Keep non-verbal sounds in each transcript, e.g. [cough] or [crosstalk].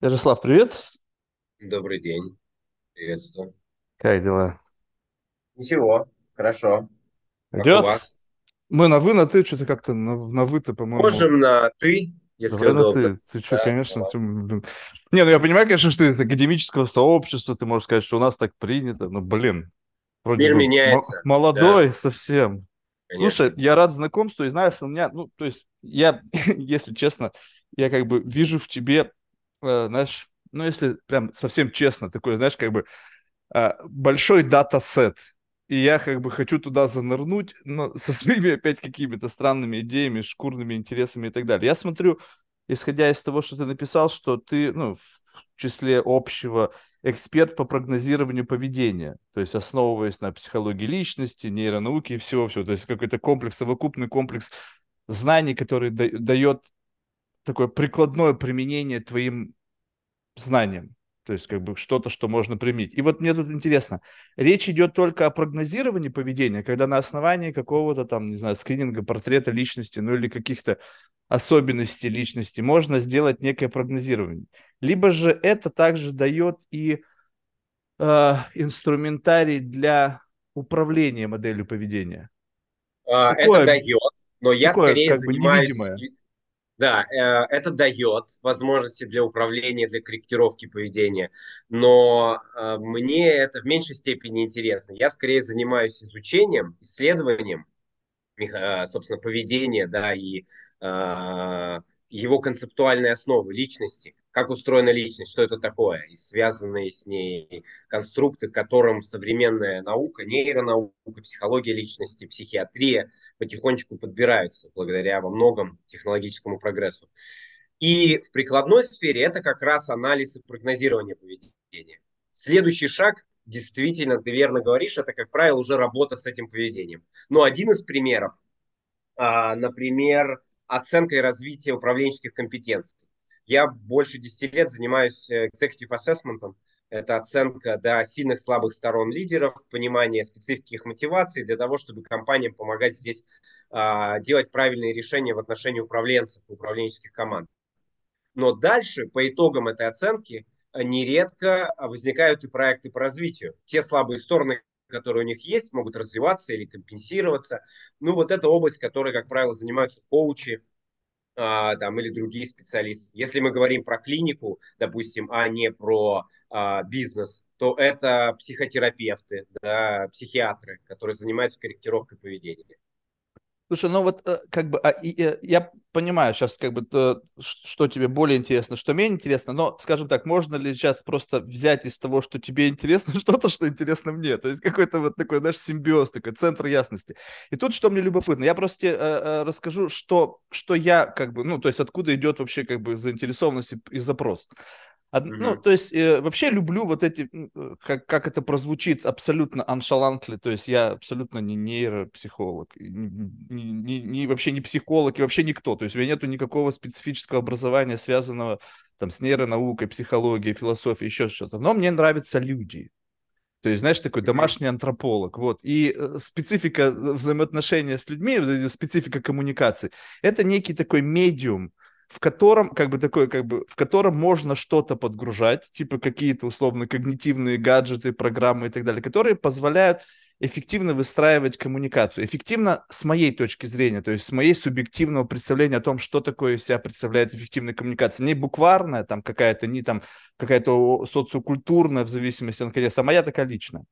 Ярослав, привет. Добрый день, приветствую. Как дела? Ничего, хорошо. Как у Идет? вас? Мы на вы, на ты, что-то как-то на, на вы-то, по-моему. Можем на «ты», если Давай на удобно. ты. Ты что, Да, конечно. давай. ты, блин. Не, ну я понимаю, конечно, что ты из академического сообщества, ты можешь сказать, что у нас так принято, но, блин, вроде Мир бы мо- меняется. Молодой совсем. Слушай, конечно. я рад знакомству, и знаешь, у меня, ну, то есть, я, [laughs] если честно, я как бы вижу в тебе, знаешь, ну, если прям совсем честно, такой, знаешь, как бы а, большой дата-сет. И я как бы хочу туда занырнуть, но со своими опять какими-то странными идеями, шкурными интересами и так далее. Я смотрю, исходя из того, что ты написал, что ты, ну, в числе общего эксперт по прогнозированию поведения, то есть основываясь на психологии личности, нейронауке и всего-всего. То есть какой-то комплекс, совокупный комплекс знаний, который да- дает такое прикладное применение твоим знаниям. То есть как бы что-то, что можно применить. И вот мне тут интересно, речь идет только о прогнозировании поведения, когда на основании какого-то там, не знаю, скрининга портрета личности, ну или каких-то особенностей личности можно сделать некое прогнозирование. Либо же это также дает и э, инструментарий для управления моделью поведения. А, Это Такое, дает, но я такое скорее как бы занимаюсь... невидимое. Да, э, это дает возможности для управления, для корректировки поведения, но э, мне это в меньшей степени интересно. Я скорее занимаюсь изучением, исследованием меха- собственно, поведения, да, и э, его концептуальной основы личности, как устроена личность, что это такое, и связанные с ней конструкты, которым современная наука, нейронаука, психология личности, психиатрия потихонечку подбираются благодаря во многом технологическому прогрессу. И в прикладной сфере это как раз анализ и прогнозирование поведения. Следующий шаг, действительно, ты верно говоришь, это, как правило, уже работа с этим поведением. Но один из примеров, а, например, оценка и развитие управленческих компетенций. Я больше 10 лет занимаюсь э, executive assessment. Это оценка да, сильных, слабых сторон лидеров, понимание специфики их мотивации для того, чтобы компаниям помогать здесь а, делать правильные решения в отношении управленцев управленческих команд. Но дальше, по итогам этой оценки, э, нередко возникают и проекты по развитию. Те слабые стороны, которые у них есть, могут развиваться или компенсироваться. Ну, вот это область, которой, как правило, занимаются коучи, а, там, или другие специалисты. Если мы говорим про клинику, допустим, а не про а, бизнес, то это психотерапевты, да, психиатры, которые занимаются корректировкой поведения. Слушай, ну вот э, как бы а, э, я понимаю сейчас как бы что тебе более интересно, что менее интересно, но, скажем так, можно ли сейчас просто взять из того, что тебе [laughs] интересно, что-то, что интересно мне? То есть какой-то вот такой, знаешь, симбиоз, такой центр ясности. И тут что мне любопытно, я просто тебе э, расскажу, что, что я как бы, ну, то есть откуда идет вообще как бы заинтересованность и запрос. Од- Ну, Мгм. то есть, э, вообще люблю вот эти, э, как, как это прозвучит, абсолютно аншалантли, то есть я абсолютно не нейропсихолог, не, не- не- вообще не психолог, и вообще никто, то есть у меня нету никакого специфического образования, связанного там с нейронаукой, психологией, философией, еще что-то, но мне нравятся люди, то есть, знаешь, такой домашний антрополог, вот, и э, специфика э, взаимоотношения с людьми, специфика коммуникации, это некий такой медиум, в котором, как бы такой, как бы, в котором можно что-то подгружать, типа какие-то условно когнитивные гаджеты, программы и так далее, которые позволяют эффективно выстраивать коммуникацию. Эффективно с моей точки зрения, то есть с моей субъективного представления о том, что такое себя представляет эффективная коммуникация. Не букварная там какая-то, не там какая-то социокультурная в зависимости от контекста, а моя такая личная.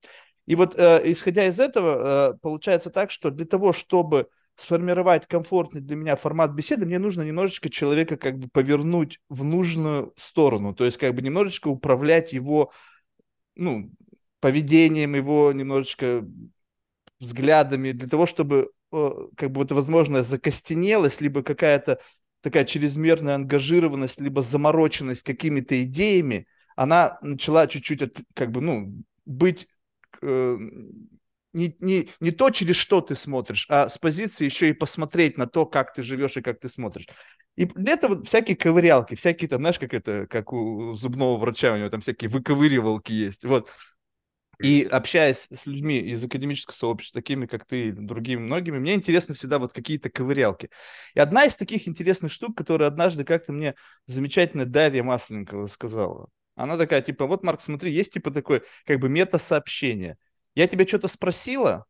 И вот э, исходя из этого, э, получается так, что для того, чтобы сформировать комфортный для меня формат беседы, мне нужно немножечко человека как бы повернуть в нужную сторону, то есть как бы немножечко управлять его, ну, поведением, его немножечко взглядами, для того, чтобы э, как бы вот возможно закостенелость, либо какая-то такая чрезмерная ангажированность, либо замороченность какими-то идеями, она начала чуть-чуть как бы, ну, быть э, не, не, не то, через что ты смотришь, а с позиции еще и посмотреть на то, как ты живешь и как ты смотришь. И для этого всякие ковырялки, всякие там, знаешь, как это, как у зубного врача, у него там всякие выковыривалки есть. Вот. И общаясь с людьми из академического сообщества, такими как ты, другими многими, мне интересно всегда вот какие-то ковырялки. И одна из таких интересных штук, которую однажды как-то мне замечательно Дарья Масленникова сказала, она такая, типа, вот, Марк, смотри, есть типа такое, как бы мета-сообщение. Я тебя что-то спросила,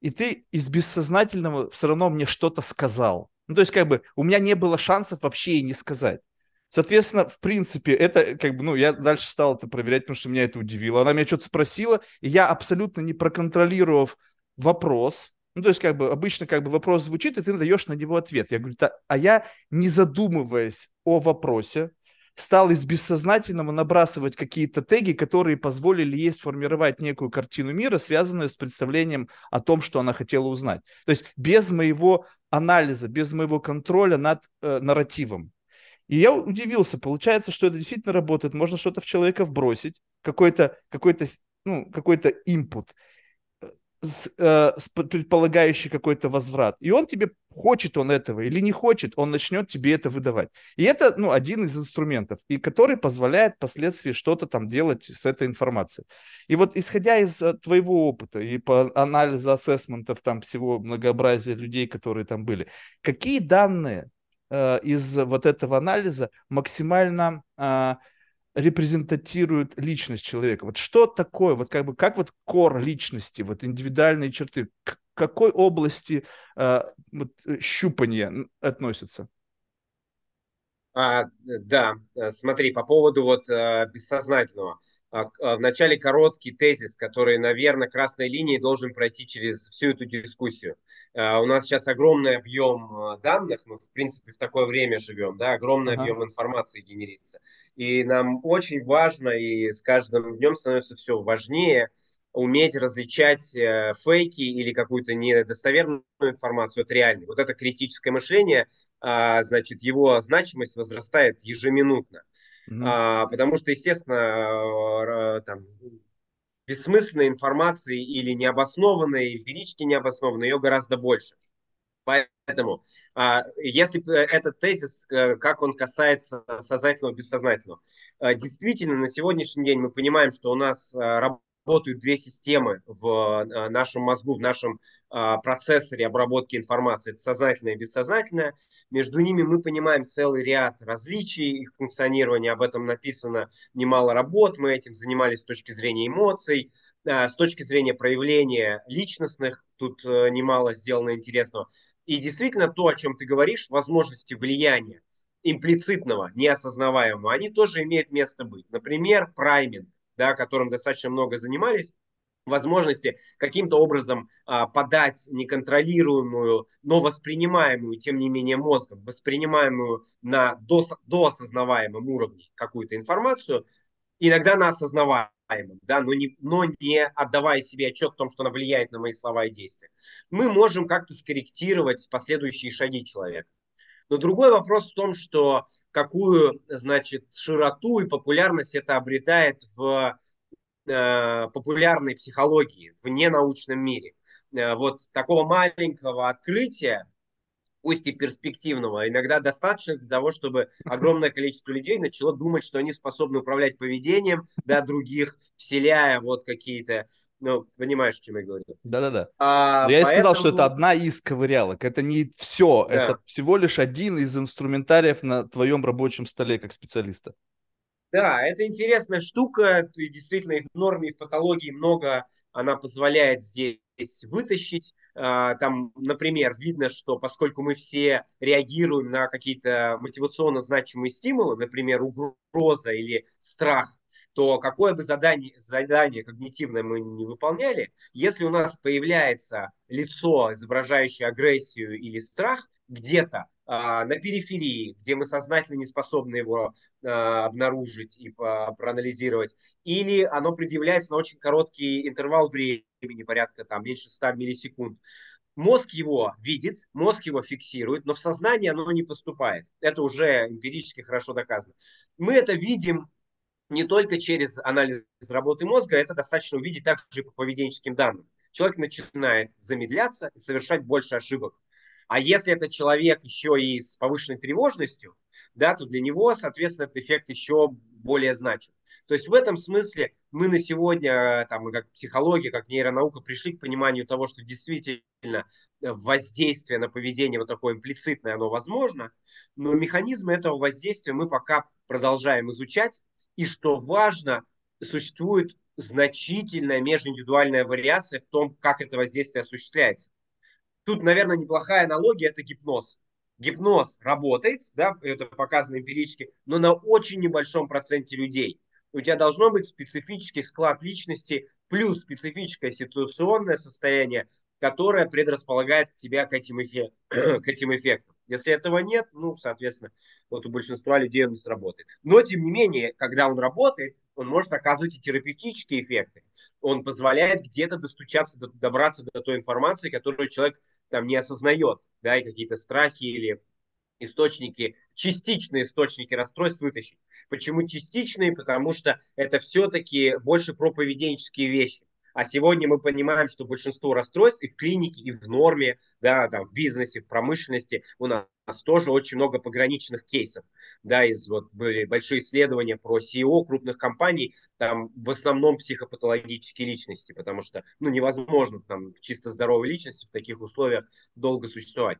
и ты из бессознательного все равно мне что-то сказал. Ну, то есть, как бы, у меня не было шансов вообще и не сказать. Соответственно, в принципе, это как бы, ну, я дальше стал это проверять, потому что меня это удивило. Она меня что-то спросила, и я абсолютно не проконтролировав вопрос, ну, то есть, как бы, обычно, как бы, вопрос звучит, и ты даешь на него ответ. Я говорю, а я, не задумываясь о вопросе, стал из бессознательного набрасывать какие-то теги, которые позволили ей сформировать некую картину мира, связанную с представлением о том, что она хотела узнать. То есть без моего анализа, без моего контроля над э, нарративом. И я удивился, получается, что это действительно работает, можно что-то в человека вбросить, какой-то какой ну, какой-то импут, с, э, с предполагающий какой-то возврат. И он тебе, хочет он этого или не хочет, он начнет тебе это выдавать. И это, ну, один из инструментов, и который позволяет впоследствии что-то там делать с этой информацией. И вот исходя из э, твоего опыта и по анализу ассессментов там всего многообразия людей, которые там были, какие данные Э, из вот этого анализа максимально э, репрезентатируют личность человека. Вот что такое, вот как бы, как вот кор личности, вот индивидуальные черты, к какой области э, вот, щупания относятся? А, да, смотри, по поводу вот э, бессознательного. А, а, вначале короткий тезис, который, наверное, красной линией должен пройти через всю эту дискуссию. А, у нас сейчас огромный объем данных, мы, в принципе, в такое время живем, да, огромный ага. объем информации генерится. И нам очень важно, и с каждым днем становится все важнее, уметь различать э, фейки или какую-то недостоверную информацию от реальной. Вот это критическое мышление, значит, его значимость возрастает ежеминутно. Mm-hmm. А, потому что, естественно, там, бессмысленной информации или необоснованной, велички необоснованной, ее гораздо больше. Поэтому, а, если этот тезис, э, как он касается сознательного, бессознательного, э, действительно, на сегодняшний день мы понимаем, что у нас э, работают две системы в э, нашем мозгу, в нашем процессоре обработки информации, это сознательное и бессознательное. Между ними мы понимаем целый ряд различий их функционирования, об этом написано немало работ, мы этим занимались с точки зрения эмоций, а, с точки зрения проявления личностных, тут э, немало сделано интересного. И действительно то, о чем ты говоришь, возможности влияния имплицитного, неосознаваемого, они тоже имеют место быть. Например, прайминг да, которым достаточно много занимались, возможности каким-то образом а, подать неконтролируемую, но воспринимаемую, тем не менее, мозгом, воспринимаемую на дос, доосознаваемом уровне какую-то информацию, иногда на осознаваемом, да, но не, но не отдавая себе отчет в том, что она влияет на мои слова и действия. Мы можем как-то скорректировать последующие шаги человека. Но другой вопрос в том, что какую, значит, широту и популярность это обретает в популярной психологии, в ненаучном мире. Э, вот такого маленького открытия, пусть и перспективного, иногда достаточно для того, чтобы [laughs] огромное количество людей начало думать, что они способны управлять поведением да, других, вселяя вот какие-то ну, понимаешь, о чем я говорю. Да-да-да. А, я поэтому... и сказал, что это одна из ковырялок. Это не все. Да. Это всего лишь один из инструментариев на твоем рабочем столе как специалиста. Да, это интересная штука. И действительно, и в норме, и в патологии много она позволяет здесь вытащить. А, там, например, видно, что поскольку мы все реагируем на какие-то мотивационно значимые стимулы, например, угроза или страх, то какое бы задание, задание когнитивное мы не выполняли, если у нас появляется лицо, изображающее агрессию или страх где-то а, на периферии, где мы сознательно не способны его а, обнаружить и а, проанализировать, или оно предъявляется на очень короткий интервал времени, порядка там меньше 100 миллисекунд, мозг его видит, мозг его фиксирует, но в сознание оно не поступает. Это уже эмпирически хорошо доказано. Мы это видим не только через анализ работы мозга, это достаточно увидеть также по поведенческим данным. Человек начинает замедляться и совершать больше ошибок. А если это человек еще и с повышенной тревожностью, да, то для него, соответственно, этот эффект еще более значим. То есть в этом смысле мы на сегодня, там, как психология, как нейронаука, пришли к пониманию того, что действительно воздействие на поведение вот такое имплицитное, оно возможно, но механизмы этого воздействия мы пока продолжаем изучать, и что важно, существует значительная межиндивидуальная вариация в том, как это воздействие осуществляется. Тут, наверное, неплохая аналогия – это гипноз. Гипноз работает, да, это показано эмпирически, но на очень небольшом проценте людей. У тебя должно быть специфический склад личности плюс специфическое ситуационное состояние, которое предрасполагает тебя к этим, эффект, [clears throat] к этим эффектам. Если этого нет, ну, соответственно, вот у большинства людей он не сработает. Но, тем не менее, когда он работает, он может оказывать и терапевтические эффекты. Он позволяет где-то достучаться, добраться до той информации, которую человек там не осознает, да, и какие-то страхи или источники, частичные источники расстройств вытащить. Почему частичные? Потому что это все-таки больше про поведенческие вещи. А сегодня мы понимаем, что большинство расстройств и в клинике, и в норме, да, там, в бизнесе, в промышленности у нас тоже очень много пограничных кейсов. Да, из, вот, были большие исследования про CEO крупных компаний, там в основном психопатологические личности, потому что ну, невозможно там чисто здоровой личности в таких условиях долго существовать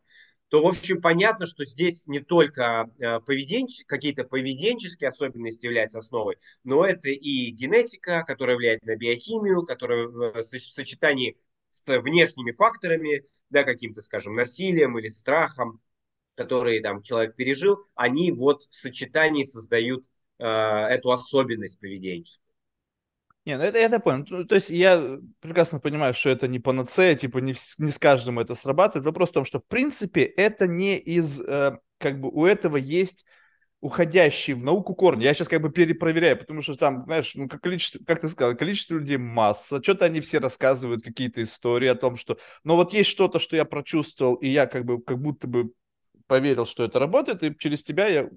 то, в общем, понятно, что здесь не только э, поведенч... какие-то поведенческие особенности являются основой, но это и генетика, которая влияет на биохимию, которая в сочетании с внешними факторами, да, каким-то, скажем, насилием или страхом, которые там человек пережил, они вот в сочетании создают э, эту особенность поведенческую. Не, ну это я это понял. Ну, то есть я прекрасно понимаю, что это не панацея, типа не, не с каждым это срабатывает. Вопрос в том, что в принципе это не из, э, как бы у этого есть уходящие в науку корни. Я сейчас как бы перепроверяю, потому что там, знаешь, ну, как, количество, как ты сказал, количество людей масса, что-то они все рассказывают, какие-то истории о том, что... Но вот есть что-то, что я прочувствовал, и я как бы как будто бы поверил, что это работает, и через тебя я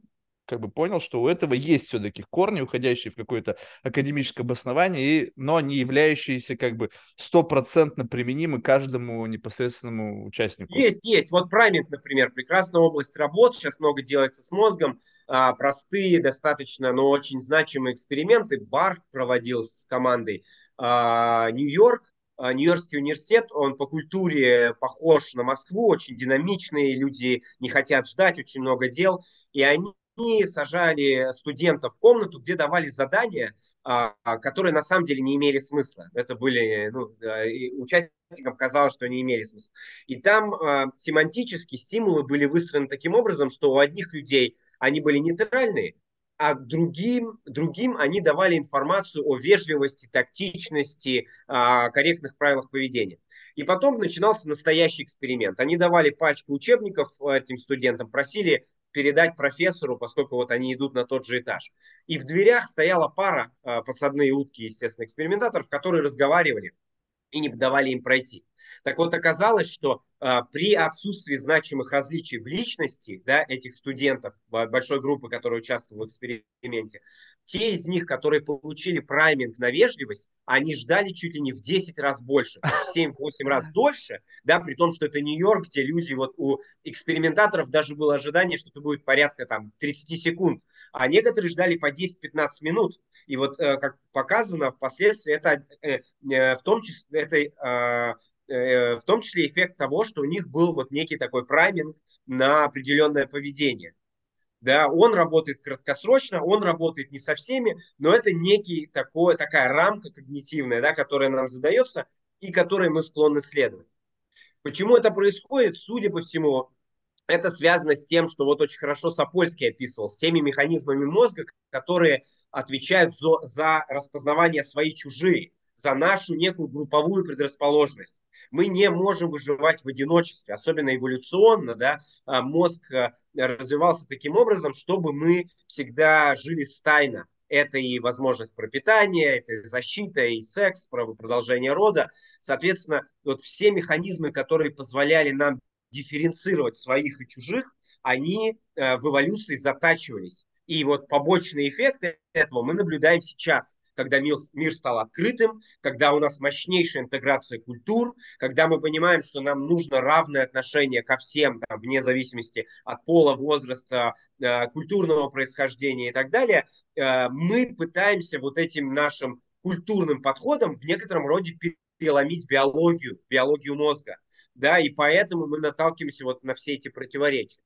как бы понял, что у этого есть все-таки корни, уходящие в какое-то академическое обоснование, и, но не являющиеся как бы стопроцентно применимы каждому непосредственному участнику. Есть, есть. Вот прайминг, например, прекрасная область работ. Сейчас много делается с мозгом. А, простые, достаточно, но очень значимые эксперименты. Барх проводил с командой. А, Нью-Йорк, а, Нью-Йоркский университет, он по культуре похож на Москву, очень динамичные, люди не хотят ждать, очень много дел, и они они сажали студентов в комнату, где давали задания, а, которые на самом деле не имели смысла. Это были, ну, участникам казалось, что они имели смысл. И там а, семантические стимулы были выстроены таким образом, что у одних людей они были нейтральные, а другим, другим они давали информацию о вежливости, тактичности, а, корректных правилах поведения. И потом начинался настоящий эксперимент. Они давали пачку учебников этим студентам, просили передать профессору, поскольку вот они идут на тот же этаж. И в дверях стояла пара, а, подсадные утки, естественно, экспериментаторов, которые разговаривали и не давали им пройти. Так вот, оказалось, что э, при отсутствии значимых различий в личности да, этих студентов, большой группы, которые участвовали в эксперименте, те из них, которые получили прайминг на вежливость, они ждали чуть ли не в 10 раз больше, в 7-8 раз [laughs] дольше, да, при том, что это Нью-Йорк, где люди, вот у экспериментаторов даже было ожидание, что это будет порядка там 30 секунд, а некоторые ждали по 10-15 минут. И вот, э, как показано, впоследствии это э, э, в том числе, это в том числе эффект того, что у них был вот некий такой прайминг на определенное поведение. Да, он работает краткосрочно, он работает не со всеми, но это некий такой, такая рамка когнитивная, да, которая нам задается и которой мы склонны следовать. Почему это происходит? Судя по всему, это связано с тем, что вот очень хорошо Сапольский описывал, с теми механизмами мозга, которые отвечают за, за распознавание свои чужие, за нашу некую групповую предрасположенность. Мы не можем выживать в одиночестве, особенно эволюционно, да, а мозг э, развивался таким образом, чтобы мы всегда жили стайно. Это и возможность пропитания, это и защита, и секс, продолжение рода. Соответственно, вот все механизмы, которые позволяли нам дифференцировать своих и чужих, они э, в эволюции затачивались. И вот побочные эффекты этого мы наблюдаем сейчас, когда мир, мир стал открытым, когда у нас мощнейшая интеграция культур, когда мы понимаем, что нам нужно равное отношение ко всем, там, вне зависимости от пола, возраста, э, культурного происхождения и так далее, э, мы пытаемся вот этим нашим культурным подходом в некотором роде переломить биологию, биологию мозга. Да, и поэтому мы наталкиваемся вот на все эти противоречия.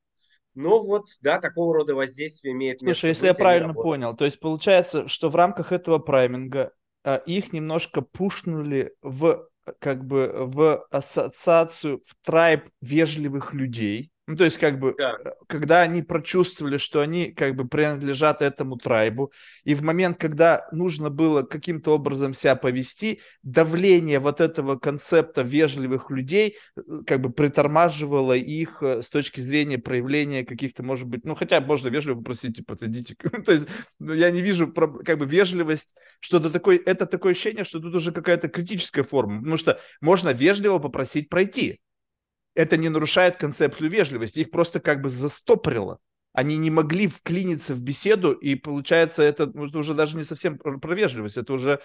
Ну вот, да, такого рода воздействие имеет место. Слушай, если я правильно понял, то есть получается, что в рамках этого прайминга а, их немножко пушнули в как бы в ассоциацию, в трайб вежливых людей, ну, то есть, как бы, да. Э, когда они прочувствовали, что они, как бы, принадлежат этому трайбу, и в момент, когда нужно было каким-то образом себя повести, давление вот этого концепта вежливых людей, э, как бы, притормаживало их э, с точки зрения проявления каких-то, может быть, ну, хотя можно вежливо попросить, типа, отойдите. [laughs] то есть, ну, я не вижу, как бы, вежливость, что-то такое, это такое ощущение, что тут уже какая-то критическая форма, потому что можно вежливо попросить пройти, это не нарушает концепцию вежливости, их просто как бы застопорило. Они не могли вклиниться в беседу, и получается, это уже даже не совсем про вежливость, это уже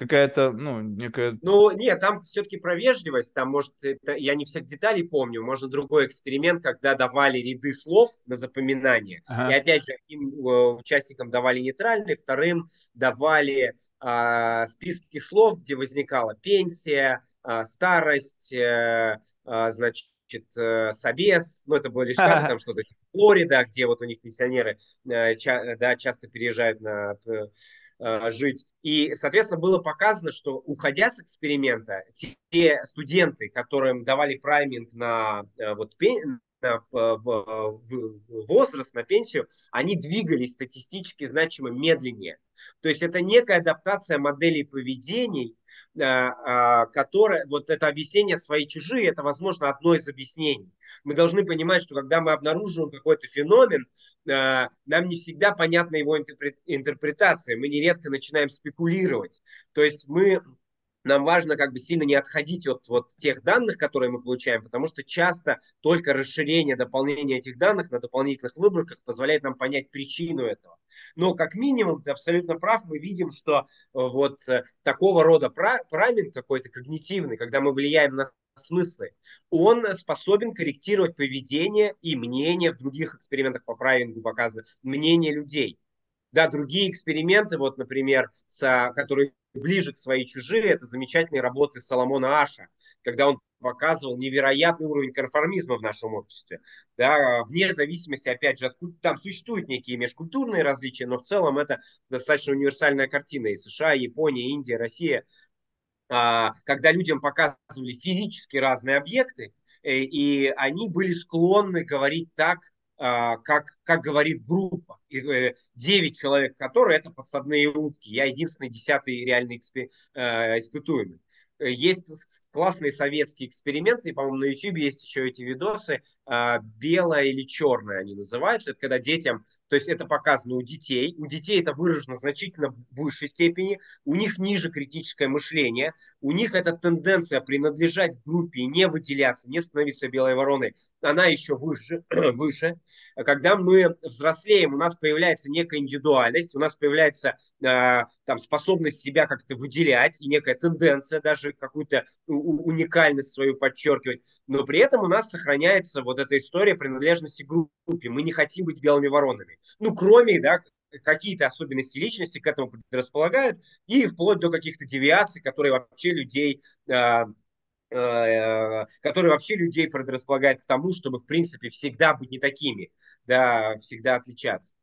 какая-то, ну, некая... Ну, нет, там все-таки про вежливость, там, может, это, я не всех деталей помню, можно другой эксперимент, когда давали ряды слов на запоминание, ага. и опять же, одним э, участникам давали нейтральные, вторым давали э, списки слов, где возникала пенсия, э, старость, э, э, значит, значит, Собес, ну, это были штаты, [laughs] там что-то, Флорида, где вот у них пенсионеры да, часто переезжают на жить. И, соответственно, было показано, что уходя с эксперимента, те студенты, которым давали прайминг на вот на возраст, на пенсию, они двигались статистически значимо медленнее. То есть это некая адаптация моделей поведений а, а, которое, вот это объяснение свои чужие, это, возможно, одно из объяснений. Мы должны понимать, что когда мы обнаруживаем какой-то феномен, нам не всегда понятна его интерпретация, мы нередко начинаем спекулировать. То есть мы нам важно как бы сильно не отходить от вот тех данных, которые мы получаем, потому что часто только расширение, дополнение этих данных на дополнительных выборках позволяет нам понять причину этого. Но как минимум, ты абсолютно прав, мы видим, что э, вот э, такого рода праминг какой-то когнитивный, когда мы влияем на смыслы, он способен корректировать поведение и мнение в других экспериментах по праймингу показано, мнение людей. Да, другие эксперименты, вот, например, с, которые ближе к своей чужие, это замечательные работы Соломона Аша, когда он показывал невероятный уровень конформизма в нашем обществе. Да, вне зависимости, опять же, откуда там существуют некие межкультурные различия, но в целом это достаточно универсальная картина. И США, и Япония, Индия, Россия. А, когда людям показывали физически разные объекты, э, и они были склонны говорить так, а, как, как говорит группа. Э, девять человек, которые это подсадные утки. Я единственный десятый реальный э, испытуемый. Есть классные советские эксперименты, по-моему, на YouTube есть еще эти видосы, а, белое или черное они называются. Это когда детям, то есть это показано у детей, у детей это выражено значительно в высшей степени, у них ниже критическое мышление, у них эта тенденция принадлежать группе не выделяться, не становиться белой вороной, она еще выше, [clears throat] выше. Когда мы взрослеем, у нас появляется некая индивидуальность, у нас появляется э, там способность себя как-то выделять и некая тенденция даже какую-то уникальность свою подчеркивать, но при этом у нас сохраняется вот эта история принадлежности группе. Мы не хотим быть белыми воронами. Ну, кроме, да, какие-то особенности личности к этому предрасполагают, и вплоть до каких-то девиаций, которые вообще людей э, Э, который вообще людей предрасполагает к тому, чтобы, в принципе, всегда быть не такими, да, всегда отличаться.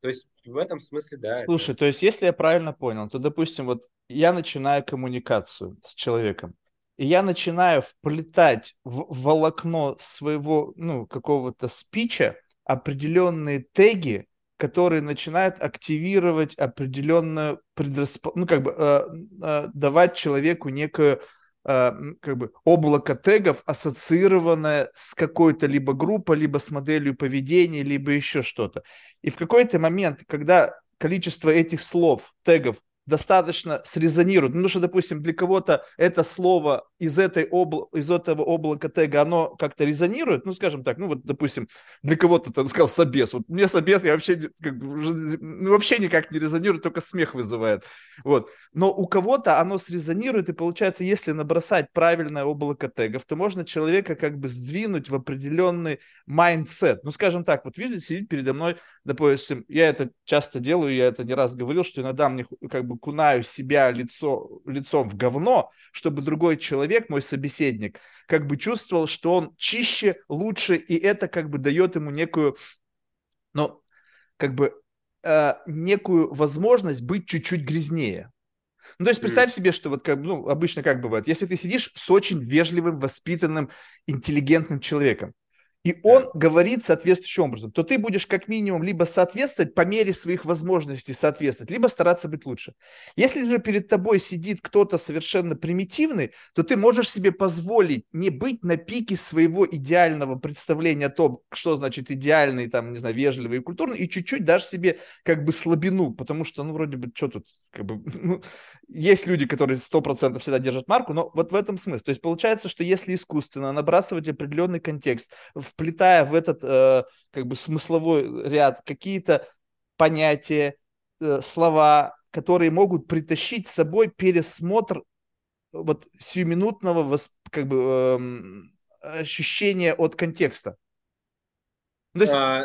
То есть в этом смысле, да. Слушай, это... то есть если я правильно понял, то, допустим, вот я начинаю коммуникацию с человеком, и я начинаю вплетать в волокно своего, ну, какого-то спича определенные теги, которые начинают активировать определенную предрасп... ну, как бы э, э, давать человеку некую Э, как бы облако тегов, ассоциированное с какой-то либо группой, либо с моделью поведения, либо еще что-то. И в какой-то момент, когда количество этих слов, тегов достаточно срезонируют. Ну, что, допустим, для кого-то это слово из, этой обла... из этого облака тега, оно как-то резонирует, ну, скажем так, ну, вот, допустим, для кого-то там сказал собес. Вот мне собес я вообще, как бы, ну, вообще никак не резонирует, только смех вызывает. Вот. Но у кого-то оно срезонирует, и получается, если набросать правильное облако тегов, то можно человека как бы сдвинуть в определенный mindset. Ну, скажем так, вот видите, сидит передо мной, допустим, я это часто делаю, я это не раз говорил, что иногда мне как бы бы окунаю себя лицо, лицом в говно, чтобы другой человек, мой собеседник, как бы чувствовал, что он чище, лучше, и это как бы дает ему некую, ну, как бы э, некую возможность быть чуть-чуть грязнее. Ну, то есть представь себе, что вот как, ну, обычно как бывает, если ты сидишь с очень вежливым, воспитанным, интеллигентным человеком, и он говорит соответствующим образом, то ты будешь как минимум либо соответствовать по мере своих возможностей соответствовать, либо стараться быть лучше. Если же перед тобой сидит кто-то совершенно примитивный, то ты можешь себе позволить не быть на пике своего идеального представления о том, что значит идеальный, там, не знаю, вежливый и культурный, и чуть-чуть дашь себе как бы слабину, потому что, ну, вроде бы, что тут, как бы, [laughs] ну, есть люди, которые 100% всегда держат марку, но вот в этом смысл. То есть получается, что если искусственно набрасывать определенный контекст вплетая в этот э, как бы смысловой ряд какие-то понятия, э, слова, которые могут притащить с собой пересмотр вот сиюминутного восп... как бы э, ощущения от контекста. Ну, то есть, а,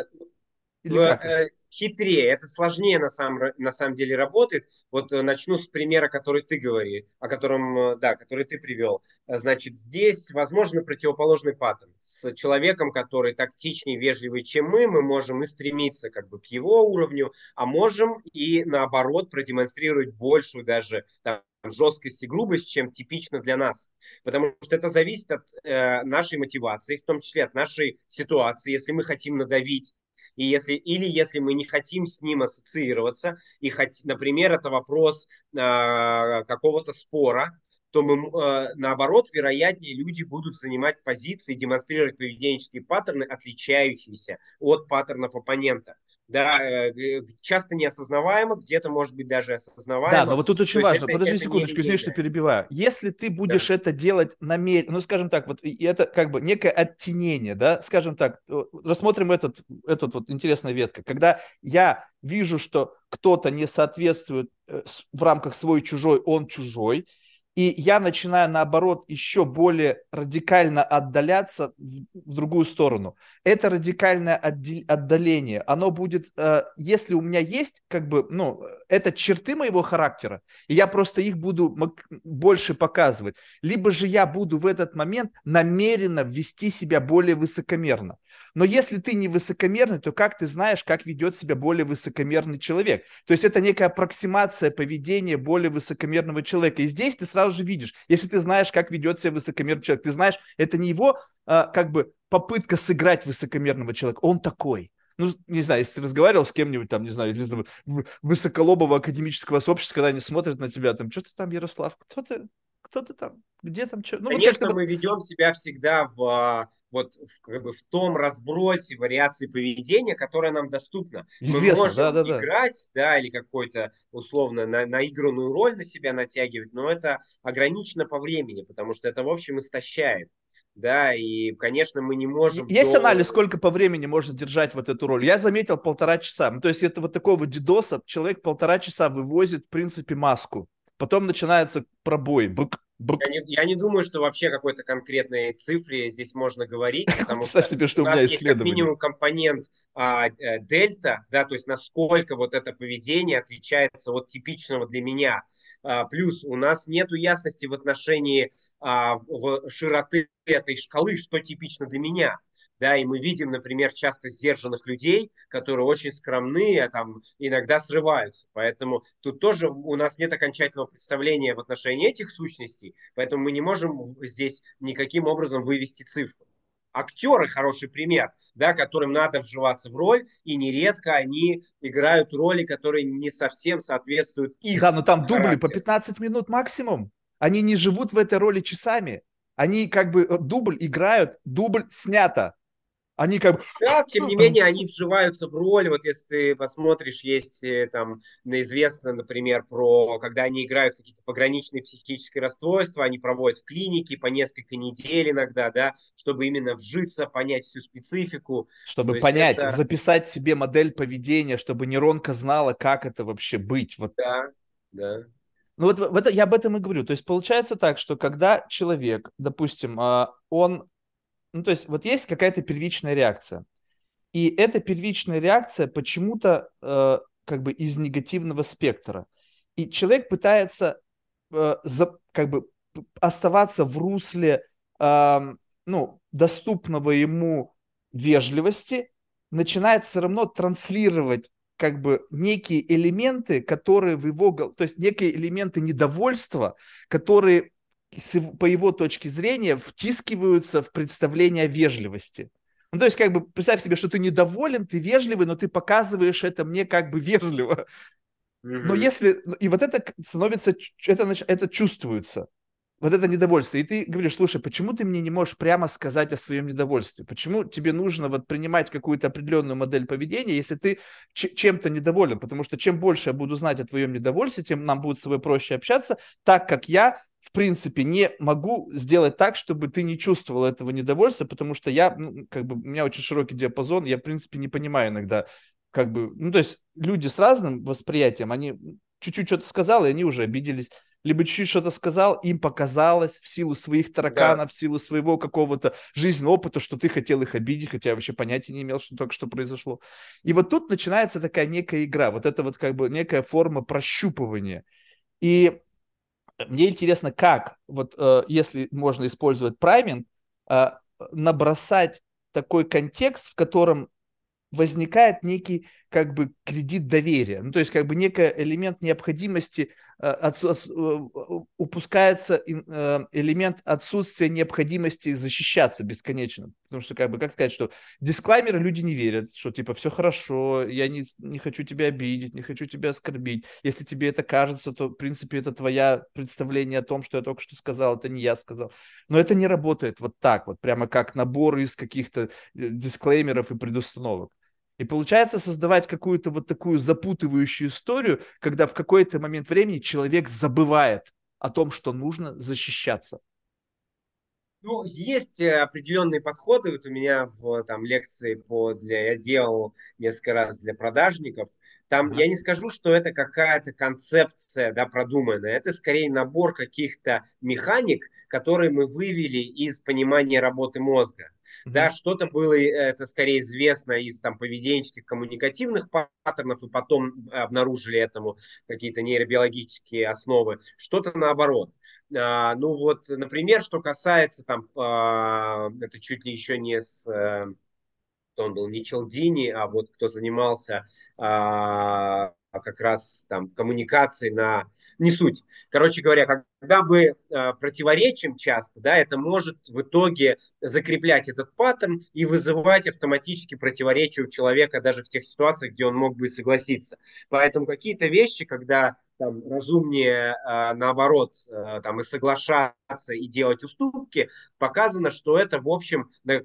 или в, как? Хитрее, это сложнее на самом, на самом деле работает. Вот э, начну с примера, который ты говори, о котором, э, да, который ты привел. Значит, здесь возможно противоположный паттерн. С человеком, который тактичнее, вежливый, чем мы, мы можем и стремиться как бы к его уровню, а можем и наоборот продемонстрировать большую даже там, жесткость и грубость, чем типично для нас. Потому что это зависит от э, нашей мотивации, в том числе от нашей ситуации. Если мы хотим надавить и если, или если мы не хотим с ним ассоциироваться, и, хоть, например, это вопрос э, какого-то спора, то мы, э, наоборот, вероятнее люди будут занимать позиции, демонстрировать поведенческие паттерны, отличающиеся от паттернов оппонента да, э, часто неосознаваемо, где-то, может быть, даже осознаваемо. Да, но вот тут очень важно, это, подожди это секундочку, извини, что перебиваю. Если ты будешь да. это делать намеренно, ну, скажем так, вот это как бы некое оттенение, да, скажем так, рассмотрим этот, этот вот интересная ветка, когда я вижу, что кто-то не соответствует э, в рамках свой-чужой, он чужой, и я начинаю, наоборот, еще более радикально отдаляться в, в другую сторону. Это радикальное отдаление, оно будет, э, если у меня есть, как бы, ну, это черты моего характера, и я просто их буду больше показывать, либо же я буду в этот момент намеренно вести себя более высокомерно. Но если ты не высокомерный, то как ты знаешь, как ведет себя более высокомерный человек? То есть это некая аппроксимация поведения более высокомерного человека. И здесь ты сразу же видишь, если ты знаешь, как ведет себя высокомерный человек, ты знаешь, это не его а, как бы попытка сыграть высокомерного человека, он такой ну, не знаю, если ты разговаривал с кем-нибудь, там, не знаю, из высоколобого академического сообщества, когда они смотрят на тебя, там, что ты там, Ярослав, кто ты, кто ты там, где там, что? Ну, Конечно, вот мы ведем себя всегда в а, вот в, как бы в том разбросе вариации поведения, которое нам доступно. Известно, Мы можем да, да, да. играть, да, или какой-то условно на, наигранную роль на себя натягивать, но это ограничено по времени, потому что это, в общем, истощает. Да, и, конечно, мы не можем... Есть до... анализ, сколько по времени можно держать вот эту роль? Я заметил полтора часа. Ну, то есть это вот такого дидоса, человек полтора часа вывозит, в принципе, маску. Потом начинается пробой, бык, я не, я не думаю, что вообще какой-то конкретной цифре здесь можно говорить, [laughs] потому что, себе, что у, нас есть как минимум компонент а, э, дельта, да, то есть насколько вот это поведение отличается от типичного для меня. А, плюс у нас нет ясности в отношении а, в широты этой шкалы, что типично для меня да, и мы видим, например, часто сдержанных людей, которые очень скромные, а там иногда срываются. Поэтому тут тоже у нас нет окончательного представления в отношении этих сущностей, поэтому мы не можем здесь никаким образом вывести цифру. Актеры хороший пример, да, которым надо вживаться в роль, и нередко они играют роли, которые не совсем соответствуют их. Да, но там дубли по 15 минут максимум. Они не живут в этой роли часами. Они как бы э, дубль играют, дубль снято. Они как. Да, [laughs] тем не менее, они вживаются в роль. Вот если ты посмотришь, есть э, там известно, например, про когда они играют какие-то пограничные психические расстройства, они проводят в клинике по несколько недель иногда, да, чтобы именно вжиться, понять всю специфику. Чтобы понять, это... записать себе модель поведения, чтобы нейронка знала, как это вообще быть. Вот. Да, да. Ну вот в это, я об этом и говорю. То есть получается так, что когда человек, допустим, а, он ну, то есть вот есть какая-то первичная реакция. И эта первичная реакция почему-то э, как бы из негативного спектра. И человек пытается э, за, как бы оставаться в русле э, ну, доступного ему вежливости, начинает все равно транслировать как бы некие элементы, которые в его, то есть некие элементы недовольства, которые по его точке зрения втискиваются в представление о вежливости. Ну, то есть, как бы, представь себе, что ты недоволен, ты вежливый, но ты показываешь это мне как бы вежливо. Но если... И вот это становится... Это, это чувствуется вот это недовольство. И ты говоришь, слушай, почему ты мне не можешь прямо сказать о своем недовольстве? Почему тебе нужно вот принимать какую-то определенную модель поведения, если ты чем-то недоволен? Потому что чем больше я буду знать о твоем недовольстве, тем нам будет с тобой проще общаться, так как я в принципе, не могу сделать так, чтобы ты не чувствовал этого недовольства, потому что я, ну, как бы, у меня очень широкий диапазон, я, в принципе, не понимаю иногда, как бы, ну, то есть люди с разным восприятием, они чуть-чуть что-то сказал, и они уже обиделись либо чуть-чуть что-то сказал, им показалось в силу своих тараканов, да. в силу своего какого-то жизненного опыта, что ты хотел их обидеть, хотя я вообще понятия не имел, что только что произошло. И вот тут начинается такая некая игра, вот это вот как бы некая форма прощупывания. И мне интересно, как, вот э, если можно использовать прайминг, э, набросать такой контекст, в котором возникает некий как бы кредит доверия, ну то есть как бы некий элемент необходимости от, от, э, упускается э, элемент отсутствия необходимости защищаться бесконечно. Потому что, как бы, как сказать, что дисклаймеры люди не верят, что типа все хорошо, я не, не хочу тебя обидеть, не хочу тебя оскорбить. Если тебе это кажется, то, в принципе, это твое представление о том, что я только что сказал, это не я сказал. Но это не работает вот так вот, прямо как набор из каких-то дисклеймеров и предустановок. И получается создавать какую-то вот такую запутывающую историю, когда в какой-то момент времени человек забывает о том, что нужно защищаться. Ну, есть э, определенные подходы. Вот у меня в там, лекции по для я делал несколько раз для продажников. Там я не скажу, что это какая-то концепция, да, продуманная. Это скорее набор каких-то механик, которые мы вывели из понимания работы мозга. Mm-hmm. Да, что-то было, это скорее известно из там поведенческих, коммуникативных паттернов, и потом обнаружили этому какие-то нейробиологические основы. Что-то наоборот. А, ну вот, например, что касается там, а, это чуть ли еще не с он был не Челдини, а вот кто занимался а, как раз там коммуникацией на не суть. Короче говоря, когда мы э, противоречим часто, да, это может в итоге закреплять этот паттерн и вызывать автоматически противоречие у человека даже в тех ситуациях, где он мог бы согласиться. Поэтому какие-то вещи, когда там, разумнее, э, наоборот, э, там, и соглашаться, и делать уступки, показано, что это, в общем, э,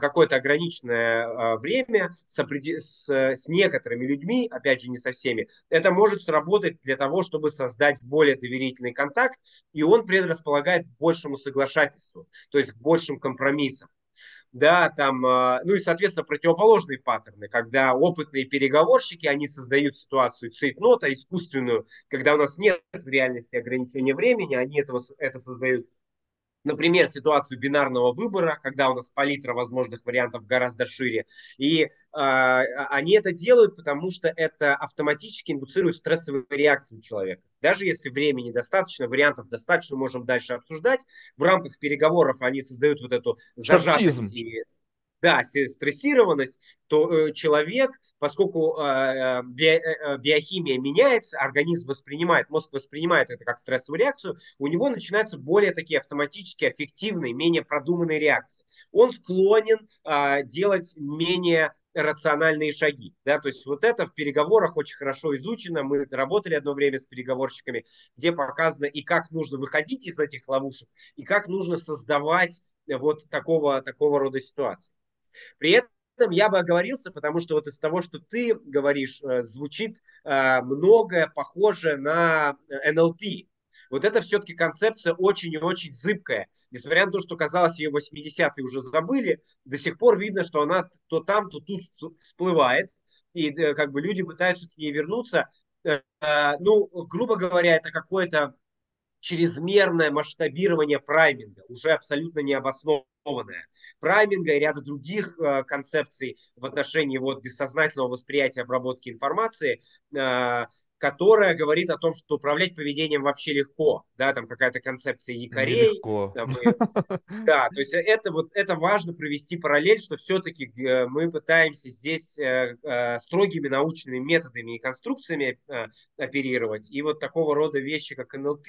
какое-то ограниченное время с, с, с некоторыми людьми, опять же, не со всеми, это может сработать для того, чтобы создать более доверительный контакт, и он предрасполагает к большему соглашательству, то есть к большим компромиссам да, там, а, ну и, соответственно, противоположные паттерны, когда опытные переговорщики, они создают ситуацию цейтнота искусственную, когда у нас нет в реальности ограничения времени, они этого, это создают например, ситуацию бинарного выбора, когда у нас палитра возможных вариантов гораздо шире. И э, они это делают, потому что это автоматически индуцирует стрессовые реакции у человека. Даже если времени достаточно, вариантов достаточно, можем дальше обсуждать. В рамках переговоров они создают вот эту зажатость и да, стрессированность, то э, человек, поскольку э, би, э, биохимия меняется, организм воспринимает, мозг воспринимает это как стрессовую реакцию, у него начинаются более такие автоматические, эффективные, менее продуманные реакции. Он склонен э, делать менее рациональные шаги. Да? То есть вот это в переговорах очень хорошо изучено. Мы работали одно время с переговорщиками, где показано и как нужно выходить из этих ловушек, и как нужно создавать вот такого, такого рода ситуации. При этом я бы оговорился, потому что вот из того, что ты говоришь, э, звучит э, многое похоже на э, НЛП. Вот это все-таки концепция очень и очень зыбкая. Несмотря на то, что казалось, ее 80-е уже забыли, до сих пор видно, что она то там, то тут всплывает. И как бы люди пытаются к ней вернуться. Ну, грубо говоря, это какое-то чрезмерное масштабирование прайминга, уже абсолютно необоснованное. Прайминга и ряда других э, концепций в отношении вот, бессознательного восприятия обработки информации, э, которая говорит о том, что управлять поведением вообще легко, да, там какая-то концепция якорей. Нелегко. Там, и, [laughs] да, то есть это вот это важно провести параллель, что все-таки э, мы пытаемся здесь э, э, строгими научными методами и конструкциями оперировать, и вот такого рода вещи, как НЛП,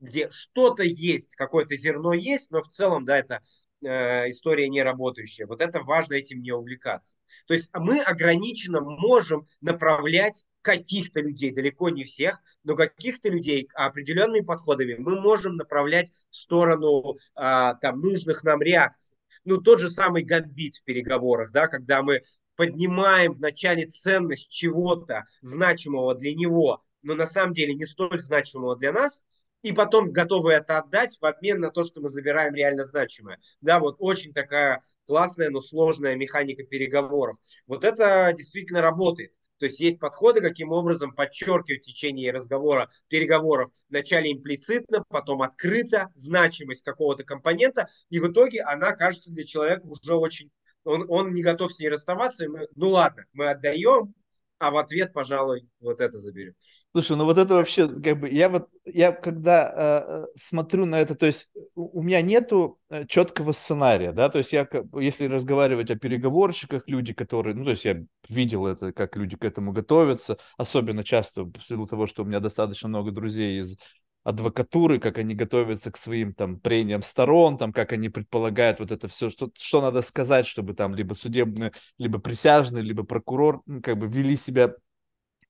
где что-то есть, какое-то зерно есть, но в целом, да, это история не работающая. Вот это важно этим не увлекаться. То есть мы ограниченно можем направлять каких-то людей, далеко не всех, но каких-то людей определенными подходами мы можем направлять в сторону а, там, нужных нам реакций. Ну, тот же самый гамбит в переговорах, да, когда мы поднимаем вначале ценность чего-то значимого для него, но на самом деле не столь значимого для нас, и потом готовы это отдать в обмен на то, что мы забираем реально значимое. Да, вот очень такая классная, но сложная механика переговоров. Вот это действительно работает. То есть есть подходы, каким образом подчеркивать в течение разговора, переговоров вначале имплицитно, потом открыто значимость какого-то компонента, и в итоге она кажется для человека уже очень... Он, он не готов с ней расставаться, мы, ну ладно, мы отдаем, а в ответ, пожалуй, вот это заберем. Слушай, ну вот это вообще, как бы, я вот, я когда э, смотрю на это, то есть у меня нету э, четкого сценария, да, то есть я, если разговаривать о переговорщиках, люди, которые, ну, то есть я видел это, как люди к этому готовятся, особенно часто в силу того, что у меня достаточно много друзей из адвокатуры, как они готовятся к своим там прениям сторон, там как они предполагают вот это все, что, что надо сказать, чтобы там либо судебный, либо присяжный, либо прокурор ну, как бы вели себя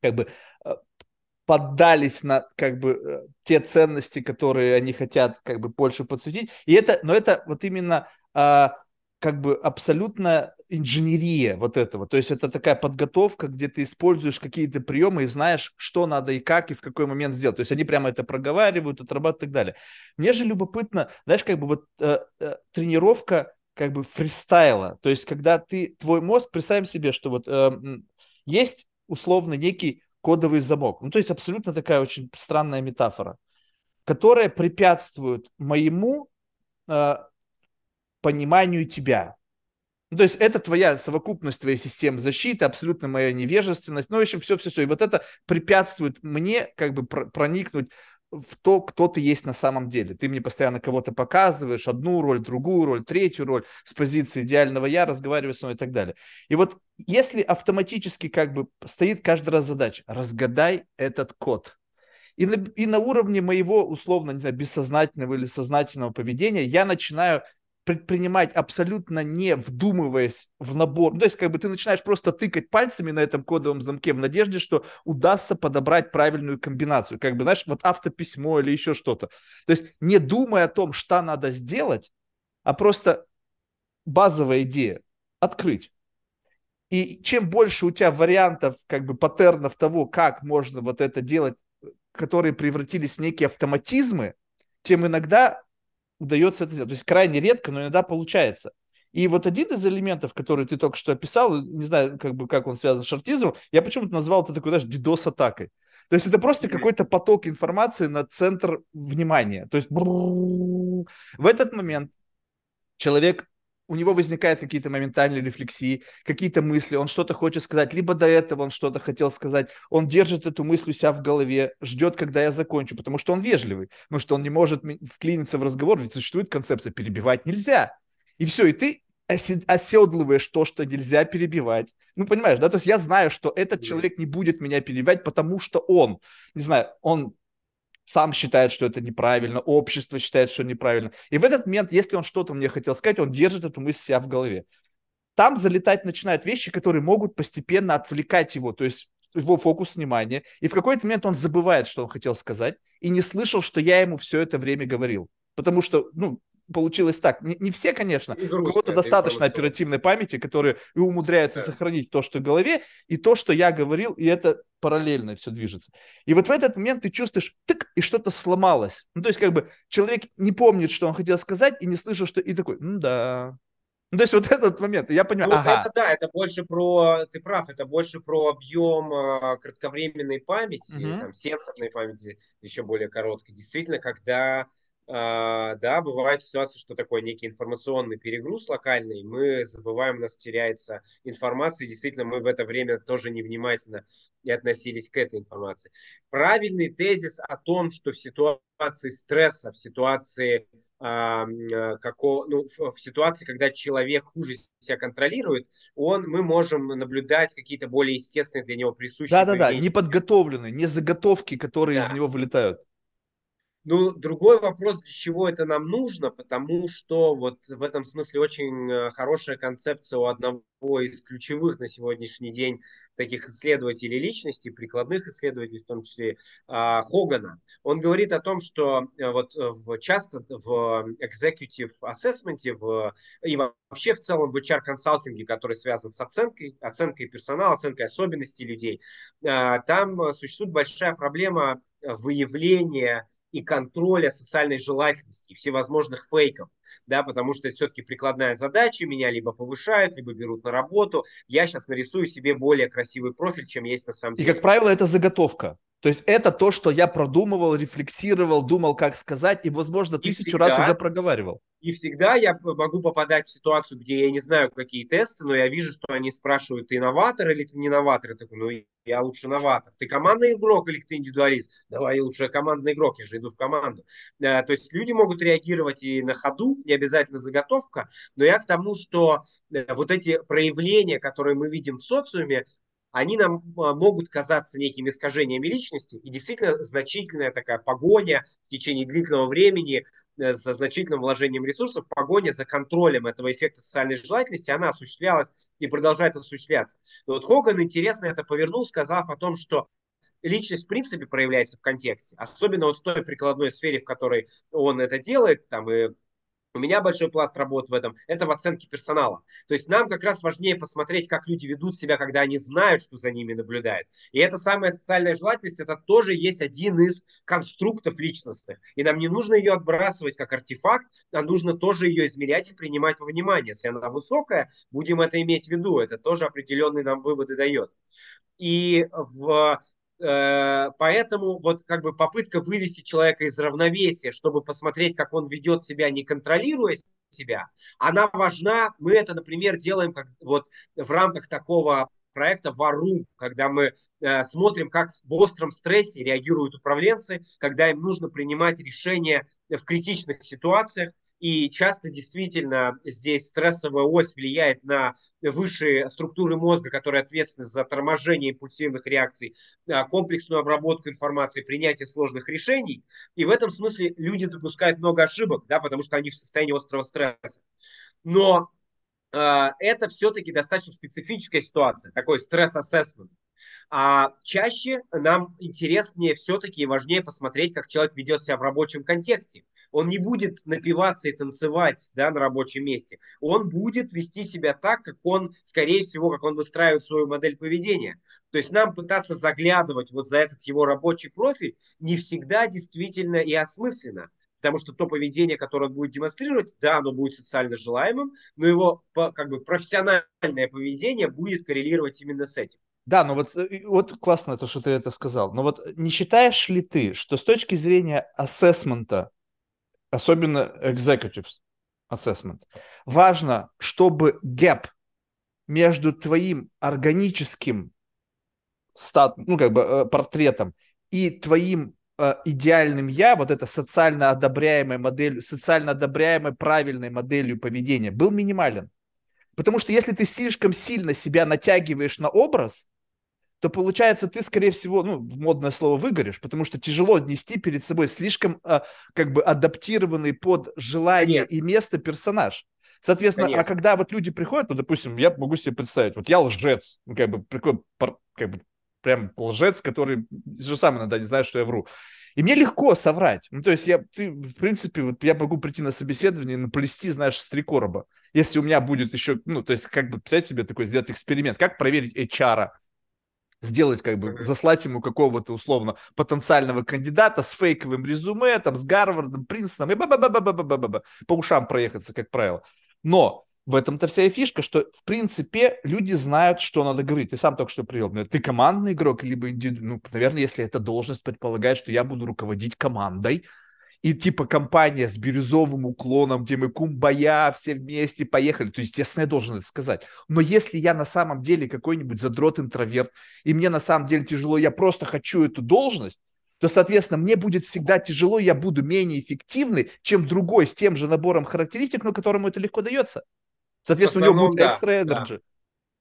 как бы э, поддались на как бы э, те ценности, которые они хотят как бы больше подсветить. И это, но это вот именно а, как бы абсолютно инженерия вот этого. То есть это такая подготовка, где ты используешь какие-то приемы и знаешь, что надо и как, и в какой момент сделать. То есть они прямо это проговаривают, отрабатывают и так далее. Мне же любопытно, знаешь, как бы вот э, э, тренировка как бы фристайла. То есть когда ты, твой мозг, представим себе, что вот э, есть условно некий кодовый замок. Ну, то есть абсолютно такая очень странная метафора, которая препятствует моему э, пониманию тебя. Ну, то есть это твоя совокупность твоей системы защиты, абсолютно моя невежественность, ну, в общем, все-все-все. И вот это препятствует мне как бы проникнуть в то, кто ты есть на самом деле. Ты мне постоянно кого-то показываешь, одну роль, другую роль, третью роль, с позиции идеального я, разговариваешь со мной и так далее. И вот если автоматически как бы стоит каждый раз задача, разгадай этот код. И на, и на уровне моего, условно, не знаю, бессознательного или сознательного поведения я начинаю предпринимать абсолютно не вдумываясь в набор. Ну, то есть, как бы ты начинаешь просто тыкать пальцами на этом кодовом замке в надежде, что удастся подобрать правильную комбинацию. Как бы, знаешь, вот автописьмо или еще что-то. То есть, не думая о том, что надо сделать, а просто базовая идея – открыть. И чем больше у тебя вариантов, как бы паттернов того, как можно вот это делать, которые превратились в некие автоматизмы, тем иногда удается это сделать. То есть крайне редко, но иногда получается. И вот один из элементов, который ты только что описал, не знаю, как бы как он связан с шартизмом, я почему-то назвал это такой, знаешь, DDoS-атакой. То есть это просто какой-то поток информации на центр внимания. То есть в этот момент человек у него возникают какие-то моментальные рефлексии, какие-то мысли, он что-то хочет сказать, либо до этого он что-то хотел сказать, он держит эту мысль у себя в голове, ждет, когда я закончу, потому что он вежливый, потому что он не может вклиниться в разговор, ведь существует концепция «перебивать нельзя». И все, и ты оседлываешь то, что нельзя перебивать. Ну, понимаешь, да? То есть я знаю, что этот человек не будет меня перебивать, потому что он, не знаю, он сам считает, что это неправильно, общество считает, что неправильно. И в этот момент, если он что-то мне хотел сказать, он держит эту мысль себя в голове. Там залетать начинают вещи, которые могут постепенно отвлекать его, то есть его фокус внимания. И в какой-то момент он забывает, что он хотел сказать, и не слышал, что я ему все это время говорил. Потому что, ну, получилось так. Не, не все, конечно. У кого-то достаточно оперативной памяти, которые и умудряются да. сохранить то, что в голове, и то, что я говорил, и это параллельно все движется. И вот в этот момент ты чувствуешь, тык, и что-то сломалось. Ну, то есть, как бы, человек не помнит, что он хотел сказать, и не слышал, что... И такой, ну да, ну, то есть вот этот момент, я понимаю, ну, ага. Это да, это больше про, ты прав, это больше про объем э, кратковременной памяти, угу. там, сенсорной памяти, еще более короткой. Действительно, когда а, да, бывает ситуация, что такой некий информационный перегруз локальный, мы забываем, у нас теряется информация, и действительно мы в это время тоже невнимательно и относились к этой информации. Правильный тезис о том, что в ситуации стресса, в ситуации, э, како, ну, в, в ситуации, когда человек хуже себя контролирует, он, мы можем наблюдать какие-то более естественные для него присущие. Да-да-да, неподготовленные, не заготовки, которые да. из него вылетают. Ну, другой вопрос, для чего это нам нужно, потому что вот в этом смысле очень э, хорошая концепция у одного из ключевых на сегодняшний день таких исследователей личности, прикладных исследователей, в том числе а, Хогана. Он говорит о том, что э, вот э, часто в executive assessment в, и вообще в целом в HR-консалтинге, который связан с оценкой, оценкой персонала, оценкой особенностей людей, там существует большая проблема выявления и контроля социальной желательности и всевозможных фейков, да, потому что это все-таки прикладная задача, меня либо повышают, либо берут на работу, я сейчас нарисую себе более красивый профиль, чем есть на самом деле. И, как правило, это заготовка. То есть это то, что я продумывал, рефлексировал, думал, как сказать, и, возможно, тысячу всегда, раз уже проговаривал. И всегда я могу попадать в ситуацию, где я не знаю, какие тесты, но я вижу, что они спрашивают, ты новатор или ты не новатор. Я такой, ну, я лучше новатор. Ты командный игрок или ты индивидуалист? Давай я лучше командный игрок, я же иду в команду. Э, то есть люди могут реагировать и на ходу, не обязательно заготовка, но я к тому, что э, вот эти проявления, которые мы видим в социуме, они нам а, могут казаться некими искажениями личности, и действительно значительная такая погоня в течение длительного времени э, за значительным вложением ресурсов, погоня за контролем этого эффекта социальной желательности, она осуществлялась и продолжает осуществляться. Но вот Хоган интересно это повернул, сказав о том, что личность в принципе проявляется в контексте, особенно вот в той прикладной сфере, в которой он это делает, там и у меня большой пласт работы в этом, это в оценке персонала. То есть нам как раз важнее посмотреть, как люди ведут себя, когда они знают, что за ними наблюдают. И эта самая социальная желательность, это тоже есть один из конструктов личностных. И нам не нужно ее отбрасывать как артефакт, а нужно тоже ее измерять и принимать во внимание. Если она высокая, будем это иметь в виду. Это тоже определенные нам выводы дает. И в поэтому вот как бы попытка вывести человека из равновесия, чтобы посмотреть, как он ведет себя, не контролируя себя, она важна. Мы это, например, делаем как вот в рамках такого проекта Вару, когда мы э, смотрим, как в остром стрессе реагируют управленцы, когда им нужно принимать решения в критичных ситуациях, и часто действительно здесь стрессовая ось влияет на высшие структуры мозга, которые ответственны за торможение импульсивных реакций, а, комплексную обработку информации, принятие сложных решений. И в этом смысле люди допускают много ошибок, да, потому что они в состоянии острого стресса. Но э, это все-таки достаточно специфическая ситуация, такой стресс-ассессмент. А чаще нам интереснее все-таки и важнее посмотреть, как человек ведет себя в рабочем контексте. Он не будет напиваться и танцевать да, на рабочем месте. Он будет вести себя так, как он, скорее всего, как он выстраивает свою модель поведения. То есть нам пытаться заглядывать вот за этот его рабочий профиль не всегда действительно и осмысленно. Потому что то поведение, которое он будет демонстрировать, да, оно будет социально желаемым, но его как бы профессиональное поведение будет коррелировать именно с этим. Да, ну вот, э, вот классно то, что ты это сказал. Но вот не считаешь ли ты, что с точки зрения ассессмента, особенно executive assessment, важно, чтобы гэп между твоим органическим стат, ну, как бы, э, портретом и твоим э, идеальным я, вот это социально одобряемой моделью, социально одобряемой правильной моделью поведения был минимален. Потому что если ты слишком сильно себя натягиваешь на образ, то получается ты, скорее всего, ну, модное слово выгоришь, потому что тяжело нести перед собой слишком а, как бы адаптированный под желание Нет. и место персонаж. Соответственно, Конечно. а когда вот люди приходят, ну, допустим, я могу себе представить, вот я лжец, ну, как бы, как бы прям лжец, который же сам иногда не знает, что я вру. И мне легко соврать. Ну, то есть я, ты, в принципе, вот я могу прийти на собеседование и наплести, знаешь, с три короба. Если у меня будет еще, ну, то есть как бы, представьте себе такой, сделать эксперимент, как проверить HR, сделать, как бы, заслать ему какого-то условно потенциального кандидата с фейковым резюме, там, с Гарвардом, Принстоном, и ба ба ба ба ба ба ба ба по ушам проехаться, как правило. Но в этом-то вся и фишка, что, в принципе, люди знают, что надо говорить. Ты сам только что привел. Ты командный игрок, либо индивидуальный. Ну, наверное, если эта должность предполагает, что я буду руководить командой, и типа компания с бирюзовым уклоном, где мы кумбая, все вместе поехали, то, естественно, я должен это сказать. Но если я на самом деле какой-нибудь задрот-интроверт, и мне на самом деле тяжело, я просто хочу эту должность, то, соответственно, мне будет всегда тяжело, я буду менее эффективный, чем другой с тем же набором характеристик, но которому это легко дается. Соответственно, у него будет экстра энерджи. Да.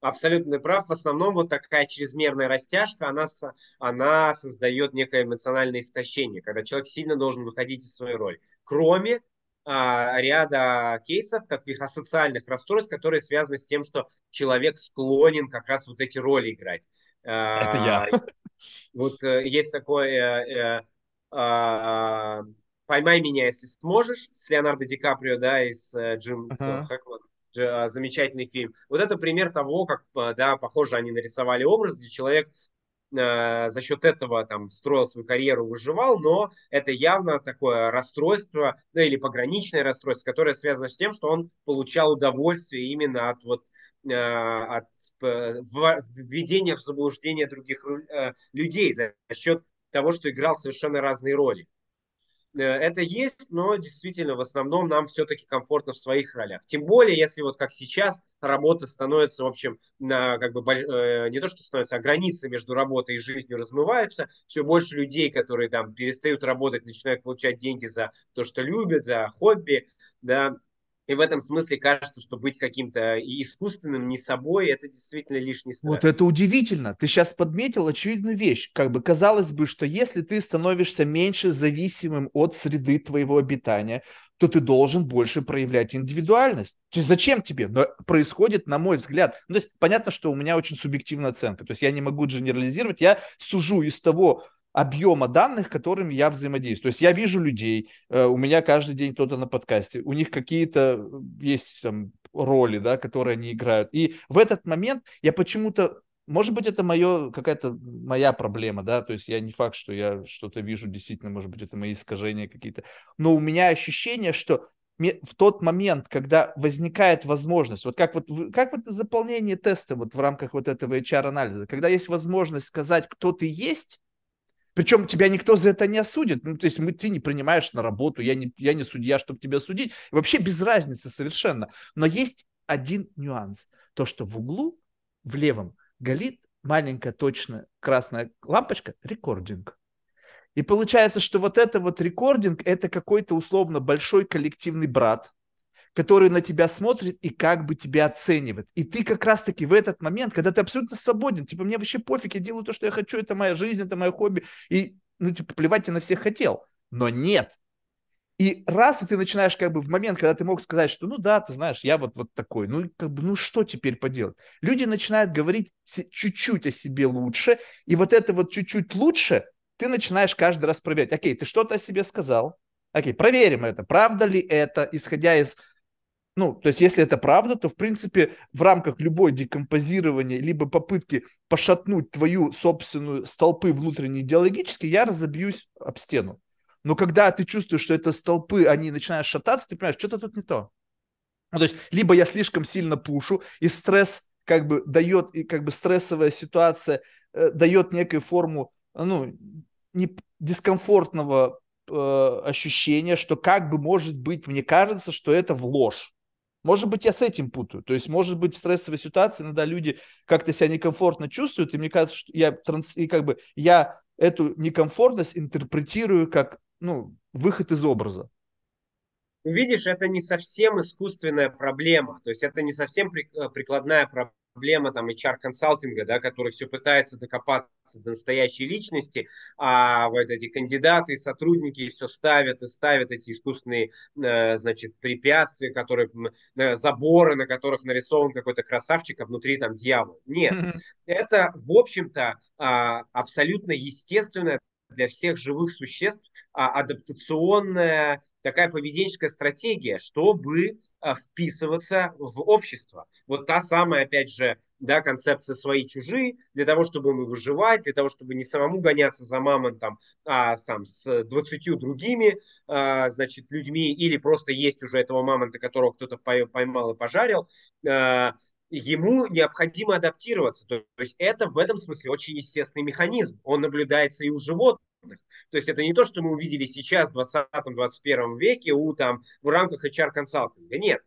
Абсолютно прав. В основном вот такая чрезмерная растяжка, она, она создает некое эмоциональное истощение, когда человек сильно должен выходить из своей роли. Кроме а, ряда кейсов, таких асоциальных расстройств, которые связаны с тем, что человек склонен как раз вот эти роли играть. Это я. Вот э, есть такое э, э, «Поймай меня, если сможешь» с Леонардо Ди Каприо, да, из Джим uh-huh. Замечательный фильм. Вот это пример того, как, да, похоже, они нарисовали образ, где человек за счет этого там строил свою карьеру, выживал, но это явно такое расстройство, ну или пограничное расстройство, которое связано с тем, что он получал удовольствие именно от вот от введения в заблуждение других э, людей за счет того, что играл совершенно разные роли. Э, это есть, но действительно в основном нам все-таки комфортно в своих ролях. Тем более, если вот как сейчас работа становится, в общем, на, как бы, э, не то что становится, а границы между работой и жизнью размываются, все больше людей, которые там перестают работать, начинают получать деньги за то, что любят, за хобби, да, и в этом смысле кажется, что быть каким-то искусственным, не собой, это действительно лишний стресс. Вот это удивительно. Ты сейчас подметил очевидную вещь. Как бы казалось бы, что если ты становишься меньше зависимым от среды твоего обитания, то ты должен больше проявлять индивидуальность. То есть зачем тебе? Но происходит, на мой взгляд, ну, то есть понятно, что у меня очень субъективная оценка, то есть я не могу генерализировать, я сужу из того, объема данных, которыми я взаимодействую. То есть я вижу людей, э, у меня каждый день кто-то на подкасте, у них какие-то э, есть там роли, да, которые они играют. И в этот момент я почему-то может быть, это мое, какая-то моя проблема, да, то есть я не факт, что я что-то вижу, действительно, может быть, это мои искажения какие-то, но у меня ощущение, что в тот момент, когда возникает возможность, вот как вот, как вот заполнение теста вот в рамках вот этого HR-анализа, когда есть возможность сказать, кто ты есть, причем тебя никто за это не осудит. Ну, то есть мы, ты не принимаешь на работу, я не, я не судья, чтобы тебя судить. Вообще без разницы совершенно. Но есть один нюанс. То, что в углу, в левом, горит маленькая точно красная лампочка рекординг. И получается, что вот это вот рекординг, это какой-то условно большой коллективный брат, который на тебя смотрит и как бы тебя оценивает. И ты как раз-таки в этот момент, когда ты абсолютно свободен, типа, мне вообще пофиг, я делаю то, что я хочу, это моя жизнь, это мое хобби, и, ну, типа, плевать я на всех хотел. Но нет. И раз и ты начинаешь как бы в момент, когда ты мог сказать, что ну да, ты знаешь, я вот, вот такой, ну как бы, ну что теперь поделать? Люди начинают говорить чуть-чуть о себе лучше, и вот это вот чуть-чуть лучше ты начинаешь каждый раз проверять. Окей, ты что-то о себе сказал, окей, проверим это, правда ли это, исходя из ну, то есть, если это правда, то, в принципе, в рамках любой декомпозирования, либо попытки пошатнуть твою собственную столпы внутренние идеологически, я разобьюсь об стену. Но когда ты чувствуешь, что это столпы, они начинают шататься, ты понимаешь, что-то тут не то. Ну, то есть, либо я слишком сильно пушу, и стресс как бы дает, и как бы стрессовая ситуация э, дает некую форму, ну, не, дискомфортного э, ощущения, что как бы, может быть, мне кажется, что это в ложь. Может быть, я с этим путаю. То есть, может быть, в стрессовой ситуации иногда люди как-то себя некомфортно чувствуют, и мне кажется, что я, транс... и как бы, я эту некомфортность интерпретирую как ну, выход из образа. Видишь, это не совсем искусственная проблема, то есть это не совсем э, прикладная проблема проблема там HR-консалтинга, да, который все пытается докопаться до настоящей личности, а вот эти кандидаты и сотрудники все ставят и ставят эти искусственные, э, значит, препятствия, которые, э, заборы, на которых нарисован какой-то красавчик, а внутри там дьявол. Нет, это, в общем-то, э, абсолютно естественная для всех живых существ а, адаптационная такая поведенческая стратегия, чтобы а, вписываться в общество. Вот та самая, опять же, да, концепция свои-чужие, для того, чтобы мы выживать, для того, чтобы не самому гоняться за мамонтом, а там с двадцатью другими, а, значит, людьми, или просто есть уже этого мамонта, которого кто-то поймал и пожарил, а, ему необходимо адаптироваться. То есть это в этом смысле очень естественный механизм. Он наблюдается и у животных. То есть это не то, что мы увидели сейчас в 20-21 веке у, там, в рамках HR-консалтинга. Нет,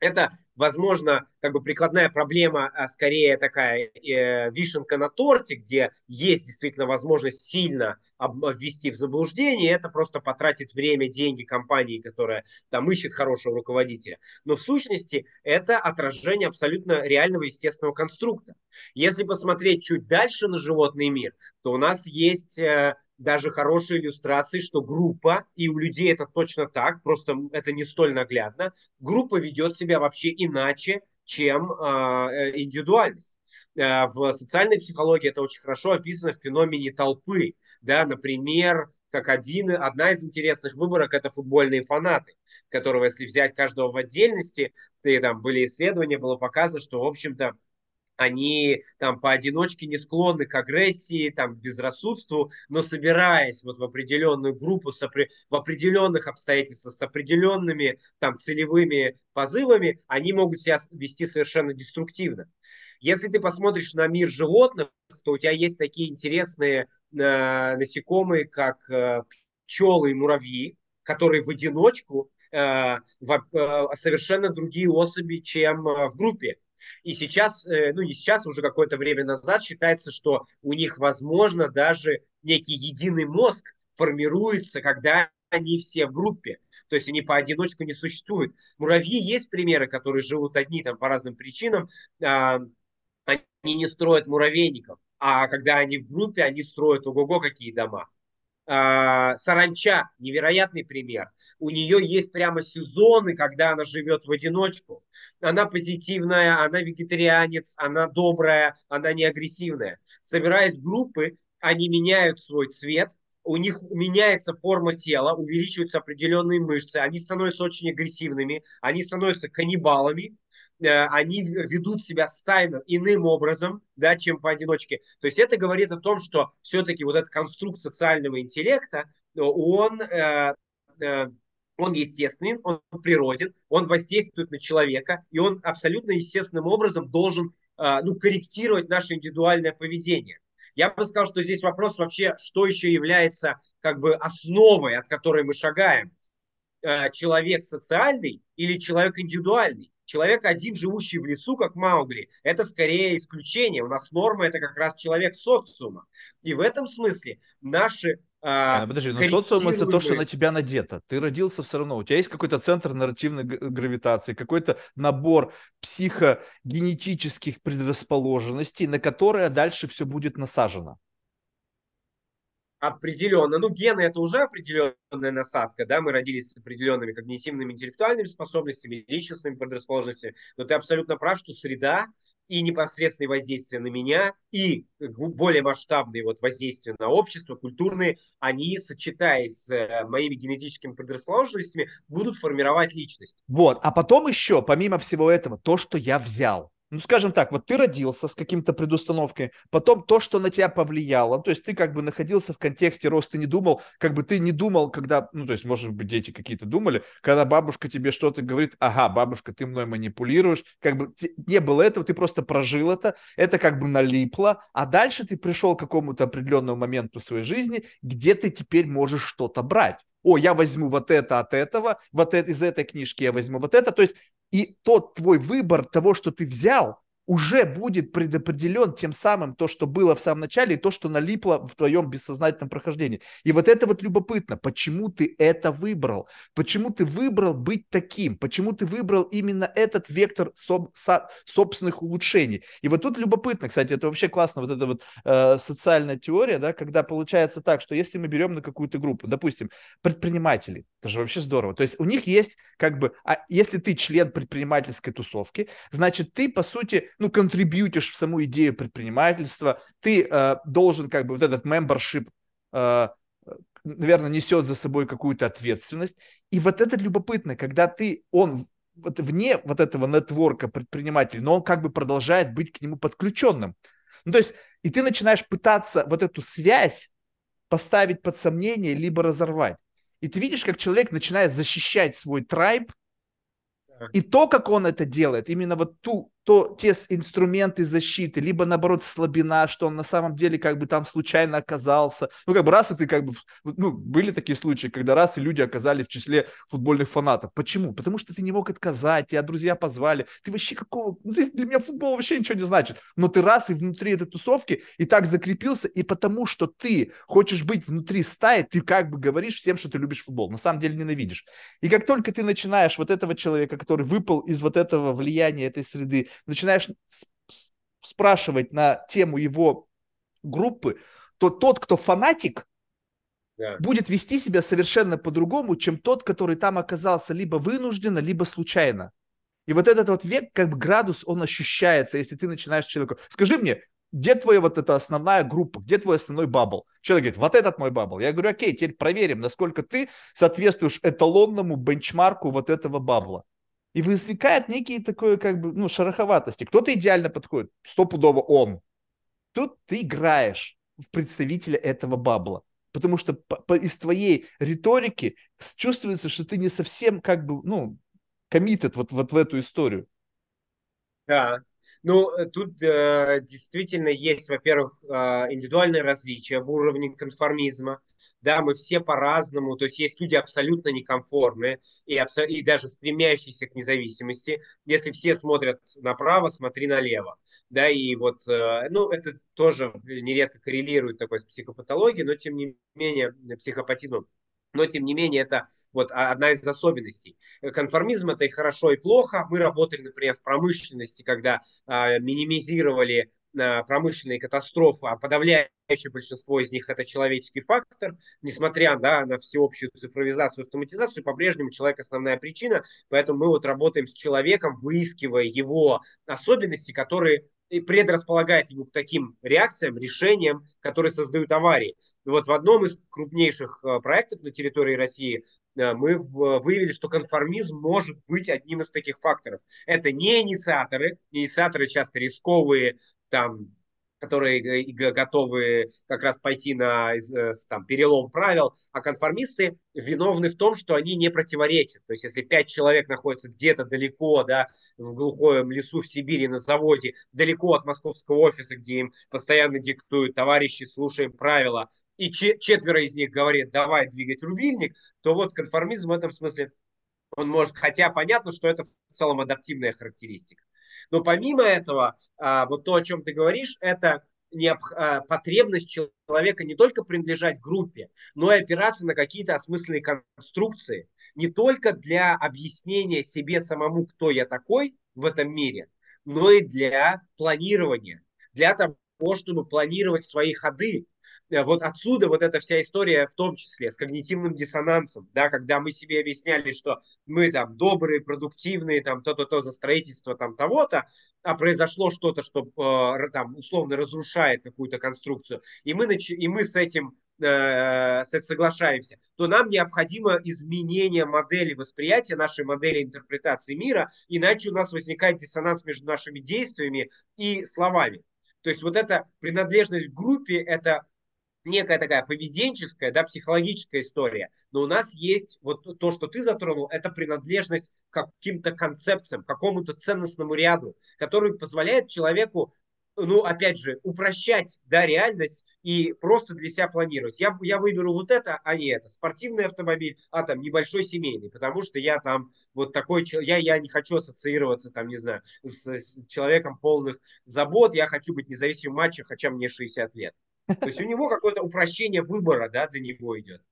это, возможно, как бы прикладная проблема, а скорее такая э, вишенка на торте, где есть действительно возможность сильно ввести в заблуждение, это просто потратит время, деньги компании, которая там ищет хорошего руководителя. Но в сущности это отражение абсолютно реального естественного конструкта. Если посмотреть чуть дальше на животный мир, то у нас есть э, даже хорошие иллюстрации, что группа, и у людей это точно так, просто это не столь наглядно, группа ведет себя вообще иначе, чем э, индивидуальность. Э, в социальной психологии это очень хорошо описано в феномене толпы. Да, например, как один, одна из интересных выборок – это футбольные фанаты, которого, если взять каждого в отдельности, ты, там были исследования, было показано, что, в общем-то, они там поодиночке не склонны к агрессии, там, к безрассудству, но собираясь вот в определенную группу, в определенных обстоятельствах, с определенными там целевыми позывами, они могут себя вести совершенно деструктивно. Если ты посмотришь на мир животных, то у тебя есть такие интересные э, насекомые, как э, пчелы и муравьи, которые в одиночку э, в, э, совершенно другие особи, чем э, в группе. И сейчас, э, ну не сейчас, уже какое-то время назад считается, что у них, возможно, даже некий единый мозг формируется, когда они все в группе. То есть они поодиночку не существуют. Муравьи есть примеры, которые живут одни там по разным причинам. А, они не строят муравейников. А когда они в группе, они строят ого-го какие дома. А, саранча, невероятный пример. У нее есть прямо сезоны, когда она живет в одиночку. Она позитивная, она вегетарианец, она добрая, она не агрессивная. Собираясь в группы, они меняют свой цвет, у них меняется форма тела, увеличиваются определенные мышцы, они становятся очень агрессивными, они становятся каннибалами, они ведут себя стайно иным образом, да, чем поодиночке. То есть это говорит о том, что все-таки вот этот конструкт социального интеллекта, он, э, э, он естественный, он природен, он воздействует на человека, и он абсолютно естественным образом должен ну, корректировать наше индивидуальное поведение. Я бы сказал, что здесь вопрос вообще, что еще является как бы основой, от которой мы шагаем. Человек социальный или человек индивидуальный? Человек один, живущий в лесу, как Маугли, это скорее исключение. У нас норма – это как раз человек социума. И в этом смысле наши а, а подожди, но социум это то, что на тебя надето. Ты родился все равно. У тебя есть какой-то центр нарративной гравитации, какой-то набор психогенетических предрасположенностей, на которые дальше все будет насажено определенно, ну, гены это уже определенная насадка, да, мы родились с определенными когнитивными, интеллектуальными способностями, личностными предрасположенностями, но ты абсолютно прав, что среда и непосредственные воздействия на меня, и более масштабные вот воздействия на общество, культурные, они, сочетаясь с э, моими генетическими предрасположенностями, будут формировать личность. Вот, а потом еще, помимо всего этого, то, что я взял ну, скажем так, вот ты родился с каким-то предустановкой, потом то, что на тебя повлияло, то есть ты как бы находился в контексте роста, не думал, как бы ты не думал, когда, ну, то есть, может быть, дети какие-то думали, когда бабушка тебе что-то говорит, ага, бабушка, ты мной манипулируешь, как бы не было этого, ты просто прожил это, это как бы налипло, а дальше ты пришел к какому-то определенному моменту в своей жизни, где ты теперь можешь что-то брать о, я возьму вот это от этого, вот это, из этой книжки я возьму вот это. То есть и тот твой выбор того, что ты взял, уже будет предопределен тем самым то, что было в самом начале, и то, что налипло в твоем бессознательном прохождении. И вот это вот любопытно, почему ты это выбрал, почему ты выбрал быть таким, почему ты выбрал именно этот вектор соб- со- собственных улучшений. И вот тут любопытно, кстати, это вообще классно, вот эта вот э, социальная теория, да, когда получается так, что если мы берем на какую-то группу, допустим, предприниматели, это же вообще здорово, то есть у них есть как бы, а если ты член предпринимательской тусовки, значит ты по сути ну, контрибьютишь в саму идею предпринимательства, ты э, должен как бы вот этот membership, э, наверное, несет за собой какую-то ответственность. И вот это любопытно, когда ты, он вот вне вот этого нетворка предпринимателей, но он как бы продолжает быть к нему подключенным. Ну, то есть, и ты начинаешь пытаться вот эту связь поставить под сомнение, либо разорвать. И ты видишь, как человек начинает защищать свой трайб, и то, как он это делает, именно вот ту то те инструменты защиты, либо наоборот слабина, что он на самом деле как бы там случайно оказался. Ну, как бы раз и ты как бы, ну, были такие случаи, когда раз и люди оказались в числе футбольных фанатов. Почему? Потому что ты не мог отказать, тебя друзья позвали. Ты вообще какого, ну, ты, для меня футбол вообще ничего не значит. Но ты раз и внутри этой тусовки и так закрепился, и потому что ты хочешь быть внутри стаи, ты как бы говоришь всем, что ты любишь футбол. На самом деле ненавидишь. И как только ты начинаешь вот этого человека, который выпал из вот этого влияния этой среды, начинаешь спрашивать на тему его группы, то тот, кто фанатик, да. будет вести себя совершенно по-другому, чем тот, который там оказался либо вынужденно, либо случайно. И вот этот вот век, как бы градус, он ощущается, если ты начинаешь человеку. Скажи мне, где твоя вот эта основная группа, где твой основной bubble? Человек говорит, вот этот мой bubble. Я говорю, окей, теперь проверим, насколько ты соответствуешь эталонному бенчмарку вот этого бабла. И возникает некие такое, как бы, ну, шероховатости. Кто-то идеально подходит, стопудово он. Тут ты играешь в представителя этого бабла. Потому что по, по, из твоей риторики чувствуется, что ты не совсем как бы, ну, коммитет вот, вот в эту историю. Да, ну, э, тут э, действительно есть, во-первых, э, индивидуальные различия в уровне конформизма да, мы все по-разному, то есть есть люди абсолютно некомфортные и, абсо- и даже стремящиеся к независимости. Если все смотрят направо, смотри налево, да, и вот, э, ну, это тоже нередко коррелирует такой с психопатологией, но тем не менее психопатизмом. Но, тем не менее, это вот одна из особенностей. Конформизм – это и хорошо, и плохо. Мы работали, например, в промышленности, когда э, минимизировали промышленные катастрофы, а подавляющее большинство из них это человеческий фактор, несмотря да, на всеобщую цифровизацию, автоматизацию, по-прежнему человек основная причина, поэтому мы вот работаем с человеком, выискивая его особенности, которые предрасполагают его к таким реакциям, решениям, которые создают аварии. Вот в одном из крупнейших э, проектов на территории России э, мы выявили, что конформизм может быть одним из таких факторов. Это не инициаторы, инициаторы часто рисковые, там, которые готовы как раз пойти на э, там, перелом правил, а конформисты виновны в том, что они не противоречат. То есть, если пять человек находятся где-то далеко, да, в глухом лесу в Сибири на заводе, далеко от московского офиса, где им постоянно диктуют, товарищи, слушаем правила, и четверо из них говорит, давай двигать рубильник, то вот конформизм в этом смысле он может, хотя понятно, что это в целом адаптивная характеристика. Но помимо этого, а, вот то, о чем ты говоришь, это а, потребность человека не только принадлежать группе, но и опираться на какие-то осмысленные конструкции. Не только для объяснения себе самому, кто я такой в этом мире, но и для планирования, для того, чтобы планировать свои ходы, вот отсюда вот эта вся история, в том числе с когнитивным диссонансом, да, когда мы себе объясняли, что мы там добрые, продуктивные, там то-то-то за строительство там того-то, а произошло что-то, что э, там условно разрушает какую-то конструкцию, и мы, нач... и мы с этим э, соглашаемся, то нам необходимо изменение модели восприятия, нашей модели интерпретации мира, иначе у нас возникает диссонанс между нашими действиями и словами. То есть вот эта принадлежность к группе – это некая такая поведенческая, да, психологическая история. Но у нас есть вот то, что ты затронул, это принадлежность к каким-то концепциям, к какому-то ценностному ряду, который позволяет человеку ну, опять же, упрощать, да, реальность и просто для себя планировать. Я, я выберу вот это, а не это. Спортивный автомобиль, а там небольшой семейный, потому что я там вот такой, я, я не хочу ассоциироваться, там, не знаю, с, с человеком полных забот, я хочу быть независимым матчем, хотя мне 60 лет. То есть у него какое-то упрощение выбора, да, для него идет.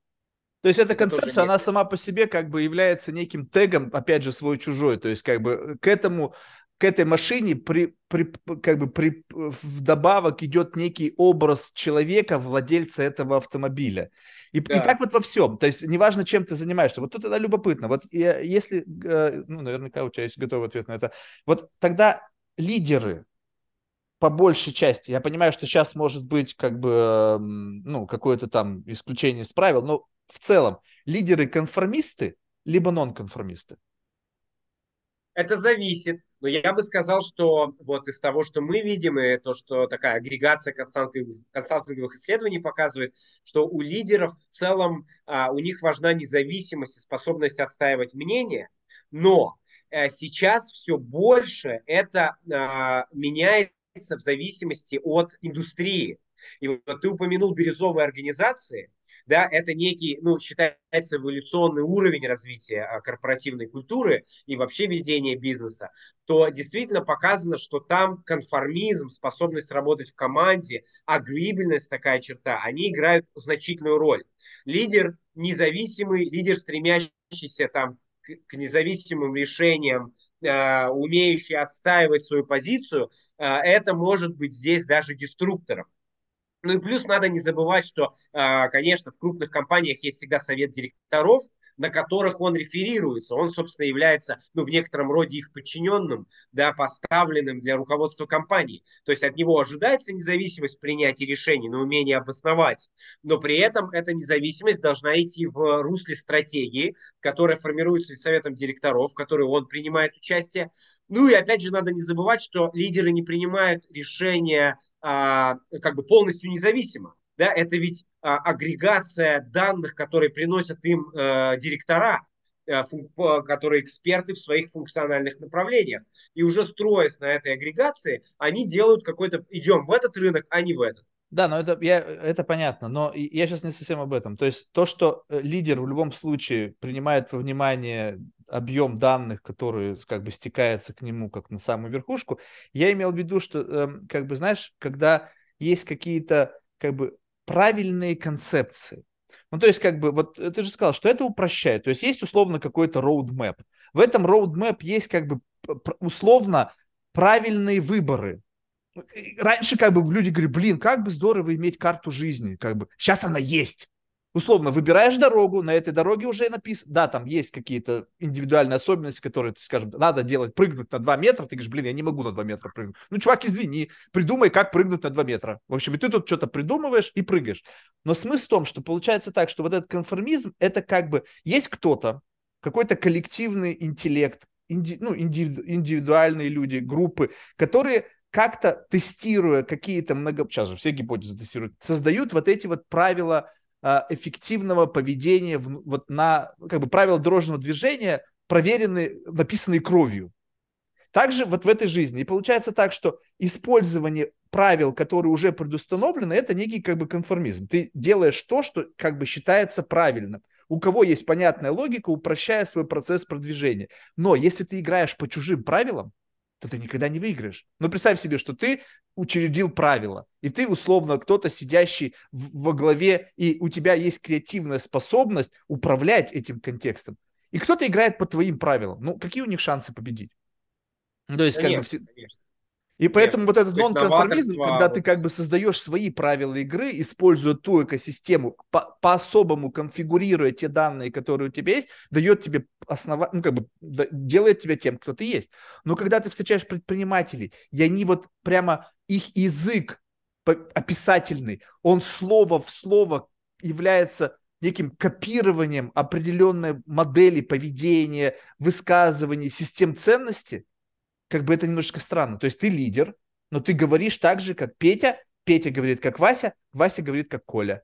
То есть эта концепция, она сама по себе как бы является неким тегом, опять же, свой-чужой. То есть как бы к этому, к этой машине при, при, как бы при, вдобавок идет некий образ человека, владельца этого автомобиля. И, да. и так вот во всем. То есть неважно, чем ты занимаешься. Вот тут это любопытно. Вот если, э, ну, наверняка у тебя есть готовый ответ на это. Вот тогда лидеры, по большей части. Я понимаю, что сейчас может быть как бы, ну, какое-то там исключение из правил, но в целом лидеры конформисты либо нонконформисты? Это зависит. Но я бы сказал, что вот из того, что мы видим, и то, что такая агрегация консалтинговых, консалтинговых исследований показывает, что у лидеров в целом, а, у них важна независимость и способность отстаивать мнение, но э, сейчас все больше это а, меняется в зависимости от индустрии. И вот ты упомянул бирюзовые организации – да, это некий, ну, считается эволюционный уровень развития а, корпоративной культуры и вообще ведения бизнеса, то действительно показано, что там конформизм, способность работать в команде, агрибельность такая черта, они играют значительную роль. Лидер независимый, лидер, стремящийся там к, независимым решениям, умеющий отстаивать свою позицию, э, это может быть здесь даже деструктором. Ну и плюс надо не забывать, что, а, конечно, в крупных компаниях есть всегда совет директоров, на которых он реферируется. Он, собственно, является, ну, в некотором роде их подчиненным, да, поставленным для руководства компании. То есть от него ожидается независимость в принятии решений, но умение обосновать. Но при этом эта независимость должна идти в русле стратегии, которая формируется советом директоров, в которой он принимает участие. Ну и опять же надо не забывать, что лидеры не принимают решения а, как бы полностью независимо. Да, это ведь а, агрегация данных, которые приносят им э, директора, э, которые эксперты в своих функциональных направлениях. И уже строясь на этой агрегации, они делают какой-то, идем в этот рынок, а не в этот. Да, но это, я, это понятно, но я сейчас не совсем об этом. То есть то, что лидер в любом случае принимает во внимание объем данных, которые как бы стекается к нему как на самую верхушку, я имел в виду, что э, как бы знаешь, когда есть какие-то как бы правильные концепции, ну, то есть, как бы, вот э, ты же сказал, что это упрощает. То есть, есть условно какой-то roadmap. В этом roadmap есть как бы условно правильные выборы. Раньше как бы люди говорили, блин, как бы здорово иметь карту жизни. Как бы. Сейчас она есть условно выбираешь дорогу, на этой дороге уже написано, да, там есть какие-то индивидуальные особенности, которые, скажем, надо делать, прыгнуть на 2 метра, ты говоришь, блин, я не могу на 2 метра прыгнуть. Ну, чувак, извини, придумай, как прыгнуть на 2 метра. В общем, и ты тут что-то придумываешь и прыгаешь. Но смысл в том, что получается так, что вот этот конформизм, это как бы, есть кто-то, какой-то коллективный интеллект, инди, ну, индивиду, индивидуальные люди, группы, которые как-то тестируя какие-то много... Сейчас же все гипотезы тестируют, создают вот эти вот правила эффективного поведения вот на как бы правила дорожного движения проверены, написанные кровью. Также вот в этой жизни. И получается так, что использование правил, которые уже предустановлены, это некий как бы конформизм. Ты делаешь то, что как бы считается правильным. У кого есть понятная логика, упрощая свой процесс продвижения. Но если ты играешь по чужим правилам, то ты никогда не выиграешь. Но представь себе, что ты учредил правила, и ты условно кто-то сидящий в, во главе, и у тебя есть креативная способность управлять этим контекстом. И кто-то играет по твоим правилам. Ну, какие у них шансы победить? Ну, то есть, конечно, как бы, конечно. И поэтому вот этот нонконформизм, когда ты как бы создаешь свои правила игры, используя ту экосистему, по- по-особому конфигурируя те данные, которые у тебя есть, дает тебе основа, ну как бы делает тебя тем, кто ты есть. Но когда ты встречаешь предпринимателей, и они вот прямо их язык описательный, он слово в слово является неким копированием определенной модели поведения, высказываний, систем ценностей, как бы это немножечко странно. То есть ты лидер, но ты говоришь так же, как Петя, Петя говорит, как Вася, Вася говорит, как Коля.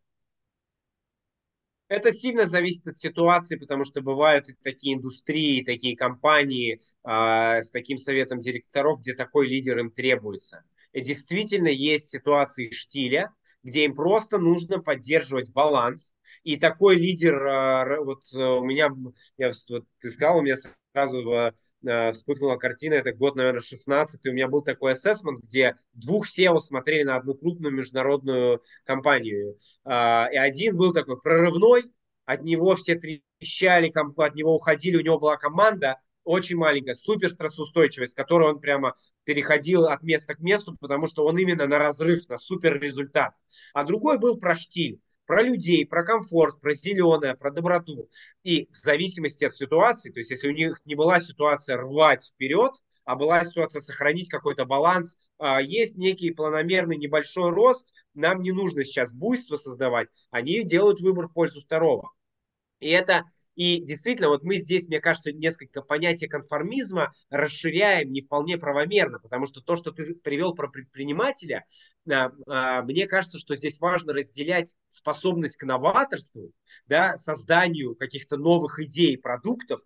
Это сильно зависит от ситуации, потому что бывают такие индустрии, такие компании э, с таким советом директоров, где такой лидер им требуется. И действительно есть ситуации штиля, где им просто нужно поддерживать баланс. И такой лидер, э, вот э, у меня, я, вот, ты сказал, у меня сразу Э, вспыхнула картина, это год, наверное, 16 у меня был такой ассессмент, где двух SEO смотрели на одну крупную международную компанию. А, и один был такой прорывной, от него все трещали, от него уходили, у него была команда очень маленькая, супер стрессоустойчивость, которой он прямо переходил от места к месту, потому что он именно на разрыв, на супер результат. А другой был про штиль про людей, про комфорт, про зеленое, про доброту. И в зависимости от ситуации, то есть если у них не была ситуация рвать вперед, а была ситуация сохранить какой-то баланс, а, есть некий планомерный небольшой рост, нам не нужно сейчас буйство создавать, они делают выбор в пользу второго. И это и действительно, вот мы здесь, мне кажется, несколько понятия конформизма расширяем не вполне правомерно, потому что то, что ты привел про предпринимателя, а, а, мне кажется, что здесь важно разделять способность к новаторству, да, созданию каких-то новых идей, продуктов,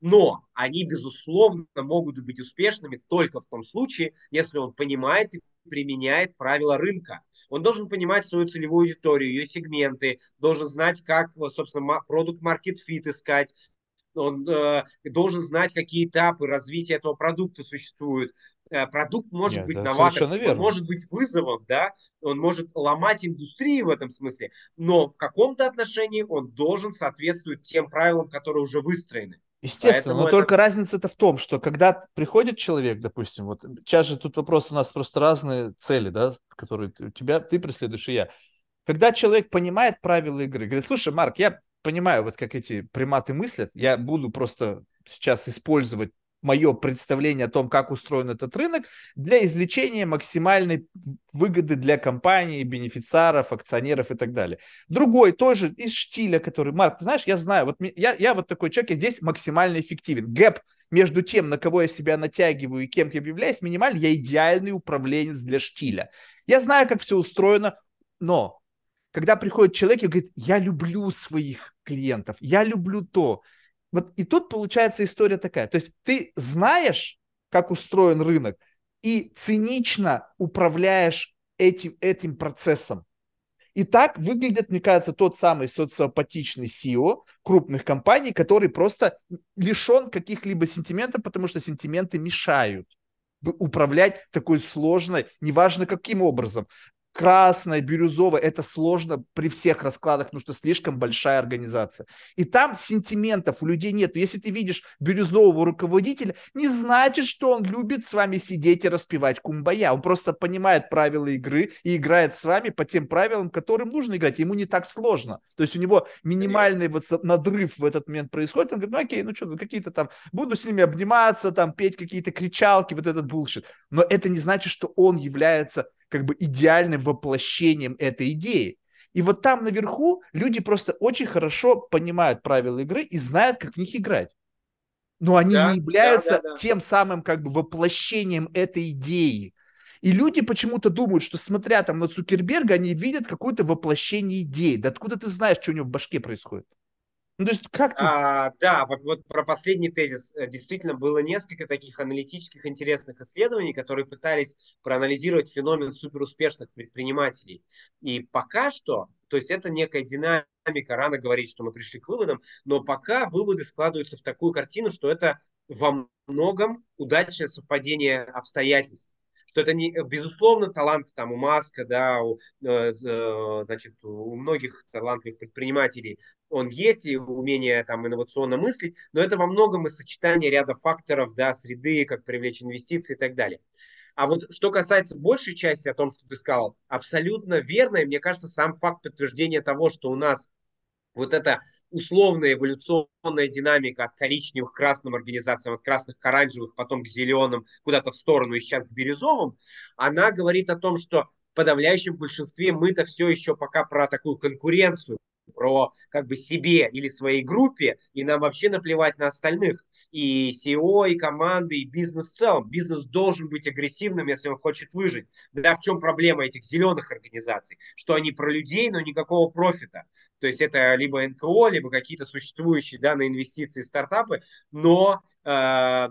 Но они, безусловно, могут быть успешными только в том случае, если он понимает и применяет правила рынка. Он должен понимать свою целевую аудиторию, ее сегменты, должен знать, как, собственно, продукт market fit искать, он э, должен знать, какие этапы развития этого продукта существуют. Э, продукт может Нет, быть новаторским, он может быть вызовом, да, он может ломать индустрию в этом смысле, но в каком-то отношении он должен соответствовать тем правилам, которые уже выстроены. Естественно, Поэтому но это... только разница-то в том, что когда приходит человек, допустим, вот сейчас же тут вопрос у нас просто разные цели, да, которые у тебя, ты преследуешь и я. Когда человек понимает правила игры, говорит, слушай, Марк, я понимаю, вот как эти приматы мыслят, я буду просто сейчас использовать мое представление о том, как устроен этот рынок, для извлечения максимальной выгоды для компании, бенефициаров, акционеров и так далее. Другой тоже из штиля, который, Марк, ты знаешь, я знаю, вот я, я вот такой человек, я здесь максимально эффективен. Гэп между тем, на кого я себя натягиваю и кем я являюсь, минимальный, я идеальный управленец для штиля. Я знаю, как все устроено, но когда приходит человек и говорит, я люблю своих клиентов, я люблю то, вот и тут получается история такая. То есть ты знаешь, как устроен рынок, и цинично управляешь этим, этим процессом. И так выглядит, мне кажется, тот самый социопатичный CEO крупных компаний, который просто лишен каких-либо сентиментов, потому что сентименты мешают управлять такой сложной, неважно каким образом красное, бирюзовое, это сложно при всех раскладах, потому что слишком большая организация. И там сентиментов у людей нет. Если ты видишь бирюзового руководителя, не значит, что он любит с вами сидеть и распевать кумбая. Он просто понимает правила игры и играет с вами по тем правилам, которым нужно играть. Ему не так сложно. То есть у него минимальный вот надрыв в этот момент происходит. Он говорит, ну окей, ну что, ну какие-то там, буду с ними обниматься, там петь какие-то кричалки, вот этот булшит. Но это не значит, что он является как бы идеальным воплощением этой идеи. И вот там наверху люди просто очень хорошо понимают правила игры и знают, как в них играть. Но они да, не являются да, да, да. тем самым как бы воплощением этой идеи. И люди почему-то думают, что смотря там на Цукерберга, они видят какое-то воплощение идеи. Да откуда ты знаешь, что у него в башке происходит? Ну, то есть как ты... а, да, вот, вот про последний тезис. Э, действительно, было несколько таких аналитических интересных исследований, которые пытались проанализировать феномен суперуспешных предпринимателей. И пока что, то есть это некая динамика, рано говорить, что мы пришли к выводам, но пока выводы складываются в такую картину, что это во многом удачное совпадение обстоятельств что это не, безусловно, талант там у Маска, да, у, э, э, значит, у многих талантливых предпринимателей он есть, и умение там инновационно мыслить, но это во многом и сочетание ряда факторов, да, среды, как привлечь инвестиции и так далее. А вот что касается большей части о том, что ты сказал, абсолютно верно, и мне кажется, сам факт подтверждения того, что у нас вот эта условная эволюционная динамика от коричневых к красным организациям, от красных к оранжевых, потом к зеленым, куда-то в сторону и сейчас к бирюзовым, она говорит о том, что в подавляющем большинстве мы-то все еще пока про такую конкуренцию, про как бы себе или своей группе, и нам вообще наплевать на остальных. И SEO, и команды, и бизнес в целом. Бизнес должен быть агрессивным, если он хочет выжить. Да, в чем проблема этих зеленых организаций? Что они про людей, но никакого профита. То есть это либо НКО, либо какие-то существующие да, на инвестиции стартапы, но э, э,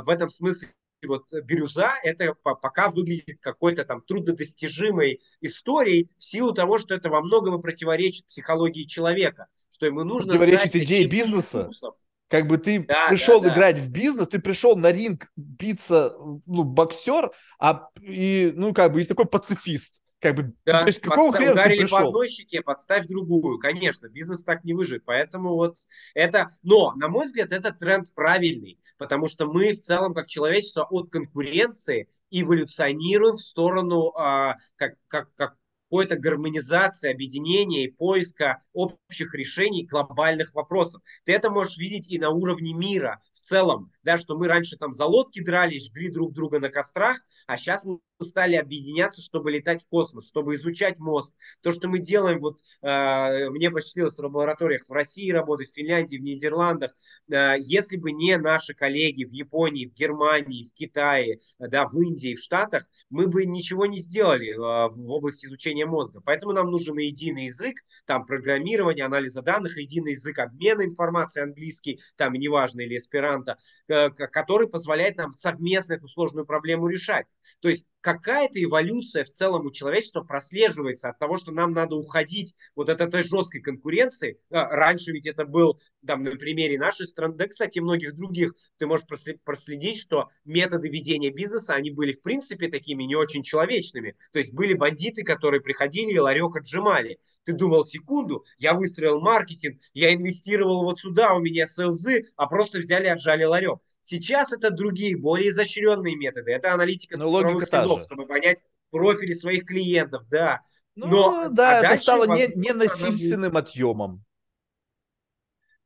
в этом смысле вот бирюза это пока выглядит какой-то там труднодостижимой историей в силу того, что это во многом и противоречит психологии человека, что ему нужно противоречит идее бизнеса. Ресурсов. Как бы ты да, пришел да, играть да. в бизнес, ты пришел на ринг биться, ну, боксер, а и, ну, как бы, и такой пацифист. Как бы, да, то есть какого подстав, хрена ударили ты пришел? по одной щеке, подставь другую. Конечно, бизнес так не выживет. Поэтому вот это... Но, на мой взгляд, это тренд правильный. Потому что мы в целом, как человечество, от конкуренции эволюционируем в сторону а, как, как, как какой-то гармонизации, объединения и поиска общих решений глобальных вопросов. Ты это можешь видеть и на уровне мира в целом, да, что мы раньше там за лодки дрались, жгли друг друга на кострах, а сейчас стали объединяться, чтобы летать в космос, чтобы изучать мозг. То, что мы делаем, вот э, мне посчастливилось в лабораториях в России работать, в Финляндии, в Нидерландах, э, если бы не наши коллеги в Японии, в Германии, в Китае, да, в Индии, в Штатах, мы бы ничего не сделали э, в области изучения мозга. Поэтому нам нужен единый язык, там программирование, анализа данных, единый язык обмена информацией английский, там неважно или эсперанто, э, который позволяет нам совместно эту сложную проблему решать. То есть какая-то эволюция в целом у человечества прослеживается от того, что нам надо уходить вот от этой жесткой конкуренции. А, раньше ведь это был, там, на примере нашей страны, да, кстати, многих других, ты можешь проследить, что методы ведения бизнеса, они были, в принципе, такими не очень человечными. То есть были бандиты, которые приходили и ларек отжимали. Ты думал, секунду, я выстроил маркетинг, я инвестировал вот сюда, у меня селзы, а просто взяли и отжали ларек. Сейчас это другие, более изощренные методы. Это аналитика Но цифровых следов, чтобы понять профили своих клиентов, да. Ну, но, да, а это стало не, не насильственным отъемом.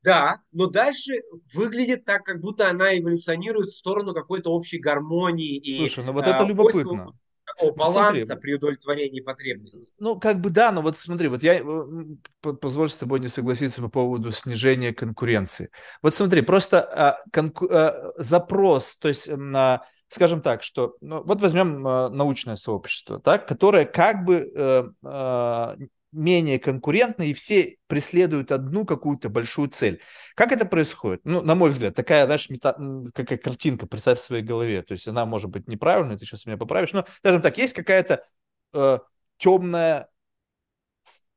Да, но дальше выглядит так, как будто она эволюционирует в сторону какой-то общей гармонии и Слушай, ну вот это э, любопытно такого ну, баланса смотри, при удовлетворении потребностей. Ну, как бы да, но вот смотри, вот я э, позволь с тобой не согласиться по поводу снижения конкуренции. Вот смотри, просто а, конку, а, запрос, то есть на скажем так, что ну, вот возьмем э, научное сообщество, так, которое как бы э, э, менее конкурентны, и все преследуют одну какую-то большую цель. Как это происходит? Ну, на мой взгляд, такая, знаешь, мета... какая картинка, представь в своей голове. То есть она может быть неправильной, ты сейчас меня поправишь, но, скажем так, есть какая-то э, темная,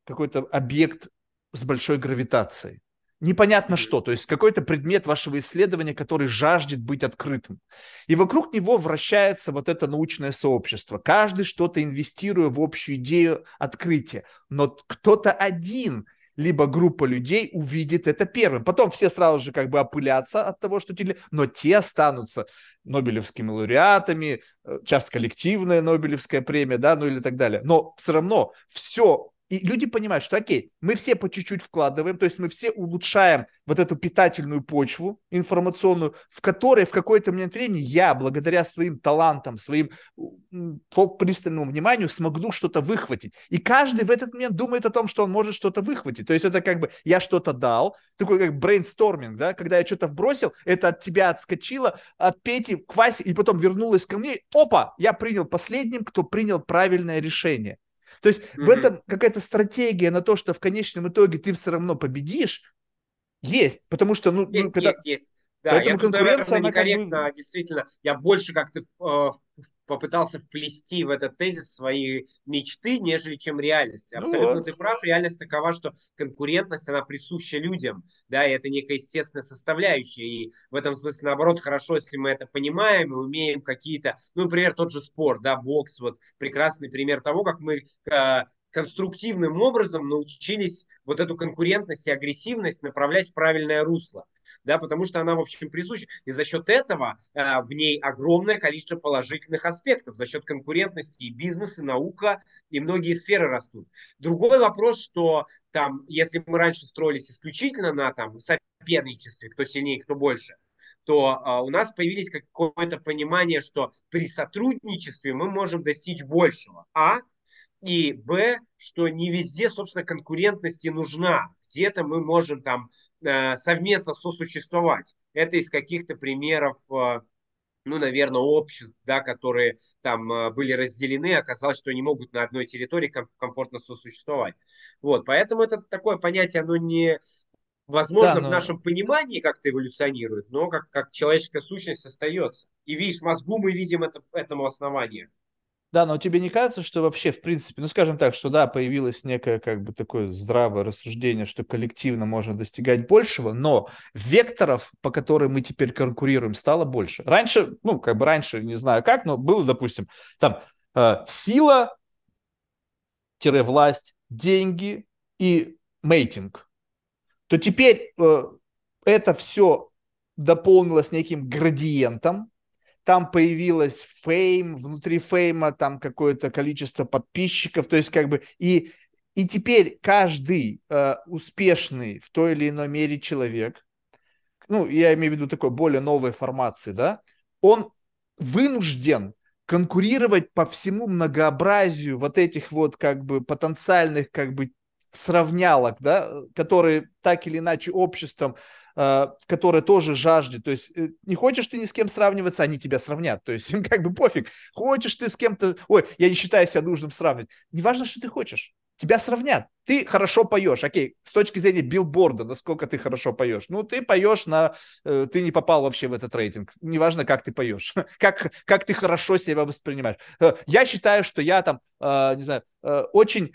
какой-то объект с большой гравитацией непонятно что, то есть какой-то предмет вашего исследования, который жаждет быть открытым. И вокруг него вращается вот это научное сообщество. Каждый что-то инвестируя в общую идею открытия. Но кто-то один либо группа людей увидит это первым. Потом все сразу же как бы опылятся от того, что теле... Но те останутся Нобелевскими лауреатами, э, часто коллективная Нобелевская премия, да, ну или так далее. Но все равно все и люди понимают, что окей, мы все по чуть-чуть вкладываем, то есть мы все улучшаем вот эту питательную почву информационную, в которой в какой-то момент времени я, благодаря своим талантам, своим пристальному вниманию, смогу что-то выхватить. И каждый в этот момент думает о том, что он может что-то выхватить. То есть это как бы я что-то дал, такой как брейнсторминг, да, когда я что-то вбросил, это от тебя отскочило, от Пети к Васе, и потом вернулось ко мне. Опа, я принял последним, кто принял правильное решение. То есть mm-hmm. в этом какая-то стратегия на то, что в конечном итоге ты все равно победишь, есть. Потому что, ну, есть, когда... есть, есть. Да, Поэтому я конкуренция, она некорректно, как бы... действительно, я больше как-то э, попытался вплести в этот тезис свои мечты, нежели чем реальность. Ну Абсолютно ну, ты прав, реальность такова, что конкурентность, она присуща людям, да, и это некая естественная составляющая, и в этом смысле, наоборот, хорошо, если мы это понимаем и умеем какие-то, ну, например, тот же спорт, да, бокс, вот прекрасный пример того, как мы э, конструктивным образом научились вот эту конкурентность и агрессивность направлять в правильное русло да, потому что она, в общем, присуща. И за счет этого э, в ней огромное количество положительных аспектов. За счет конкурентности и бизнес, и наука, и многие сферы растут. Другой вопрос, что там, если мы раньше строились исключительно на там, соперничестве, кто сильнее, кто больше, то э, у нас появились какое-то понимание, что при сотрудничестве мы можем достичь большего. А и Б, что не везде, собственно, конкурентности нужна. Где-то мы можем там совместно сосуществовать. Это из каких-то примеров, э, ну, наверное, обществ, да, которые там э, были разделены, оказалось, что они могут на одной территории комфортно сосуществовать. Вот, поэтому это такое понятие, оно не, возможно, да, но... в нашем понимании как-то эволюционирует, но как, как человеческая сущность остается. И видишь, мозгу мы видим это, этому основание. Да, но тебе не кажется, что вообще, в принципе, ну, скажем так, что да, появилось некое как бы такое здравое рассуждение, что коллективно можно достигать большего, но векторов, по которым мы теперь конкурируем, стало больше. Раньше, ну, как бы раньше, не знаю как, но было, допустим, там э, сила, власть, деньги и мейтинг. То теперь э, это все дополнилось неким градиентом, там появилось фейм, внутри фейма там какое-то количество подписчиков, то есть как бы и и теперь каждый э, успешный в той или иной мере человек, ну, я имею в виду такой более новой формации, да, он вынужден конкурировать по всему многообразию вот этих вот как бы потенциальных как бы сравнялок, да, которые так или иначе обществом Э, которая тоже жаждет. То есть э, не хочешь ты ни с кем сравниваться, они тебя сравнят. То есть им [laughs] как бы пофиг. Хочешь ты с кем-то... Ой, я не считаю себя нужным сравнивать. Неважно, что ты хочешь. тебя сравнят. Ты хорошо поешь, окей, с точки зрения билборда, насколько ты хорошо поешь. Ну, ты поешь на... Э, ты не попал вообще в этот рейтинг. Неважно, как ты поешь, [laughs] как, как ты хорошо себя воспринимаешь. Э, я считаю, что я там, э, не знаю, э, очень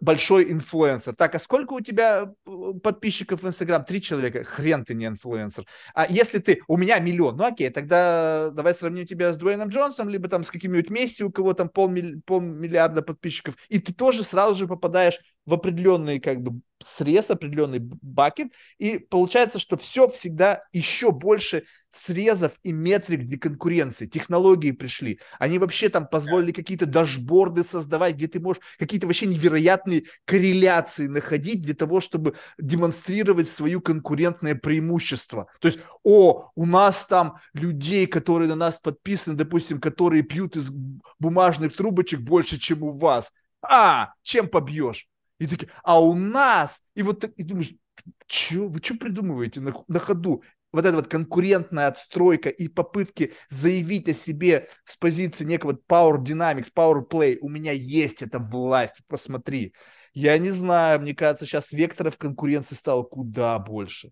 большой инфлюенсер. Так, а сколько у тебя э, подписчиков в Инстаграм? Три человека. Хрен ты не инфлюенсер. А если ты... У меня миллион. Ну, окей, тогда давай сравним тебя с Дуэйном Джонсом, либо там с каким-нибудь Месси, у кого там полмилли... полмиллиарда подписчиков. И ты тоже сразу же попадаешь в определенный как бы срез, определенный бакет, и получается, что все всегда еще больше срезов и метрик для конкуренции. Технологии пришли. Они вообще там позволили какие-то дашборды создавать, где ты можешь какие-то вообще невероятные корреляции находить для того, чтобы демонстрировать свое конкурентное преимущество. То есть, о, у нас там людей, которые на нас подписаны, допустим, которые пьют из бумажных трубочек больше, чем у вас. А, чем побьешь? И такие, а у нас, и вот и думаешь, что, вы что придумываете на, на ходу? Вот эта вот конкурентная отстройка и попытки заявить о себе с позиции некого power dynamics, power play. У меня есть эта власть, посмотри. Я не знаю, мне кажется, сейчас векторов конкуренции стало куда больше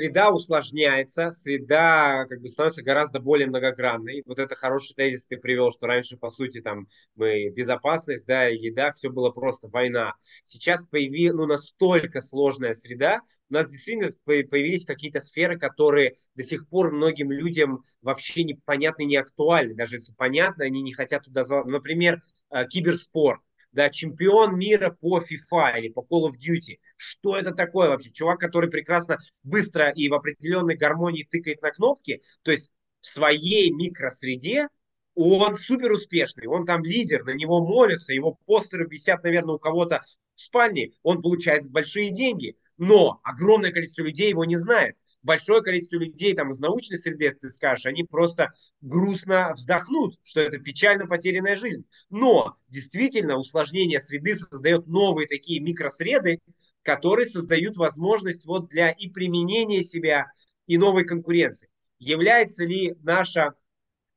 среда усложняется, среда как бы становится гораздо более многогранной. Вот это хороший тезис ты привел, что раньше, по сути, там мы безопасность, да, еда, все было просто война. Сейчас появилась ну, настолько сложная среда, у нас действительно появились какие-то сферы, которые до сих пор многим людям вообще непонятны, не актуальны. Даже если понятно, они не хотят туда... Например, э, киберспорт да, чемпион мира по FIFA или по Call of Duty. Что это такое вообще? Чувак, который прекрасно, быстро и в определенной гармонии тыкает на кнопки, то есть в своей микросреде он супер успешный, он там лидер, на него молятся, его постеры висят, наверное, у кого-то в спальне, он получает большие деньги, но огромное количество людей его не знает большое количество людей там из научной среды, ты скажешь, они просто грустно вздохнут, что это печально потерянная жизнь. Но действительно усложнение среды создает новые такие микросреды, которые создают возможность вот для и применения себя, и новой конкуренции. Является ли наша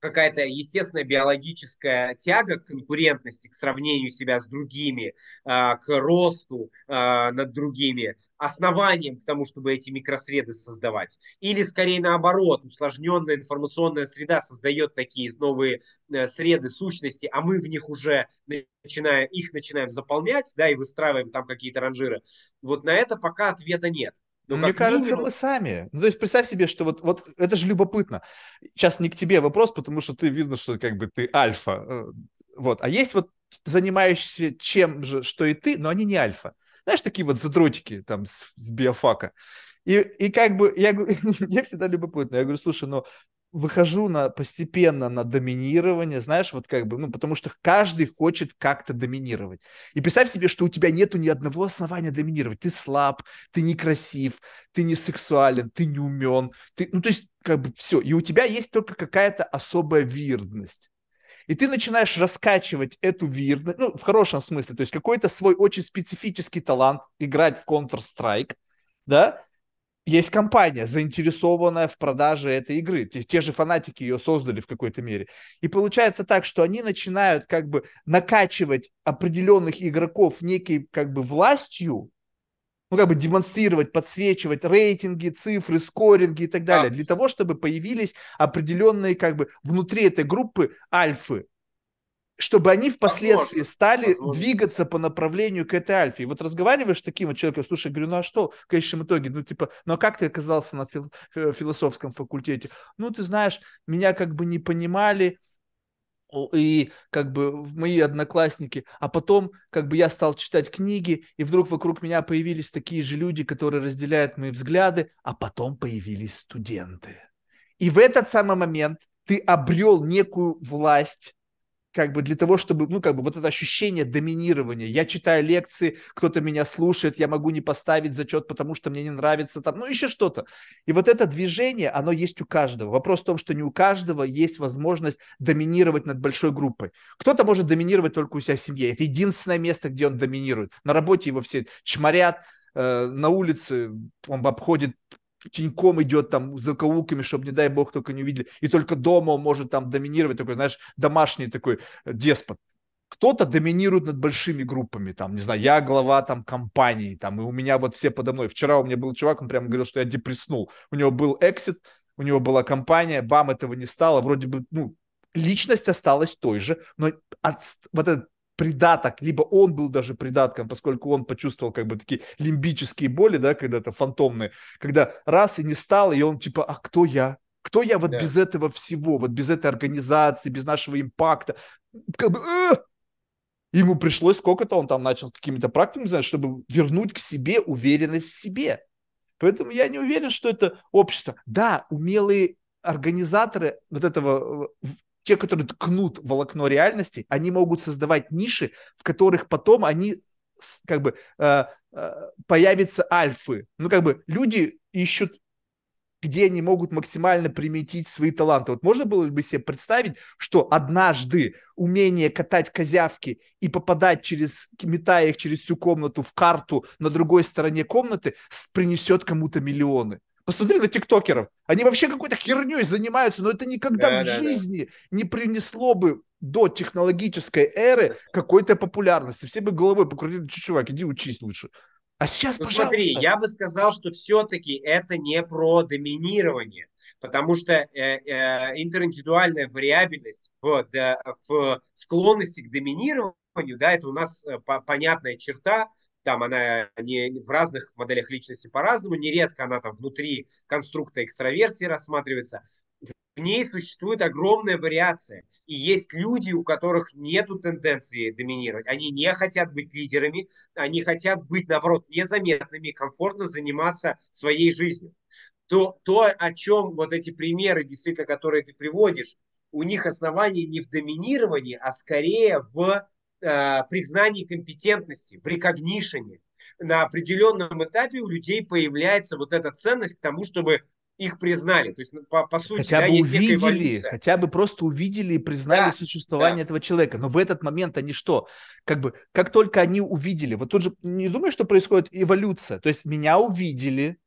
какая-то естественная биологическая тяга к конкурентности, к сравнению себя с другими, а, к росту а, над другими, основанием к тому, чтобы эти микросреды создавать. Или скорее наоборот, усложненная информационная среда создает такие новые э, среды, сущности, а мы в них уже начинаем, их начинаем заполнять, да, и выстраиваем там какие-то ранжиры. Вот на это пока ответа нет. Но Мне кажется, минимум... мы сами. Ну, то есть представь себе, что вот, вот это же любопытно. Сейчас не к тебе вопрос, потому что ты видно, что как бы ты альфа. Э, вот. А есть вот занимающиеся чем же, что и ты, но они не альфа. Знаешь, такие вот задротики там с, с биофака. И, и как бы я, я [laughs] всегда любопытно. Я говорю, слушай, ну выхожу на постепенно на доминирование, знаешь, вот как бы, ну, потому что каждый хочет как-то доминировать. И представь себе, что у тебя нету ни одного основания доминировать. Ты слаб, ты некрасив, ты не сексуален, ты не умен, ты, ну, то есть, как бы все. И у тебя есть только какая-то особая вирдность. И ты начинаешь раскачивать эту вирдность, ну, в хорошем смысле, то есть какой-то свой очень специфический талант играть в Counter-Strike, да, есть компания, заинтересованная в продаже этой игры. Есть те же фанатики ее создали в какой-то мере. И получается так, что они начинают как бы накачивать определенных игроков некой как бы властью, ну, как бы демонстрировать, подсвечивать рейтинги, цифры, скоринги и так далее, да. для того, чтобы появились определенные, как бы, внутри этой группы альфы, чтобы они впоследствии возможно, стали возможно. двигаться по направлению к этой альфе. И вот разговариваешь с таким вот человеком, слушай, говорю, ну а что в конечном итоге? Ну типа, ну а как ты оказался на фил- философском факультете? Ну ты знаешь, меня как бы не понимали, и как бы мои одноклассники, а потом как бы я стал читать книги, и вдруг вокруг меня появились такие же люди, которые разделяют мои взгляды, а потом появились студенты. И в этот самый момент ты обрел некую власть как бы для того, чтобы, ну, как бы вот это ощущение доминирования. Я читаю лекции, кто-то меня слушает, я могу не поставить зачет, потому что мне не нравится там, ну, еще что-то. И вот это движение, оно есть у каждого. Вопрос в том, что не у каждого есть возможность доминировать над большой группой. Кто-то может доминировать только у себя в семье. Это единственное место, где он доминирует. На работе его все чморят, э, на улице он обходит теньком идет там за каулками, чтобы, не дай бог, только не увидели. И только дома он может там доминировать, такой, знаешь, домашний такой деспот. кто-то доминирует над большими группами, там, не знаю, я глава там компании, там, и у меня вот все подо мной. Вчера у меня был чувак, он прямо говорил, что я депресснул. У него был эксит, у него была компания, бам, этого не стало, вроде бы, ну, личность осталась той же, но от, вот этот придаток, либо он был даже придатком, поскольку он почувствовал как бы такие лимбические боли, да, когда-то фантомные, когда раз и не стал, и он типа, а кто я? Кто я вот да. без этого всего, вот без этой организации, без нашего импакта? Как бы, э! Ему пришлось сколько-то, он там начал какими-то практиками, знаешь, чтобы вернуть к себе уверенность в себе. Поэтому я не уверен, что это общество. Да, умелые организаторы вот этого те, которые ткнут волокно реальности, они могут создавать ниши, в которых потом они как бы э, э, появятся альфы. Ну, как бы люди ищут где они могут максимально приметить свои таланты. Вот можно было бы себе представить, что однажды умение катать козявки и попадать через, метая их через всю комнату в карту на другой стороне комнаты, принесет кому-то миллионы. Посмотри на тиктокеров. Они вообще какой-то херней занимаются, но это никогда да, в да, жизни да. не принесло бы до технологической эры какой-то популярности. Все бы головой покрутили, чувак, иди учись лучше. А сейчас, ну, пожалуйста. Смотри, я бы сказал, что все-таки это не про доминирование, потому что э, э, интериндивидуальная вариабельность в, да, в склонности к доминированию, да, это у нас э, по, понятная черта, там она не в разных моделях личности по-разному, нередко она там внутри конструкта экстраверсии рассматривается. В ней существует огромная вариация. И есть люди, у которых нет тенденции доминировать. Они не хотят быть лидерами, они хотят быть, наоборот, незаметными, комфортно заниматься своей жизнью. То, то, о чем вот эти примеры, действительно, которые ты приводишь, у них основание не в доминировании, а скорее в э, признании компетентности, в рекогнишене. На определенном этапе у людей появляется вот эта ценность к тому, чтобы их признали. То есть, по, по сути, хотя да, бы увидели, хотя бы просто увидели и признали да, существование да. этого человека. Но в этот момент они что? Как бы, как только они увидели, вот тут же не думаю, что происходит эволюция. То есть меня увидели,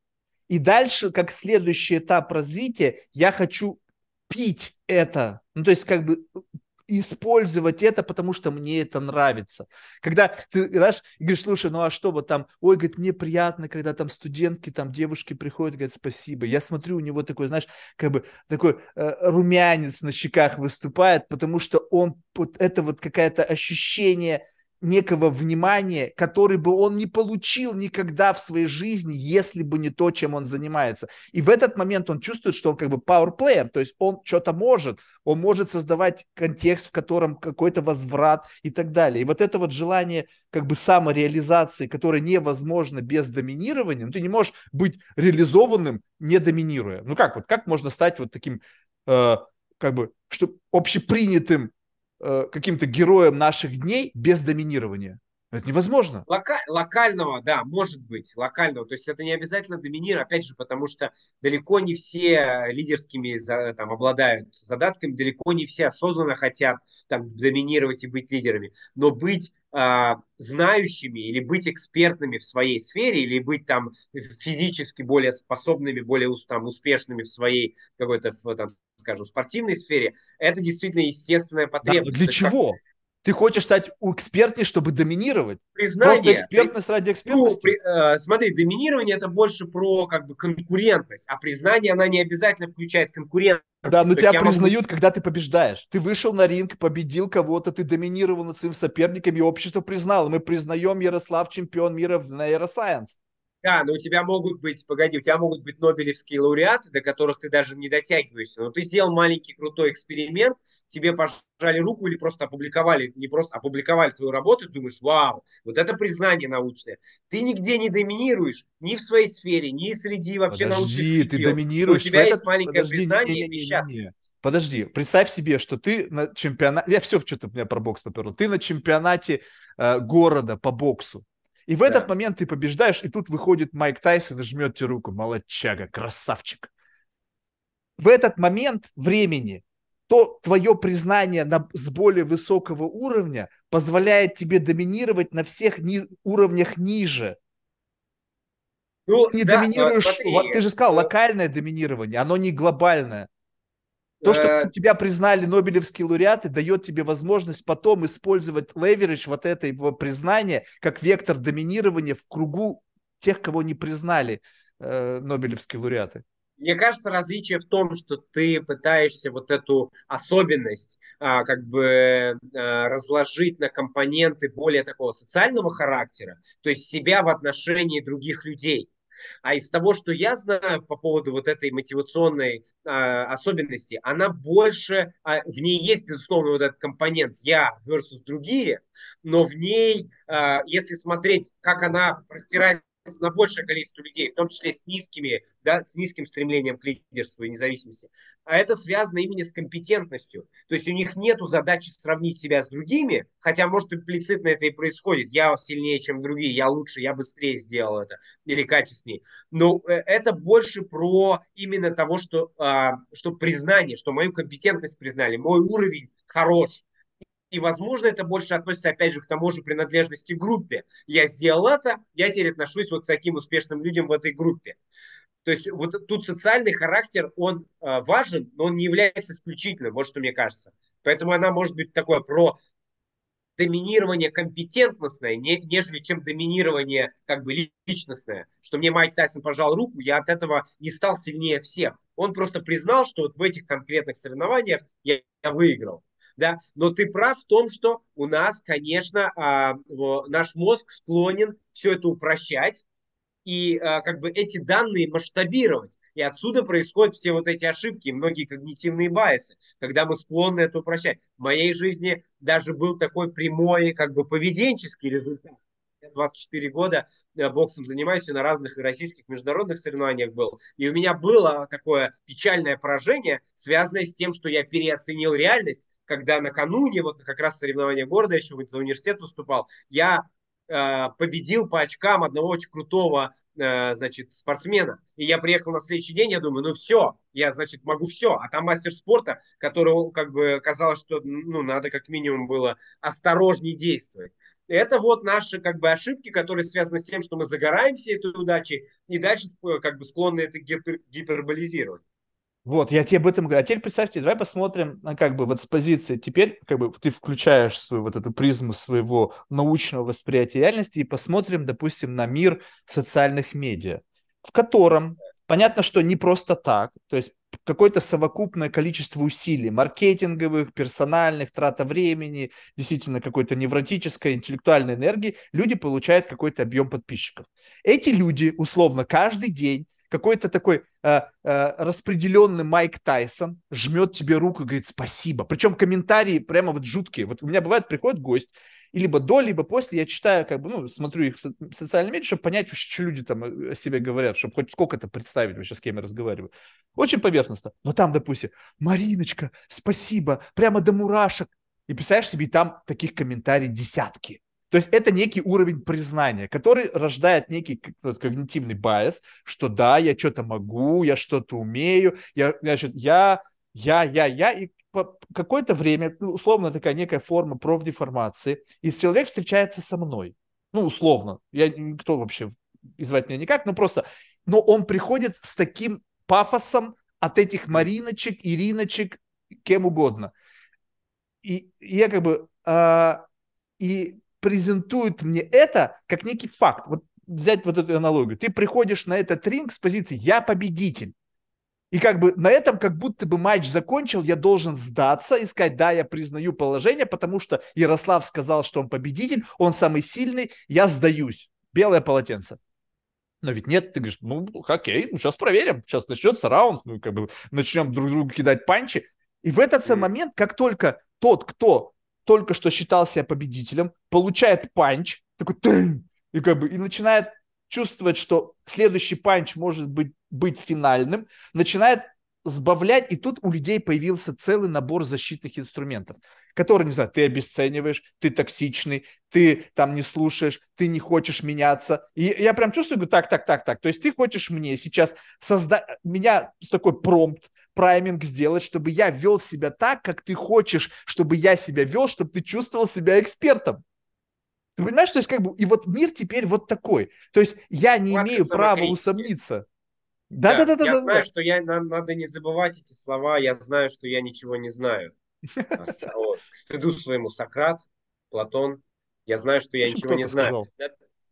и дальше, как следующий этап развития, я хочу пить это. Ну, то есть, как бы использовать это, потому что мне это нравится. Когда ты знаешь, и говоришь, слушай, ну а что вот там, ой, говорит, мне приятно, когда там студентки, там девушки приходят, говорят, спасибо. Я смотрю, у него такой, знаешь, как бы такой э, румянец на щеках выступает, потому что он, вот это вот какое-то ощущение некого внимания, который бы он не получил никогда в своей жизни, если бы не то, чем он занимается. И в этот момент он чувствует, что он как бы player, то есть он что-то может, он может создавать контекст, в котором какой-то возврат и так далее. И вот это вот желание как бы самореализации, которое невозможно без доминирования, ну, ты не можешь быть реализованным, не доминируя. Ну как вот, как можно стать вот таким, э, как бы, что общепринятым каким-то героем наших дней без доминирования. Это невозможно. Лока- локального, да, может быть, локального. То есть это не обязательно доминирование, опять же, потому что далеко не все лидерскими там, обладают задатками, далеко не все осознанно хотят там, доминировать и быть лидерами. Но быть э, знающими или быть экспертными в своей сфере, или быть там физически более способными, более там, успешными в своей какой-то там, скажем, спортивной сфере, это действительно естественная потребность. Да, для чего? Как... Ты хочешь стать экспертней, чтобы доминировать? Признание. Просто экспертность ради экспертности? Ну, при, э, смотри, доминирование это больше про как бы конкурентность, а признание она не обязательно включает конкурентность. Да, но тебя признают, могу... когда ты побеждаешь. Ты вышел на ринг, победил кого-то, ты доминировал над своим соперником, и общество признало. Мы признаем Ярослав чемпион мира в нейросайенс. Да, но у тебя могут быть, погоди, у тебя могут быть нобелевские лауреаты, до которых ты даже не дотягиваешься. Но ты сделал маленький крутой эксперимент, тебе пожали руку или просто опубликовали, не просто опубликовали твою работу, и думаешь, вау, вот это признание научное. Ты нигде не доминируешь, ни в своей сфере, ни среди вообще Подожди, научных светил. ты доминируешь. у тебя есть этот... маленькое Подожди, признание, не, не, не, не, не. Подожди, представь себе, что ты на чемпионате, я все что-то меня про бокс поперло, ты на чемпионате э, города по боксу, и в этот момент ты побеждаешь, и тут выходит Майк Тайсон и жмет тебе руку. Молодчага, красавчик. В этот момент времени то твое признание на, с более высокого уровня позволяет тебе доминировать на всех ни, уровнях ниже. Ну, не да, доминируешь, смотри, ты же сказал, локальное доминирование, оно не глобальное. То, что э, тебя признали Нобелевские лауреаты, дает тебе возможность потом использовать леверидж вот этого признания как вектор доминирования в кругу тех, кого не признали э, Нобелевские лауреаты. Мне кажется, различие в том, что ты пытаешься вот эту особенность а, как бы а, разложить на компоненты более такого социального характера, то есть себя в отношении других людей. А из того, что я знаю по поводу вот этой мотивационной а, особенности, она больше, а, в ней есть, безусловно, вот этот компонент «я» versus другие, но в ней, а, если смотреть, как она простирается на большее количество людей, в том числе с низкими, да, с низким стремлением к лидерству и независимости. А это связано именно с компетентностью. То есть у них нет задачи сравнить себя с другими, хотя, может, имплицитно это и происходит. Я сильнее, чем другие, я лучше, я быстрее сделал это или качественнее. Но э, это больше про именно того, что, а, что признание, что мою компетентность признали, мой уровень хорош, и, возможно, это больше относится, опять же, к тому же принадлежности группе. Я сделал это, я теперь отношусь вот к таким успешным людям в этой группе. То есть вот тут социальный характер, он э, важен, но он не является исключительным, вот что мне кажется. Поэтому она может быть такое про доминирование компетентностное, не, нежели чем доминирование как бы личностное. Что мне Майк Тайсон пожал руку, я от этого не стал сильнее всех. Он просто признал, что вот в этих конкретных соревнованиях я, я выиграл да, но ты прав в том, что у нас, конечно, а, наш мозг склонен все это упрощать и а, как бы эти данные масштабировать. И отсюда происходят все вот эти ошибки, многие когнитивные байсы, когда мы склонны это упрощать. В моей жизни даже был такой прямой как бы поведенческий результат. 24 года э, боксом занимаюсь и на разных российских международных соревнованиях был. И у меня было такое печальное поражение, связанное с тем, что я переоценил реальность, когда накануне, вот как раз соревнования города, еще за университет выступал, я э, победил по очкам одного очень крутого э, значит, спортсмена. И я приехал на следующий день, я думаю, ну все, я, значит, могу все. А там мастер спорта, которого, как бы, казалось, что, ну, надо как минимум было осторожнее действовать. Это вот наши как бы ошибки, которые связаны с тем, что мы загораемся этой удачей и дальше э, как бы склонны это гипер, гиперболизировать. Вот, я тебе об этом говорю. А теперь представьте, давай посмотрим, как бы вот с позиции. Теперь как бы ты включаешь свою вот эту призму своего научного восприятия реальности и посмотрим, допустим, на мир социальных медиа, в котором понятно, что не просто так, то есть какое-то совокупное количество усилий, маркетинговых, персональных, трата времени, действительно какой-то невротической, интеллектуальной энергии, люди получают какой-то объем подписчиков. Эти люди, условно, каждый день какой-то такой э, э, распределенный Майк Тайсон жмет тебе руку и говорит спасибо. Причем комментарии прямо вот жуткие. Вот у меня бывает, приходит гость, и либо до, либо после я читаю, как бы, ну, смотрю их в социальные медиа, чтобы понять вообще, что люди там э, о себе говорят, чтобы хоть сколько-то представить вообще, с кем я разговариваю. Очень поверхностно. Но там, допустим, Мариночка, спасибо, прямо до мурашек. И представляешь себе, там таких комментариев десятки. То есть это некий уровень признания, который рождает некий когнитивный байс, что да, я что-то могу, я что-то умею, я, значит, я, я, я, я, и какое-то время, ну, условно такая некая форма профдеформации, и человек встречается со мной, ну, условно, я никто вообще звать меня никак, но просто, но он приходит с таким пафосом от этих Мариночек, Ириночек, кем угодно. И, и я как бы, а, и презентует мне это как некий факт. Вот взять вот эту аналогию. Ты приходишь на этот ринг с позиции «я победитель». И как бы на этом как будто бы матч закончил, я должен сдаться и сказать, да, я признаю положение, потому что Ярослав сказал, что он победитель, он самый сильный, я сдаюсь. Белое полотенце. Но ведь нет, ты говоришь, ну, окей, ну, сейчас проверим, сейчас начнется раунд, ну, как бы начнем друг другу кидать панчи. И в этот самый момент, как только тот, кто только что считал себя победителем, получает панч, такой тынь, и как бы и начинает чувствовать, что следующий панч может быть, быть финальным, начинает сбавлять, и тут у людей появился целый набор защитных инструментов, которые, не знаю, ты обесцениваешь, ты токсичный, ты там не слушаешь, ты не хочешь меняться. И я прям чувствую, говорю, так, так, так, так. То есть ты хочешь мне сейчас создать, меня с такой промпт, прайминг сделать, чтобы я вел себя так, как ты хочешь, чтобы я себя вел, чтобы ты чувствовал себя экспертом. Ты понимаешь, то есть как бы, и вот мир теперь вот такой. То есть я не имею права усомниться. Да, да, да, да. Я да, знаю, да. что я надо не забывать эти слова. Я знаю, что я ничего не знаю. А [laughs] к стыду своему Сократ, Платон. Я знаю, что я ничего не знаю.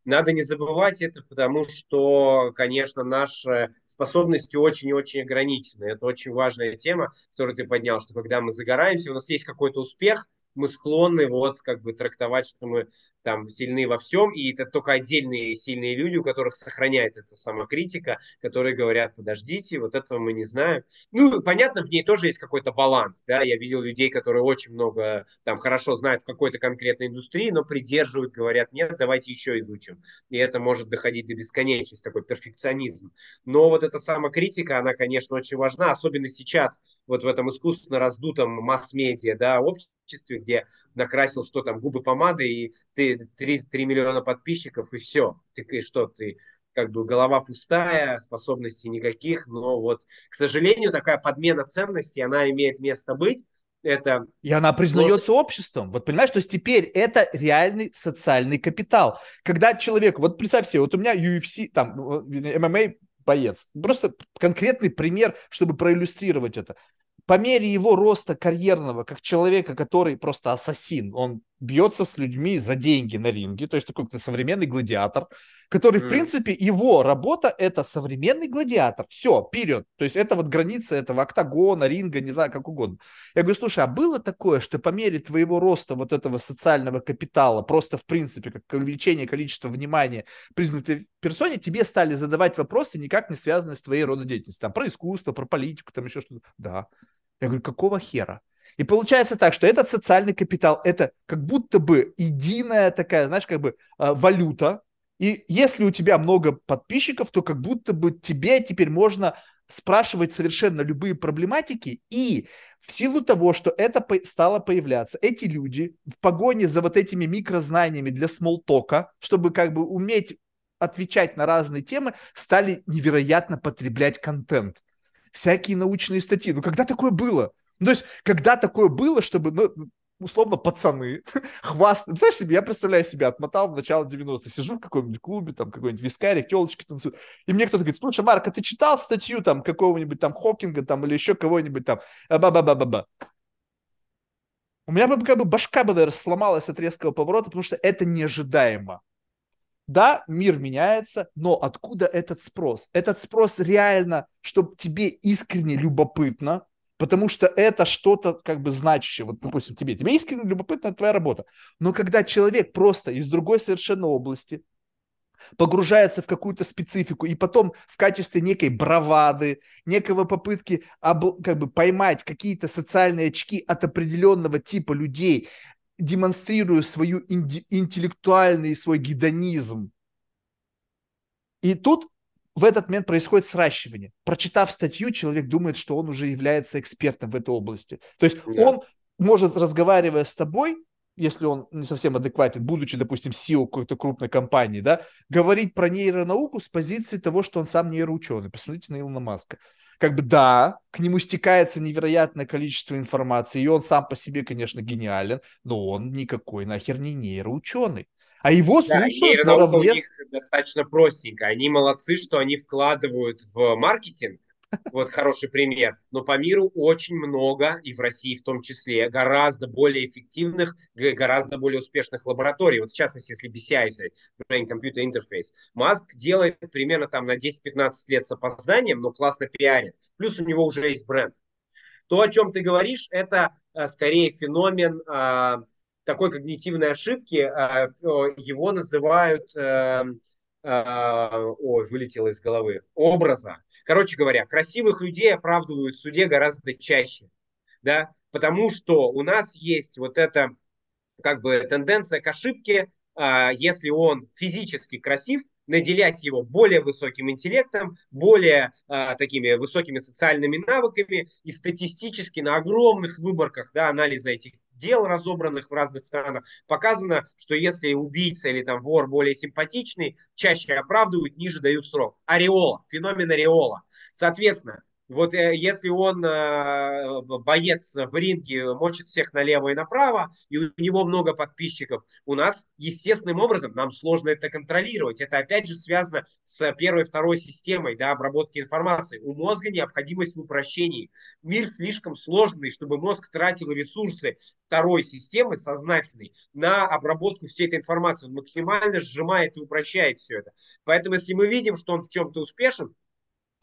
Надо не забывать это, потому что, конечно, наши способности очень и очень ограничены. Это очень важная тема, которую ты поднял, что когда мы загораемся, у нас есть какой-то успех, мы склонны вот как бы трактовать, что мы там сильны во всем, и это только отдельные сильные люди, у которых сохраняет эта самокритика, которые говорят, подождите, вот этого мы не знаем. Ну, понятно, в ней тоже есть какой-то баланс, да, я видел людей, которые очень много, там, хорошо знают в какой-то конкретной индустрии, но придерживают, говорят, нет, давайте еще изучим. И это может доходить до бесконечности, такой перфекционизм. Но вот эта самокритика, она, конечно, очень важна, особенно сейчас, вот в этом искусственно раздутом масс-медиа, да, обществе, где накрасил что там, губы помады, и ты 3, 3 миллиона подписчиков, и все. Ты что, ты как бы голова пустая, способностей никаких, но вот, к сожалению, такая подмена ценностей, она имеет место быть. Это и она признается сложность. обществом. Вот понимаешь, то есть теперь это реальный социальный капитал. Когда человек, вот представь себе, вот у меня UFC, там, ММА боец. Просто конкретный пример, чтобы проиллюстрировать это по мере его роста карьерного, как человека, который просто ассасин, он бьется с людьми за деньги на ринге, то есть такой современный гладиатор, который, mm. в принципе, его работа это современный гладиатор. Все, вперед. То есть это вот граница этого октагона, ринга, не знаю, как угодно. Я говорю, слушай, а было такое, что по мере твоего роста вот этого социального капитала, просто в принципе, как увеличение количества внимания признанной персоне, тебе стали задавать вопросы, никак не связанные с твоей рододеятельностью, там, про искусство, про политику, там еще что-то. Да. Я говорю, какого хера? И получается так, что этот социальный капитал, это как будто бы единая такая, знаешь, как бы э, валюта. И если у тебя много подписчиков, то как будто бы тебе теперь можно спрашивать совершенно любые проблематики. И в силу того, что это стало появляться, эти люди в погоне за вот этими микрознаниями для смолтока, чтобы как бы уметь отвечать на разные темы, стали невероятно потреблять контент всякие научные статьи. Ну, когда такое было? Ну, то есть, когда такое было, чтобы, ну, условно, пацаны [laughs] хвастают. Знаешь себе, я представляю себя, отмотал в начало 90-х, сижу в каком-нибудь клубе, там, какой-нибудь вискарик, телочки танцуют, и мне кто-то говорит, слушай, Марк, а ты читал статью там какого-нибудь там Хокинга там или еще кого-нибудь там, ба-ба-ба-ба-ба. У меня бы как бы башка бы, наверное, сломалась от резкого поворота, потому что это неожидаемо. Да, мир меняется, но откуда этот спрос? Этот спрос реально, чтобы тебе искренне любопытно, потому что это что-то как бы значащее. Вот, допустим, тебе, тебе искренне любопытна твоя работа. Но когда человек просто из другой совершенно области погружается в какую-то специфику и потом в качестве некой бравады, некого попытки об, как бы поймать какие-то социальные очки от определенного типа людей, демонстрирую свою интеллектуальный свой гедонизм. И тут в этот момент происходит сращивание. Прочитав статью, человек думает, что он уже является экспертом в этой области. То есть да. он может, разговаривая с тобой, если он не совсем адекватен, будучи, допустим, SEO какой-то крупной компании, да, говорить про нейронауку с позиции того, что он сам нейроученый. Посмотрите на Илона Маска как бы да, к нему стекается невероятное количество информации, и он сам по себе, конечно, гениален, но он никакой нахер не нейроученый. А его да, слушают наравне... у них достаточно простенько. Они молодцы, что они вкладывают в маркетинг, вот хороший пример. Но по миру очень много, и в России в том числе, гораздо более эффективных, гораздо более успешных лабораторий. Вот в частности, если BCI взять, Brain Computer Interface. Маск делает примерно там на 10-15 лет с опозданием, но классно пиарит. Плюс у него уже есть бренд. То, о чем ты говоришь, это а, скорее феномен а, такой когнитивной ошибки. А, его называют... А, а, ой, вылетело из головы, образа. Короче говоря, красивых людей оправдывают в суде гораздо чаще, да, потому что у нас есть вот эта как бы тенденция к ошибке, а, если он физически красив, наделять его более высоким интеллектом, более а, такими высокими социальными навыками и статистически на огромных выборках да, анализа этих дел, разобранных в разных странах, показано, что если убийца или там вор более симпатичный, чаще оправдывают, ниже дают срок. Ореола, феномен ореола. Соответственно, Вот э, если он э, боец в ринге, мочит всех налево и направо, и у него много подписчиков, у нас естественным образом, нам сложно это контролировать. Это опять же связано с первой, второй системой да, обработки информации. У мозга необходимость в упрощении. Мир слишком сложный, чтобы мозг тратил ресурсы второй системы, сознательной, на обработку всей этой информации. Он максимально сжимает и упрощает все это. Поэтому если мы видим, что он в чем-то успешен,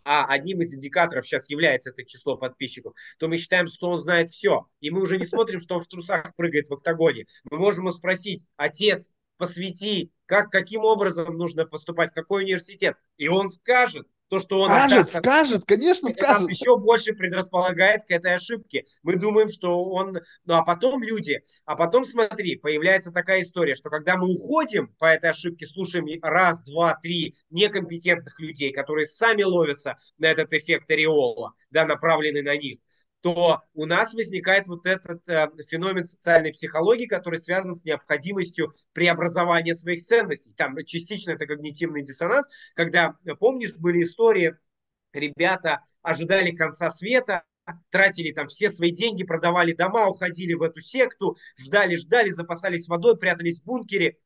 а одним из индикаторов сейчас является это число подписчиков, то мы считаем, что он знает все. И мы уже не смотрим, что он в трусах прыгает в октагоне. Мы можем его спросить, отец, посвяти, как, каким образом нужно поступать, какой университет. И он скажет, то, что он скажет, отдаст, скажет, конечно, это скажет. нас еще больше предрасполагает к этой ошибке. Мы думаем, что он... Ну, а потом люди... А потом, смотри, появляется такая история, что когда мы уходим по этой ошибке, слушаем раз, два, три некомпетентных людей, которые сами ловятся на этот эффект ореола, да, направленный на них, то у нас возникает вот этот э, феномен социальной психологии, который связан с необходимостью преобразования своих ценностей. Там частично это когнитивный диссонанс, когда, помнишь, были истории, ребята ожидали конца света, тратили там все свои деньги, продавали дома, уходили в эту секту, ждали, ждали, запасались водой, прятались в бункере.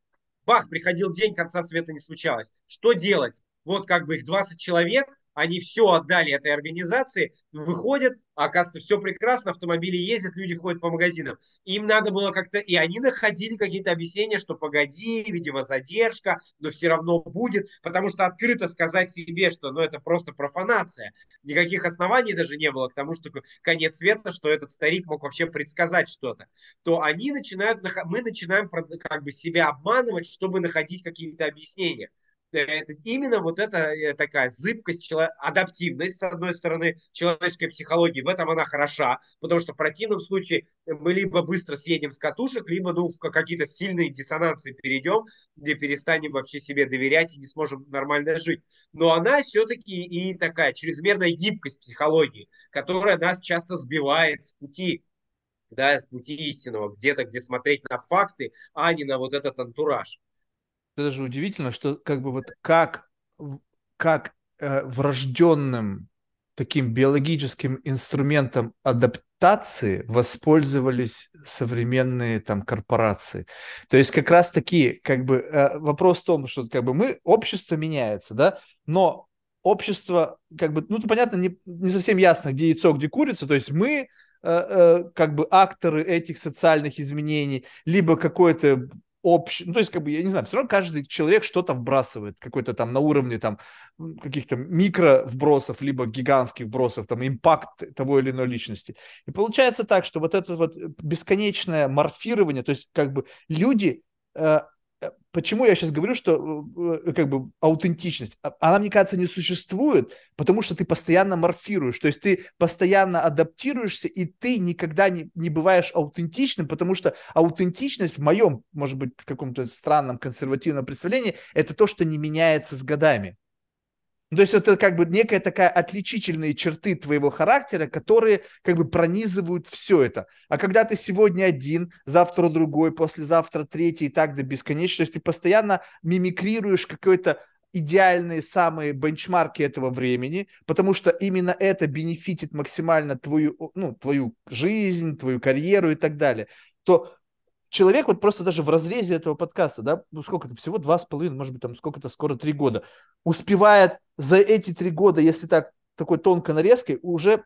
Бах, приходил день, конца света не случалось. Что делать? Вот как бы их 20 человек, они все отдали этой организации, выходят, оказывается, все прекрасно, автомобили ездят, люди ходят по магазинам. Им надо было как-то, и они находили какие-то объяснения, что погоди, видимо, задержка, но все равно будет, потому что открыто сказать себе, что ну, это просто профанация. Никаких оснований даже не было к тому, что конец света, что этот старик мог вообще предсказать что-то. То они начинают, мы начинаем как бы себя обманывать, чтобы находить какие-то объяснения это именно вот эта э, такая зыбкость, адаптивность, с одной стороны, человеческой психологии. В этом она хороша, потому что в противном случае мы либо быстро съедем с катушек, либо ну, в какие-то сильные диссонансы перейдем, где перестанем вообще себе доверять и не сможем нормально жить. Но она все-таки и такая чрезмерная гибкость психологии, которая нас часто сбивает с пути да, с пути истинного, где-то, где смотреть на факты, а не на вот этот антураж это же удивительно, что как бы вот как, как э, врожденным таким биологическим инструментом адаптации воспользовались современные там корпорации. То есть как раз таки как бы э, вопрос в том, что как бы мы, общество меняется, да, но общество как бы, ну, понятно, не, не совсем ясно, где яйцо, где курица, то есть мы э, э, как бы акторы этих социальных изменений, либо какое-то общий, ну, то есть, как бы, я не знаю, все равно каждый человек что-то вбрасывает, какой-то там на уровне там каких-то микро вбросов, либо гигантских вбросов, там, импакт того или иной личности. И получается так, что вот это вот бесконечное морфирование, то есть, как бы, люди э, почему я сейчас говорю, что э, как бы аутентичность, а, она, мне кажется, не существует, потому что ты постоянно морфируешь, то есть ты постоянно адаптируешься, и ты никогда не, не бываешь аутентичным, потому что аутентичность в моем, может быть, каком-то странном консервативном представлении, это то, что не меняется с годами. То есть это как бы некая такая отличительные черты твоего характера, которые как бы пронизывают все это. А когда ты сегодня один, завтра другой, послезавтра третий и так до бесконечности, ты постоянно мимикрируешь какой-то идеальные самые бенчмарки этого времени, потому что именно это бенефитит максимально твою, ну, твою жизнь, твою карьеру и так далее, то человек вот просто даже в разрезе этого подкаста, да, ну сколько это, всего два с половиной, может быть, там сколько-то, скоро три года, успевает за эти три года, если так, такой тонко нарезкой, уже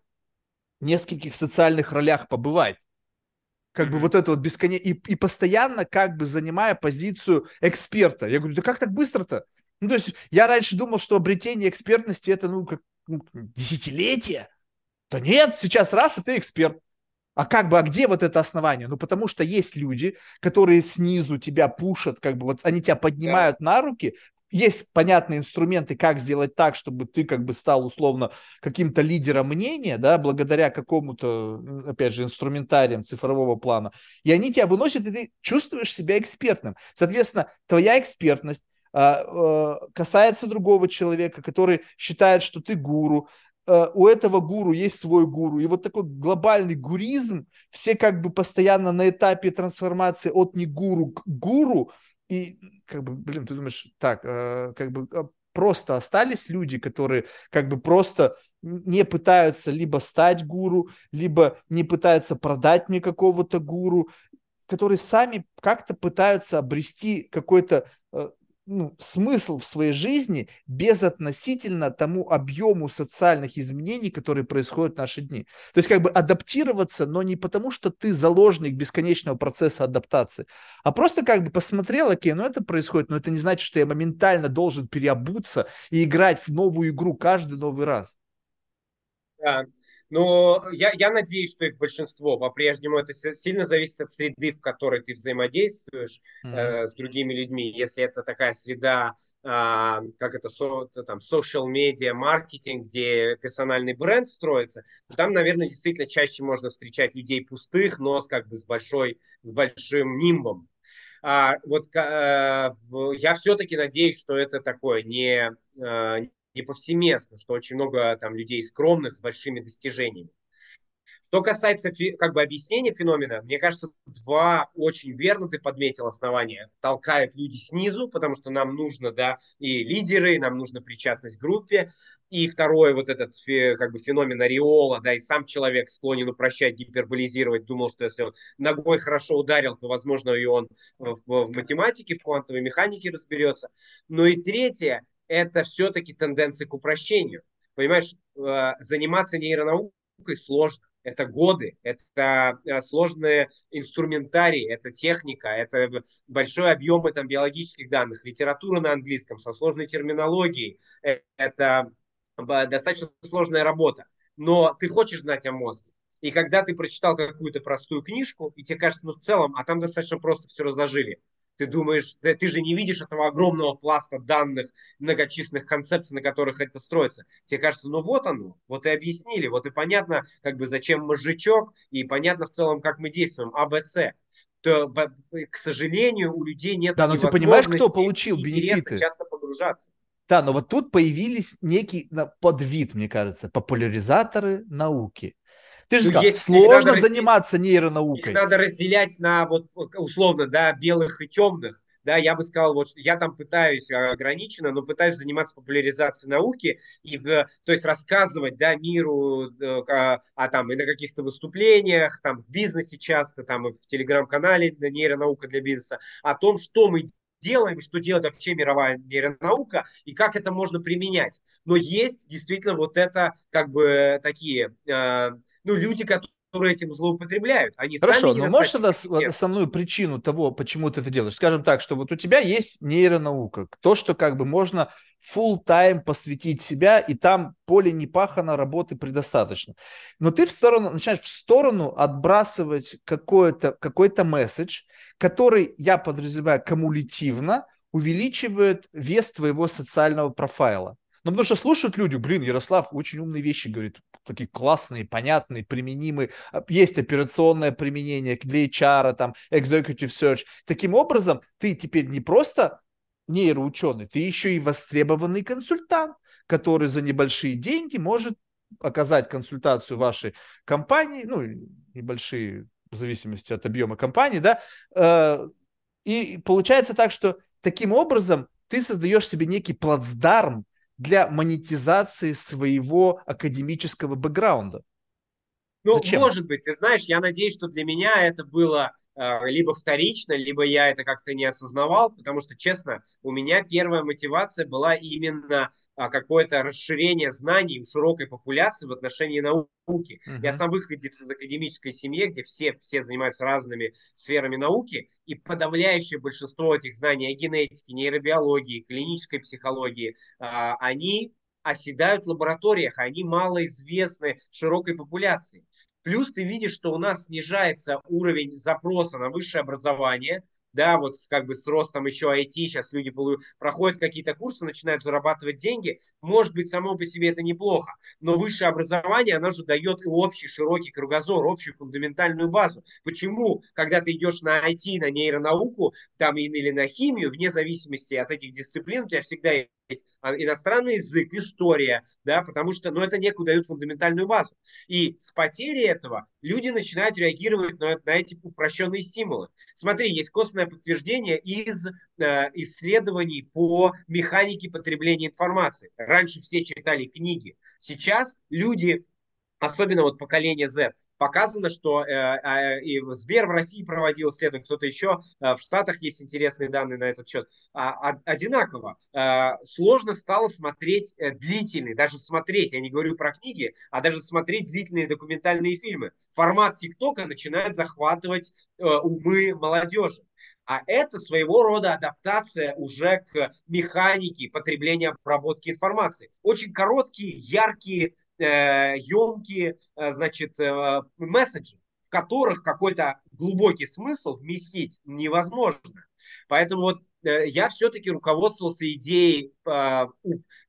в нескольких социальных ролях побывать. Как бы вот это вот бесконечно, и, и постоянно как бы занимая позицию эксперта. Я говорю, да как так быстро-то? Ну, то есть я раньше думал, что обретение экспертности это, ну, как ну, десятилетие. Да нет, сейчас раз, и ты эксперт. А как бы, а где вот это основание? Ну, потому что есть люди, которые снизу тебя пушат, как бы вот они тебя поднимают да. на руки, есть понятные инструменты, как сделать так, чтобы ты как бы стал условно каким-то лидером мнения, да, благодаря какому-то, опять же, инструментариям цифрового плана. И они тебя выносят, и ты чувствуешь себя экспертным. Соответственно, твоя экспертность а, а, касается другого человека, который считает, что ты гуру, Э, у этого гуру есть свой гуру. И вот такой глобальный гуризм, все как бы постоянно на этапе трансформации от не гуру к гуру. И как бы, блин, ты думаешь, так, э, как бы э, просто остались люди, которые как бы просто не пытаются либо стать гуру, либо не пытаются продать мне какого-то гуру, которые сами как-то пытаются обрести какой-то э, ну, смысл в своей жизни безотносительно тому объему социальных изменений, которые происходят в наши дни. То есть как бы адаптироваться, но не потому, что ты заложник бесконечного процесса адаптации, а просто как бы посмотрел, окей, ну это происходит, но это не значит, что я моментально должен переобуться и играть в новую игру каждый новый раз. Да, но я, я надеюсь, что их большинство по-прежнему это сильно зависит от среды, в которой ты взаимодействуешь mm-hmm. э, с другими людьми. Если это такая среда, э, как это, со, там, social media, маркетинг, где персональный бренд строится, то там, наверное, действительно чаще можно встречать людей пустых, но с, как бы, с, большой, с большим нимбом. А, вот э, я все-таки надеюсь, что это такое не, э, не повсеместно, что очень много там людей скромных с большими достижениями. Что касается как бы объяснения феномена, мне кажется, два очень верно ты подметил основания. Толкают люди снизу, потому что нам нужно, да, и лидеры, и нам нужна причастность к группе. И второе, вот этот как бы феномен ореола, да, и сам человек склонен упрощать, гиперболизировать, думал, что если он ногой хорошо ударил, то, возможно, и он в, в математике, в квантовой механике разберется. Но и третье, это все-таки тенденция к упрощению. Понимаешь, э, заниматься нейронаукой сложно. Это годы, это э, сложные инструментарии, это техника, это большой объем там, биологических данных, литература на английском со сложной терминологией. Э, это достаточно сложная работа. Но ты хочешь знать о мозге. И когда ты прочитал какую-то простую книжку, и тебе кажется, ну в целом, а там достаточно просто все разложили. Ты думаешь, да, ты же не видишь этого огромного пласта данных, многочисленных концепций, на которых это строится. Тебе кажется, ну вот оно, вот и объяснили, вот и понятно, как бы зачем мозжечок, и понятно в целом, как мы действуем, АБЦ то, к сожалению, у людей нет Да, но ты понимаешь, кто получил бенефиты? часто погружаться. Да, но вот тут появились некий подвид, мне кажется, популяризаторы науки. Ты же ну, сказал, сложно надо заниматься разделять, нейронаукой. Надо разделять на вот условно, да, белых и темных. Да, я бы сказал, вот я там пытаюсь ограниченно, но пытаюсь заниматься популяризацией науки и в, то есть рассказывать, да, миру э, о, о там и на каких-то выступлениях, там в бизнесе часто, там и в телеграм-канале нейронаука для бизнеса о том, что мы делаем, что делает вообще мировая нейронаука и как это можно применять. Но есть действительно вот это как бы такие э, ну, люди, которые этим злоупотребляют. Они Хорошо, сами но можешь тогда основную причину того, почему ты это делаешь? Скажем так, что вот у тебя есть нейронаука, то, что как бы можно full time посвятить себя, и там поле не пахано, работы предостаточно. Но ты в сторону, начинаешь в сторону отбрасывать какой-то какой месседж, который, я подразумеваю, кумулятивно увеличивает вес твоего социального профайла. Ну, потому что слушают люди, блин, Ярослав очень умные вещи говорит, такие классные, понятные, применимые. А, есть операционное применение для HR, там, executive search. Таким образом, ты теперь не просто нейроученый, ты еще и востребованный консультант, который за небольшие деньги может оказать консультацию вашей компании, ну, небольшие в зависимости от объема компании, да, э, и получается так, что таким образом ты создаешь себе некий плацдарм для монетизации своего академического бэкграунда. Ну, Зачем? может быть, ты знаешь, я надеюсь, что для меня это было либо вторично, либо я это как-то не осознавал, потому что, честно, у меня первая мотивация была именно а, какое-то расширение знаний у широкой популяции в отношении науки. Uh-huh. Я сам выходец из академической семьи, где все, все занимаются разными сферами науки, и подавляющее большинство этих знаний о генетике, нейробиологии, клинической психологии, а, они оседают в лабораториях, они малоизвестны широкой популяции. Плюс ты видишь, что у нас снижается уровень запроса на высшее образование, да, вот как бы с ростом еще IT, сейчас люди проходят какие-то курсы, начинают зарабатывать деньги, может быть, само по себе это неплохо, но высшее образование, оно же дает и общий широкий кругозор, общую фундаментальную базу. Почему, когда ты идешь на IT, на нейронауку, там или на химию, вне зависимости от этих дисциплин, у тебя всегда иностранный язык, история, да, потому что, ну, это некую дают фундаментальную базу. И с потерей этого люди начинают реагировать на, на эти упрощенные стимулы. Смотри, есть косвенное подтверждение из э, исследований по механике потребления информации. Раньше все читали книги, Сейчас люди, особенно вот поколение Z, показано, что э, э, и Сбер в России проводил исследование, кто-то еще, э, в Штатах есть интересные данные на этот счет. А, а, одинаково. Э, сложно стало смотреть э, длительные, даже смотреть, я не говорю про книги, а даже смотреть длительные документальные фильмы. Формат ТикТока начинает захватывать э, умы молодежи. А это своего рода адаптация уже к механике потребления обработки информации. Очень короткие, яркие емкие, э, значит, э, месседжи, в которых какой-то глубокий смысл вместить невозможно. Поэтому вот э, я все-таки руководствовался идеей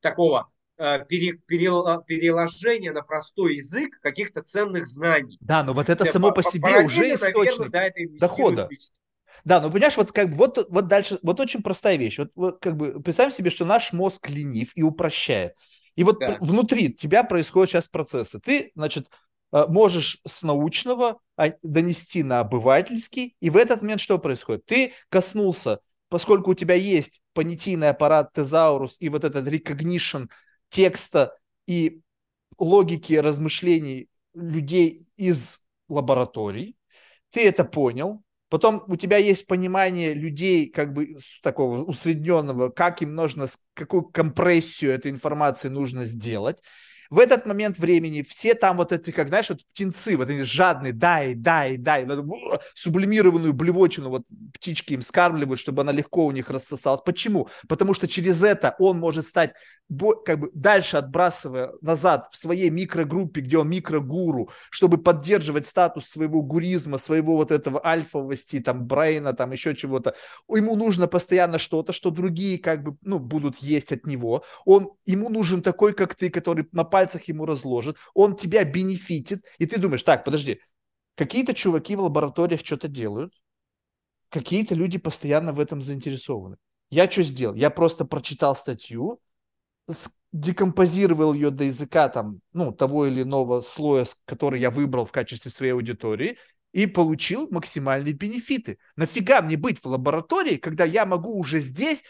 такого переложения на простой язык каких-то ценных знаний. Да, но вот это само по себе уже источник наверное, да, дохода. Да, ну понимаешь, вот как бы вот, вот дальше, вот очень простая вещь. Вот, вот как бы представим себе, что наш мозг ленив и упрощает. И вот да. внутри тебя происходят сейчас процессы. Ты, значит, э, можешь с научного а, донести на обывательский, и в этот момент что происходит? Ты коснулся, поскольку у тебя есть понятийный аппарат тезаурус и вот этот recognition текста и логики размышлений людей из лабораторий, ты это понял, Потом у тебя есть понимание людей, как бы такого усредненного, как им нужно, какую компрессию этой информации нужно сделать в этот момент времени все там вот эти, как знаешь, вот птенцы, вот они жадные, дай, дай, дай, сублимированную блевотину вот птички им скармливают, чтобы она легко у них рассосалась. Почему? Потому что через это он может стать как бы дальше отбрасывая назад в своей микрогруппе, где он микрогуру, чтобы поддерживать статус своего гуризма, своего вот этого альфовости, там, брейна, там, еще чего-то. Ему нужно постоянно что-то, что другие как бы, ну, будут есть от него. Он, ему нужен такой, как ты, который на пальцах ему разложит, он тебя бенефитит, и ты думаешь, так, подожди, какие-то чуваки в лабораториях что-то делают, какие-то люди постоянно в этом заинтересованы. Я что сделал? Я просто прочитал статью, декомпозировал ее до языка там, ну, того или иного слоя, который я выбрал в качестве своей аудитории, и получил максимальные бенефиты. Нафига мне быть в лаборатории, когда я могу уже здесь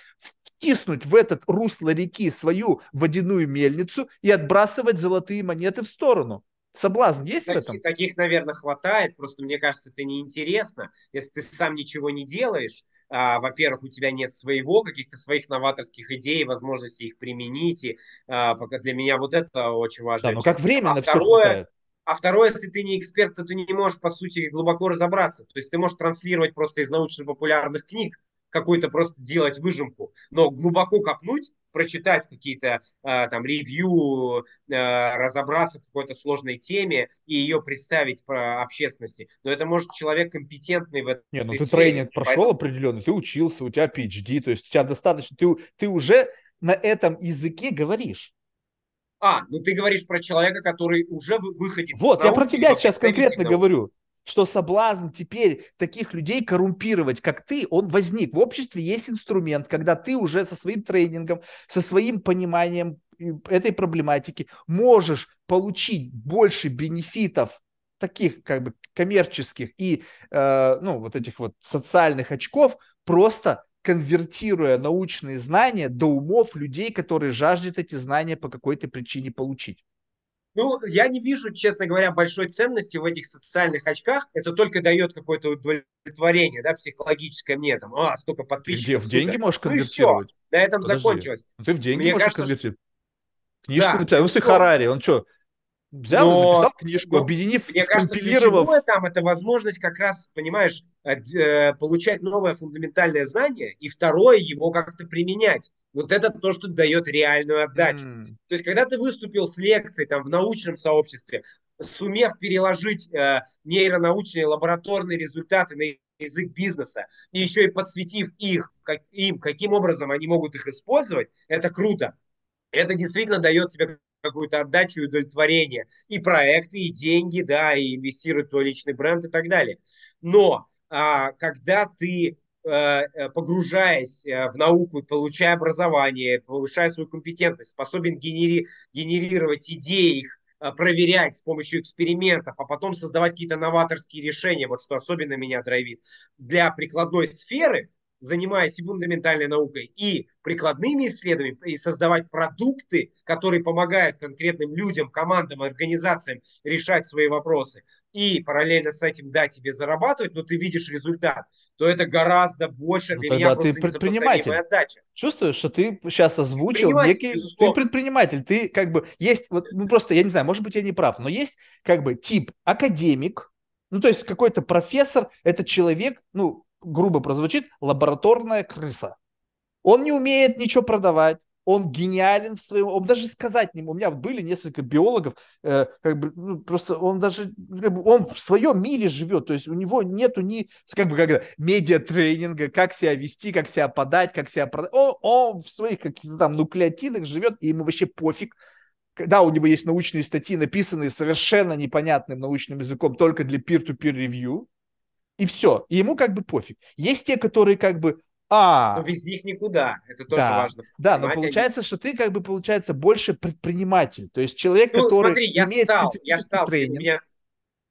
втиснуть в этот русло реки свою водяную мельницу и отбрасывать золотые монеты в сторону? Соблазн есть таких, в этом? Таких, наверное, хватает. Просто мне кажется, это неинтересно. Если ты сам ничего не делаешь, а, во-первых, у тебя нет своего, каких-то своих новаторских идей, возможности их применить. И, а, пока для меня вот это очень важно. Да, но как временно а все второе, хватает. А второе, если ты не эксперт, то ты не можешь, по сути, глубоко разобраться. То есть ты можешь транслировать просто из научно-популярных книг, какой-то просто делать выжимку, но глубоко копнуть, прочитать какие-то э, там ревью, э, разобраться в какой-то сложной теме и ее представить по общественности. Но это может человек компетентный в этом. Нет, ну ты сфере. тренинг прошел Поэтому... определенный, ты учился, у тебя PhD, то есть у тебя достаточно, ты, ты уже на этом языке говоришь. А, ну ты говоришь про человека, который уже выходит. Вот, я про тебя сейчас конкретно говорю, что соблазн теперь таких людей коррумпировать, как ты, он возник. В обществе есть инструмент, когда ты уже со своим тренингом, со своим пониманием этой проблематики можешь получить больше бенефитов таких как бы коммерческих и э, ну вот этих вот социальных очков просто конвертируя научные знания до умов людей, которые жаждут эти знания по какой-то причине получить. Ну, я не вижу, честно говоря, большой ценности в этих социальных очках. Это только дает какое-то удовлетворение, да, психологическое мне, там, а, столько подписчиков. Где в деньги можешь конвертировать? Ну и все, на этом Подожди. закончилось. Ну, ты в деньги мне можешь кажется, конвертировать. Книжку да. написал, ну, если Харари, он что, Взял но, написал книжку, но, объединив, мне скомпилировав. Кажется, там это возможность как раз, понимаешь, э, получать новое фундаментальное знание, и второе, его как-то применять. Вот это то, что дает реальную отдачу. Mm. То есть, когда ты выступил с лекцией там, в научном сообществе, сумев переложить э, нейронаучные лабораторные результаты на язык бизнеса, и еще и подсветив их, как, им, каким образом они могут их использовать, это круто. Это действительно дает тебе какую-то отдачу и удовлетворение. И проекты, и деньги, да, и инвестируют в твой личный бренд и так далее. Но а, когда ты э, э, погружаясь э, в науку, получая образование, повышая свою компетентность, способен генери генерировать идеи, их проверять с помощью экспериментов, а потом создавать какие-то новаторские решения, вот что особенно меня драйвит, для прикладной сферы, занимаясь и фундаментальной наукой, и прикладными исследованиями, и создавать продукты, которые помогают конкретным людям, командам, организациям решать свои вопросы, и параллельно с этим, да, тебе зарабатывать, но ты видишь результат, то это гораздо больше ну, для меня ты предприниматель. отдача. Чувствуешь, что ты сейчас озвучил некий... Безусловно. Ты предприниматель, ты как бы... Есть, вот, ну просто, я не знаю, может быть, я не прав, но есть как бы тип академик, ну то есть какой-то профессор, это человек, ну, грубо прозвучит, лабораторная крыса. Он не умеет ничего продавать, он гениален в своем, он даже сказать не У меня были несколько биологов, э, как бы, ну, просто он даже, как бы, он в своем мире живет, то есть у него нету ни, как бы, как медиа-тренинга, как себя вести, как себя подать, как себя продать. Он, он в своих каких-то там нуклеотидах живет, и ему вообще пофиг, да, у него есть научные статьи, написанные совершенно непонятным научным языком только для peer-to-peer review, и все, и ему как бы пофиг. Есть те, которые как бы, а, но без них никуда. Это тоже да, важно. Да, но получается, что ты как бы получается больше предприниматель, то есть человек, ну, который смотри, я имеет стал, я стал, тренинг. У меня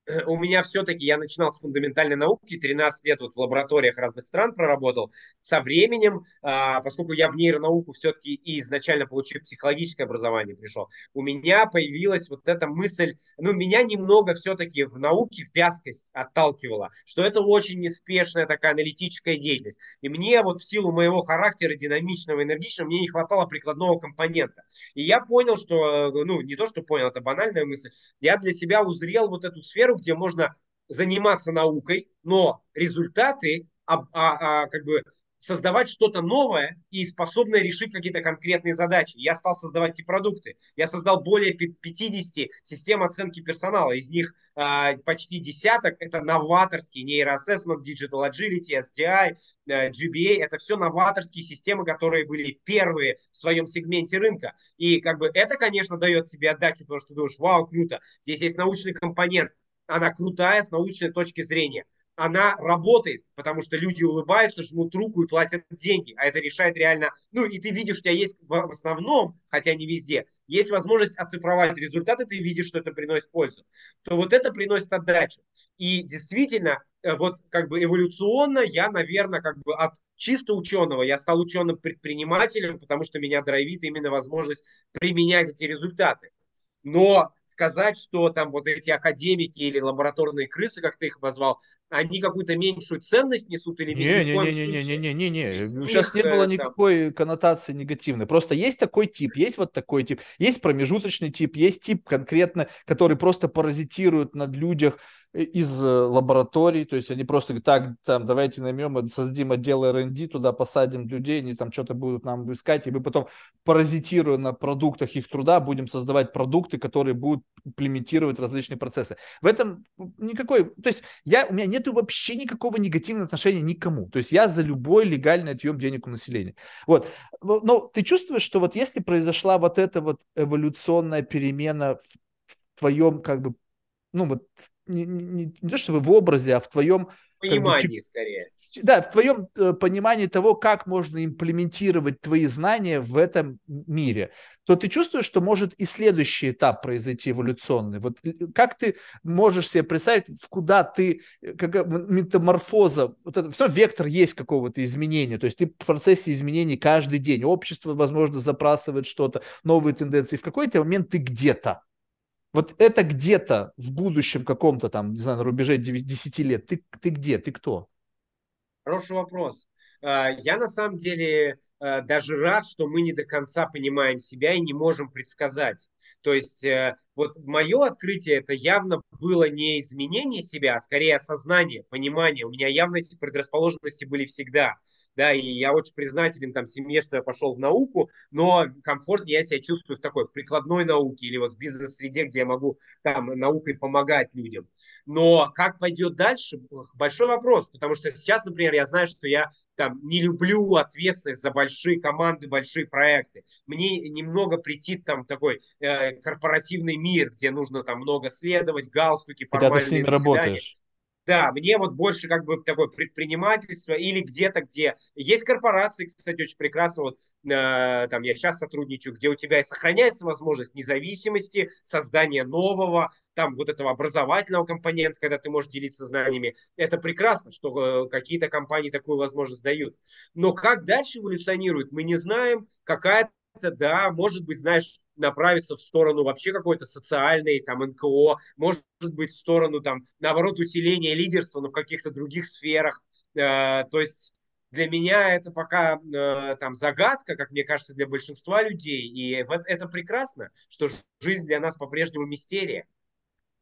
[laughs] у меня все-таки, я начинал с фундаментальной науки, 13 лет вот в лабораториях разных стран проработал. Со временем, а, поскольку я в нейронауку все-таки и изначально получил психологическое образование пришел, у меня появилась вот эта мысль, ну, меня немного все-таки в науке вязкость отталкивала, что это очень неспешная такая аналитическая деятельность. И мне вот в силу моего характера динамичного, энергичного, мне не хватало прикладного компонента. И я понял, что, ну, не то, что понял, это банальная мысль, я для себя узрел вот эту сферу, где можно заниматься наукой, но результаты а, а, а, как бы создавать что-то новое и способное решить какие-то конкретные задачи. Я стал создавать эти продукты. Я создал более 50 систем оценки персонала. Из них э, почти десяток – это новаторские нейроассессмент, Digital Agility, SDI, э, GBA. Это все новаторские системы, которые были первые в своем сегменте рынка. И как бы это, конечно, дает тебе отдачу, потому что ты думаешь, вау, круто, здесь есть научный компонент, она крутая с научной точки зрения. Она работает, потому что люди улыбаются, жмут руку и платят деньги. А это решает реально... Ну, и ты видишь, у тебя есть в основном, хотя не везде, есть возможность оцифровать результаты, ты видишь, что это приносит пользу. То вот это приносит отдачу. И действительно, э, вот как бы эволюционно я, наверное, как бы от чисто ученого я стал ученым-предпринимателем, потому что меня драйвит именно возможность применять эти результаты. Но сказать, что там вот эти академики или лабораторные крысы, как ты их назвал, они какую-то меньшую ценность несут или не, не, не, не, не, не, не, не, не, Сейчас не было никакой там... коннотации негативной. Просто есть такой тип, есть вот такой тип, есть промежуточный тип, есть тип конкретно, который просто паразитирует над людях, Э, из э, лабораторий, то есть они просто говорят, так, там, давайте наймем, создадим отдел R&D, туда посадим людей, они там что-то будут нам искать, и мы потом, паразитируя на продуктах их труда, будем создавать продукты, которые будут имплементировать различные процессы. В этом никакой, то есть я, у меня нет вообще никакого негативного отношения никому, то есть я за любой легальный отъем денег у населения. Вот, но ты чувствуешь, что вот если произошла вот эта вот эволюционная перемена в, в твоем, как бы, ну вот не, не, не то чтобы в образе, а в твоем понимании как бы, скорее. Да, в твоем э, понимании того, как можно имплементировать твои знания в этом мире, то ты чувствуешь, что может и следующий этап произойти эволюционный. Вот э, как ты можешь себе представить, в куда ты, э, как метаморфоза, вот это, все вектор есть какого-то изменения, то есть ты в процессе изменений каждый день, общество, возможно, забрасывает что-то, новые тенденции, в какой-то момент ты где-то, вот это где-то в будущем каком-то там, не знаю, на рубеже 10 лет, ты, ты где, ты кто? Хороший вопрос. А, я на самом деле а, даже рад, что мы не до конца понимаем себя и не можем предсказать. То есть э, вот мое открытие это явно было не изменение себя, а скорее осознание, понимание. У меня явно эти предрасположенности были всегда да, и я очень признателен там семье, что я пошел в науку, но комфортнее я себя чувствую в такой, в прикладной науке или вот в бизнес-среде, где я могу там наукой помогать людям. Но как пойдет дальше, большой вопрос, потому что сейчас, например, я знаю, что я там не люблю ответственность за большие команды, большие проекты. Мне немного претит там такой э, корпоративный мир, где нужно там много следовать, галстуки, формальные Когда ты с ними заседания. работаешь Да, мне вот больше как бы такое предпринимательство или где-то, где есть корпорации, кстати, очень прекрасно, вот э, там я сейчас сотрудничаю, где у тебя и сохраняется возможность независимости, создания нового, там вот этого образовательного компонента, когда ты можешь делиться знаниями. Это прекрасно, что э, какие-то компании такую возможность дают. Но как дальше эволюционирует, мы не знаем. Какая-то, да, может быть, знаешь, направиться в сторону вообще какой-то социальной, там, НКО, может быть, в сторону, там, наоборот, усиления лидерства, но в каких-то других сферах. Э, то есть для меня это пока э, там загадка, как мне кажется, для большинства людей. И вот это прекрасно, что жизнь для нас по-прежнему мистерия.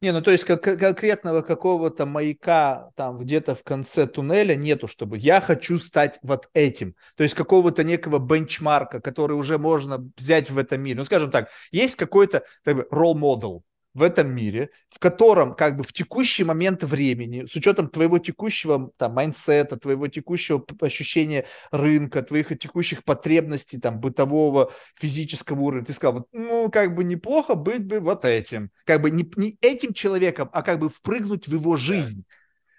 Не, ну то есть как, конкретного какого-то маяка там где-то в конце туннеля нету, чтобы я хочу стать вот этим. То есть какого-то некого бенчмарка, который уже можно взять в этом мире. Ну скажем так, есть какой-то model, в этом мире, в котором как бы в текущий момент времени, с учетом твоего текущего там майнсета, твоего текущего ощущения рынка, твоих текущих потребностей там бытового, физического уровня, ты сказал, вот, ну как бы неплохо быть бы вот этим, как бы не, не этим человеком, а как бы впрыгнуть в его жизнь. Да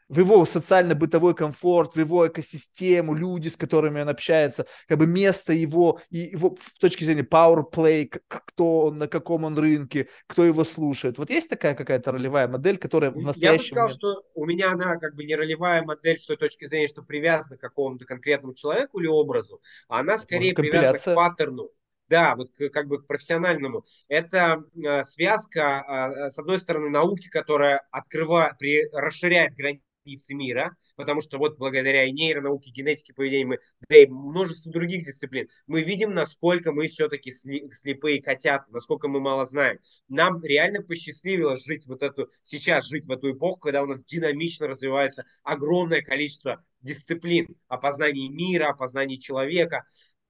в его социально-бытовой комфорт, в его экосистему, люди, с которыми он общается, как бы место его, и его с точки зрения power play, кто он, на каком он рынке, кто его слушает. Вот есть такая какая-то ролевая модель, которая в настоящем Я бы сказал, момент... что у меня она как бы не ролевая модель с той точки зрения, что привязана к какому-то конкретному человеку или образу, а она скорее привязана к паттерну. Да, вот как бы к профессиональному. Это э, связка, э, с одной стороны, науки, которая открывает, при, расширяет границы границы мира, потому что вот благодаря и нейронауке, генетике поведения, мы, да и множеству других дисциплин, мы видим, насколько мы все-таки слепые котята, насколько мы мало знаем. Нам реально посчастливилось жить вот эту, сейчас жить в эту эпоху, когда у нас динамично развивается огромное количество дисциплин, опознания мира, опознания человека,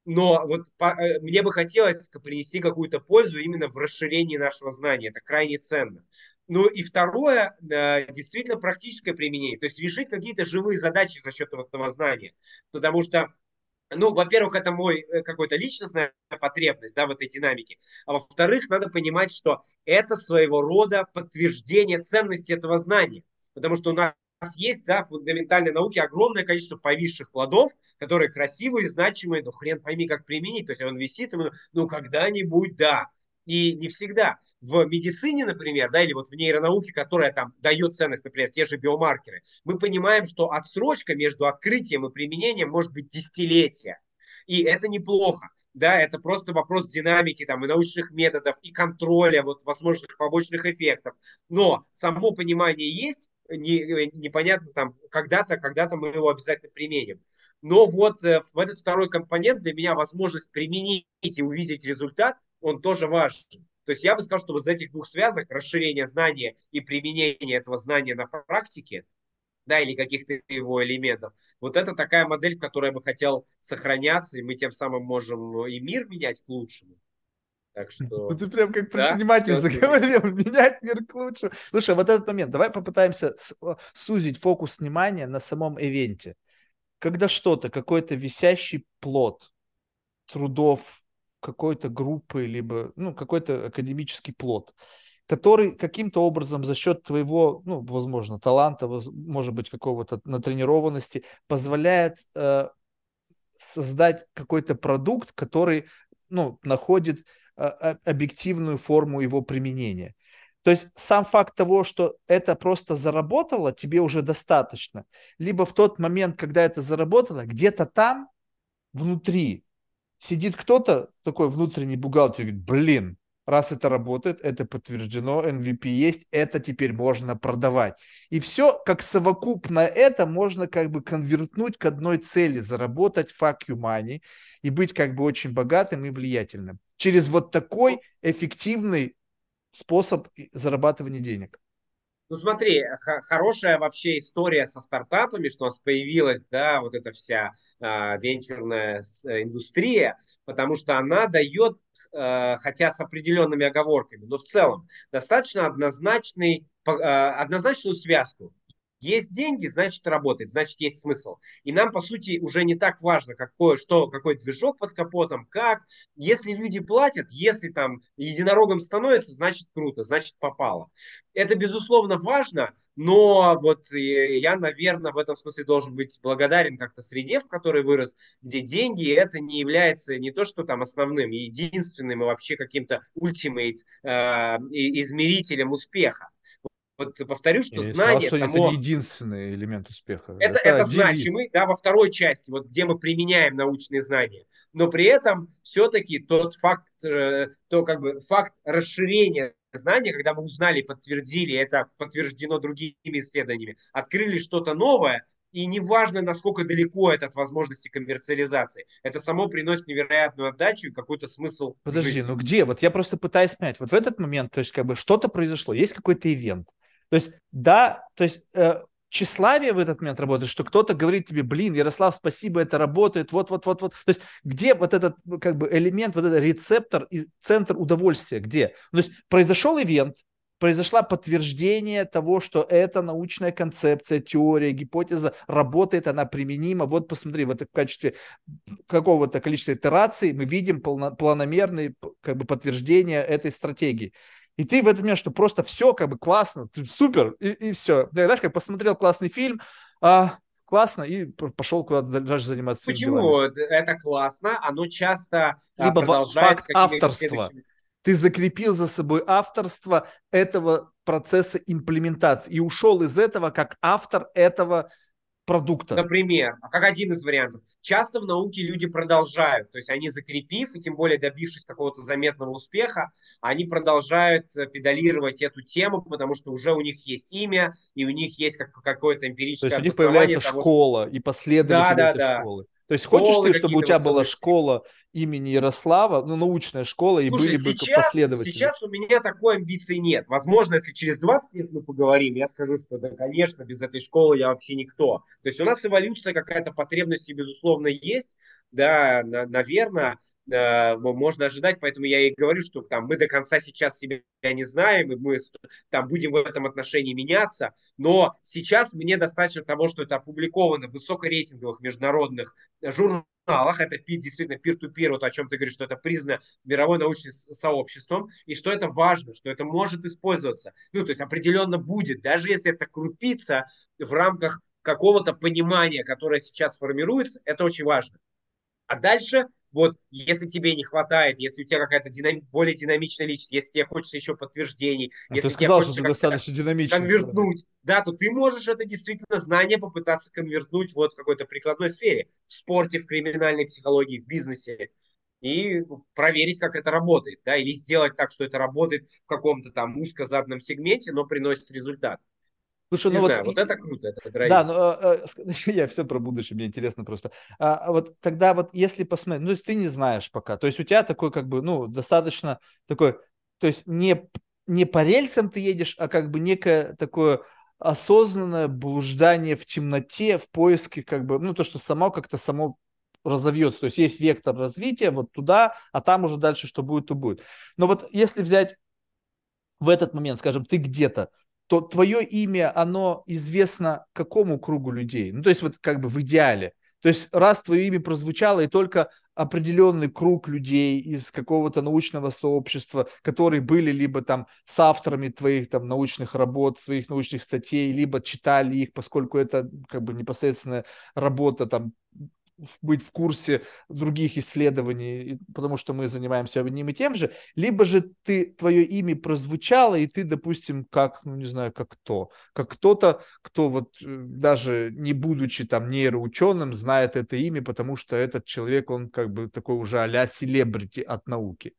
но вот по, э, мне бы хотелось принести какую-то пользу именно в расширении нашего знания. Это крайне ценно. Ну и второе, э, действительно практическое применение. То есть решить какие-то живые задачи за счет этого знания. Потому что ну, во-первых, это мой э, какой-то личностная потребность, да, в этой динамике. А во-вторых, надо понимать, что это своего рода подтверждение ценности этого знания. Потому что у нас есть, да, в фундаментальной науке огромное количество повисших плодов, которые красивые, значимые, но хрен пойми, как применить. То есть он висит, и мы, ну, когда-нибудь, да. И не всегда. В медицине, например, да, или вот в нейронауке, которая там дает ценность, например, те же биомаркеры, мы понимаем, что отсрочка между открытием и применением может быть десятилетия. И это неплохо. Да, это просто вопрос динамики там, и научных методов, и контроля вот, возможных побочных эффектов. Но само понимание есть, не, непонятно там, когда-то, когда-то мы его обязательно применим. Но вот э, в этот второй компонент для меня возможность применить и увидеть результат – он тоже важен. То есть я бы сказал, что вот из этих двух связок, расширение знания и применение этого знания на практике, да, или каких-то его элементов. Вот это такая модель, в которой я бы хотел сохраняться, и мы тем самым можем и мир менять к лучшему. Так что... [laughs] Ну, ты прям как предприниматель да? заговорил, [laughs] менять мир к лучшему. Слушай, вот этот момент, давай попытаемся сузить фокус внимания на самом ивенте. Когда что-то, какой-то висящий плод трудов какой-то группы, либо ну, какой-то академический плод, который каким-то образом за счет твоего, ну, возможно, таланта, может быть, какого-то натренированности, позволяет э, создать какой-то продукт, который ну, находит э, объективную форму его применения. То есть сам факт того, что это просто заработало, тебе уже достаточно. Либо в тот момент, когда это заработало, где-то там, внутри, сидит кто-то, такой внутренний бухгалтер, говорит, блин, раз это работает, это подтверждено, MVP есть, это теперь можно продавать. И все, как совокупно это, можно как бы конвертнуть к одной цели, заработать fuck you money и быть как бы очень богатым и влиятельным. Через вот такой эффективный способ зарабатывания денег. Ну смотри, хорошая вообще история со стартапами, что у нас появилась, да, вот эта вся э, венчурная индустрия, потому что она дает, э, хотя с определенными оговорками, но в целом достаточно однозначный, э, однозначную связку Есть деньги, значит работает, значит есть смысл. И нам, по сути, уже не так важно, какой, что, какой движок под капотом, как. Если люди платят, если там единорогом становится, значит круто, значит попало. Это, безусловно, важно, но вот я, наверное, в этом смысле должен быть благодарен как-то среде, в которой вырос, где деньги это не является не то, что там основным, единственным и вообще каким-то ультимейт э, измерителем успеха. Вот повторю, что Я знание сказал, что само... это не единственный элемент успеха. Это, это, это значимый, да, во второй части, вот где мы применяем научные знания. Но при этом все-таки тот факт, э, то как бы факт расширения знания, когда мы узнали, подтвердили, это подтверждено другими исследованиями, открыли что-то новое, и неважно, насколько далеко это от возможности коммерциализации, это само приносит невероятную отдачу и какой-то смысл. Подожди, ну где? Вот я просто пытаюсь понять. Вот в этот момент, то есть как бы что-то произошло, есть какой-то ивент, то есть, да, то есть э, тщеславие в этот момент работает, что кто-то говорит тебе, блин, Ярослав, спасибо, это работает, вот-вот-вот-вот. То есть, где вот этот как бы элемент, вот этот рецептор и центр удовольствия, где? Ну, то есть, произошел ивент, произошло подтверждение того, что эта научная концепция, теория, гипотеза работает, она применима. Вот посмотри, вот в качестве какого-то количества итераций мы видим полно, планомерные как бы, подтверждения этой стратегии. И ты в этом момент, что просто все как бы классно, супер, и, и все. Ты, знаешь, как посмотрел классный фильм, а, классно, и пошел куда-то дальше заниматься Почему делами. это классно? Оно часто а, Либо продолжает факт авторства. Следующими... Ты закрепил за собой авторство этого процесса имплементации и ушел из этого как автор этого продукта. Например, а как один из вариантов. Часто в науке люди продолжают, то есть они закрепив и тем более добившись какого-то заметного успеха, они продолжают э, педалировать эту тему, потому что уже у них есть имя и у них есть как, какое-то эмпирическое То есть у них появляется того, школа и последователи да, да, этой да. школы. То есть школы хочешь ты, чтобы у тебя была школа имени Ярослава, ну, научная школа, и Слушай, были бы сейчас, последователи? Сейчас у меня такой амбиции нет. Возможно, если через 20 лет мы поговорим, я скажу, что да, конечно, без этой школы я вообще никто. То есть у нас эволюция какая-то потребности, безусловно, есть. Да, на, наверное, Э, можно ожидать, поэтому я и говорю, что там мы до конца сейчас себя не знаем, и мы там будем в этом отношении меняться, но сейчас мне достаточно того, что это опубликовано в высокорейтинговых международных журналах, это действительно peer-to-peer, вот о чем ты говоришь, что это признано мировой научным сообществом, и что это важно, что это может использоваться. Ну, то есть определенно будет, даже если это крупица в рамках какого-то понимания, которое сейчас формируется, это очень важно. А дальше вот если тебе не хватает, если у тебя какая-то динам... более динамичная личность, если тебе хочется еще подтверждений, а если ты сказал, что ты достаточно динамичный. Конвертнуть, да, то ты можешь это действительно знание попытаться конвертнуть вот в какой-то прикладной сфере, в спорте, в криминальной психологии, в бизнесе и проверить, как это работает, да, или сделать так, что это работает в каком-то там узкозадном сегменте, но приносит результат. Слушай, ну вот, знаю, вот это круто, это драйв. Да, но э, [laughs] я все про будущее, мне интересно просто. А, а, вот тогда вот если посмотреть, ну, то есть ты не знаешь пока, то есть у тебя такой как бы, ну, достаточно такой, то есть не, не по рельсам ты едешь, а как бы некое такое осознанное блуждание в темноте, в поиске как бы, ну, то, что само как-то само разовьется. То есть есть вектор развития вот туда, а там уже дальше что будет, то будет. Но вот если взять в этот момент, скажем, ты где-то, то твое имя, оно известно какому кругу людей? Ну, то есть вот как бы в идеале. То есть раз твое имя прозвучало, и только определенный круг людей из какого-то научного сообщества, которые были либо там с авторами твоих там научных работ, своих научных статей, либо читали их, поскольку это как бы непосредственная работа там быть в курсе других исследований, потому что мы занимаемся одним и тем же, либо же ты, твое имя прозвучало, и ты, допустим, как, ну не знаю, как кто, как кто-то, кто вот э, даже не будучи там нейроученым, знает это имя, потому что этот человек, он как бы такой уже а-ля селебрити от науки.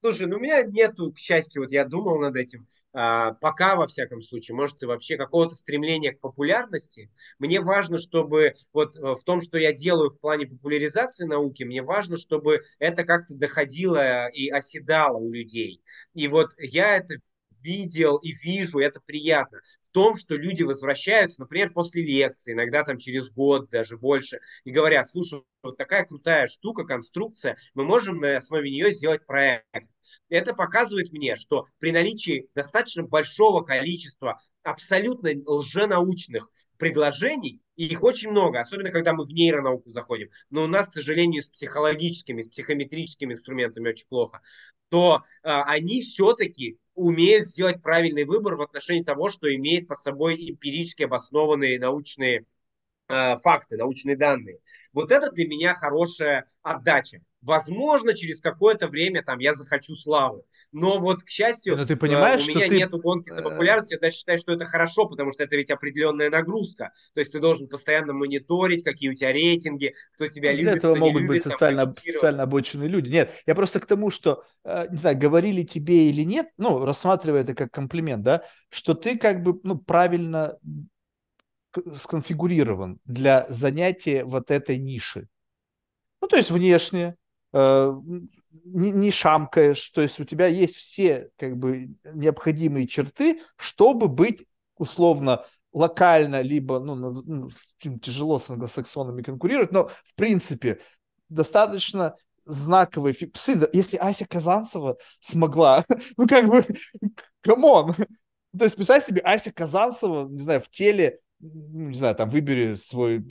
Слушай, ну у меня нету, к счастью, вот я думал над этим, пока, во всяком случае, может, и вообще какого-то стремления к популярности. Мне важно, чтобы вот э, в том, что я делаю в плане популяризации науки, мне важно, чтобы это как-то доходило и оседало у людей. И вот я это видел и вижу, это приятно том, что люди возвращаются, например, после лекции, иногда там через год, даже больше, и говорят, слушай, вот такая крутая штука, конструкция, мы можем на основе нее сделать проект. Это показывает мне, что при наличии достаточно большого количества абсолютно лженаучных предложений, и их очень много, особенно когда мы в нейронауку заходим. Но у нас, к сожалению, с психологическими, с психометрическими инструментами очень плохо. То э, они все-таки умеют сделать правильный выбор в отношении того, что имеет под собой эмпирически обоснованные научные э, факты, научные данные. Вот это для меня хорошая отдача. Возможно, через какое-то время там я захочу славы. Но вот, к счастью, Но ты понимаешь, э, у меня ты... нет гонки за э, популярностью. Я даже считаю, что это хорошо, потому что это ведь определенная нагрузка. То есть ты должен постоянно мониторить, какие у тебя рейтинги, кто тебя Для любит, этого кто могут не быть любит, социально, там, социально обоченные люди. Нет, я просто к тому, что, э, не знаю, говорили тебе или нет, ну, рассматривая это как комплимент, да, что ты как бы, ну, правильно сконфигурирован для занятия вот этой ниши. Ну, то есть внешне, не, не шамкаешь, то есть у тебя есть все как бы необходимые черты, чтобы быть условно локально, либо, ну, ну тяжело с англосаксонами конкурировать, но в принципе достаточно знаковые псы. Если Ася Казанцева смогла, [laughs] ну как бы, [laughs] come on. То есть представь себе Ася Казанцева, не знаю, в теле, ну, не знаю, там выбери свой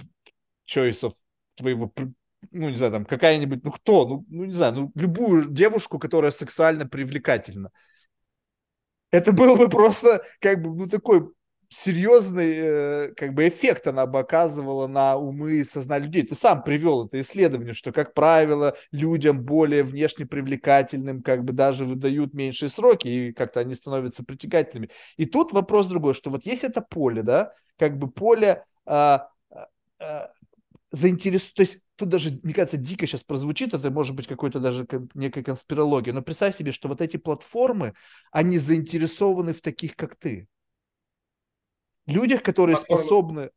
choice of твоего ну, не знаю, там, какая-нибудь, ну, кто, ну, ну, не знаю, ну, любую девушку, которая сексуально привлекательна. Это был бы просто, как бы, ну, такой серьезный, э, как бы, эффект она бы оказывала на умы и сознание людей. Ты сам привел это исследование, что, как правило, людям более внешне привлекательным, как бы, даже выдают меньшие сроки, и как-то они становятся притягательными. И тут вопрос другой, что вот есть это поле, да, как бы поле а, а, заинтересован, то есть тут даже, мне кажется, дико сейчас прозвучит, это может быть какой-то даже некая конспирология, но представь себе, что вот эти платформы, они заинтересованы в таких, как ты. Людях, которые Платформа. способны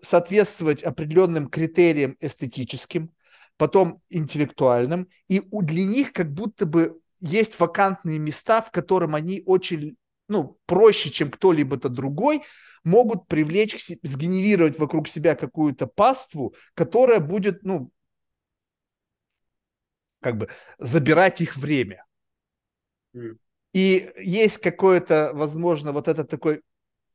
соответствовать определенным критериям эстетическим, потом интеллектуальным, и для них как будто бы есть вакантные места, в котором они очень, ну, проще, чем кто-либо-то другой, могут привлечь, сгенерировать вокруг себя какую-то паству, которая будет, ну, как бы забирать их время. Mm. И есть какое-то, возможно, вот этот такой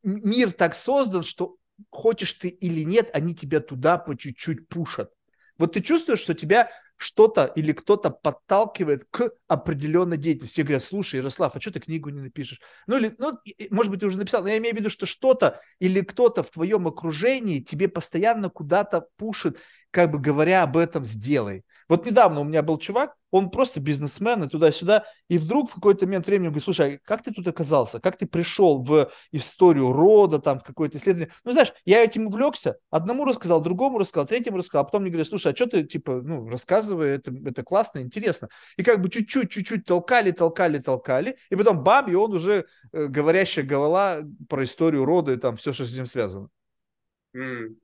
мир так создан, что хочешь ты или нет, они тебя туда по чуть-чуть пушат. Вот ты чувствуешь, что тебя что-то или кто-то подталкивает к определенной деятельности. Все говорят, слушай, Ярослав, а что ты книгу не напишешь? Ну, или, ну, может быть, ты уже написал, но я имею в виду, что что-то или кто-то в твоем окружении тебе постоянно куда-то пушит, как бы говоря об этом, сделай. Вот недавно у меня был чувак, он просто бизнесмен и туда-сюда, и вдруг в какой-то момент времени он говорит, слушай, а как ты тут оказался? Как ты пришел в историю рода, там, в какое-то исследование? Ну, знаешь, я этим увлекся, одному рассказал, другому рассказал, третьему рассказал, а потом мне говорят, слушай, а что ты, типа, ну, рассказывай, это, это классно, интересно. И как бы чуть-чуть, чуть-чуть толкали, толкали, толкали, и потом бам, и он уже э, говорящая голова про историю рода и там все, что с ним связано. Mm.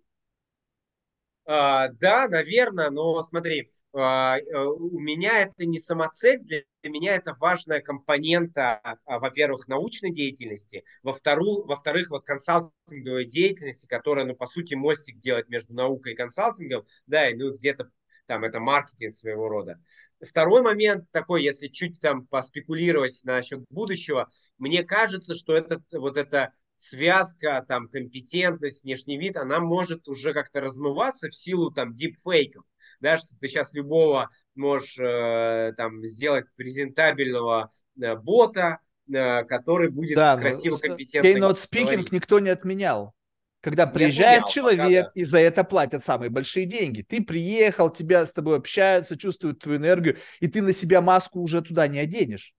А, да, наверное, но смотри, а, э, у меня это не самоцель, для меня это важная компонента, а, во-первых, научной деятельности, во-вторых, во-вторых, вот консалтинговой деятельности, которая, ну, по сути, мостик делает между наукой и консалтингом, да, и ну, где-то там это маркетинг своего рода. Второй момент такой, если чуть там поспекулировать насчет будущего, мне кажется, что это вот это связка, там, компетентность, внешний вид, она может уже как-то размываться в силу там дипфейков, да, что ты сейчас любого можешь э, там сделать презентабельного э, бота, э, который будет да, красиво, компетентно Keynote speaking никто не отменял. Когда приезжает отменял, человек, пока, да. и за это платят самые большие деньги. Ты приехал, тебя с тобой общаются, чувствуют твою энергию, и ты на себя маску уже туда не оденешь.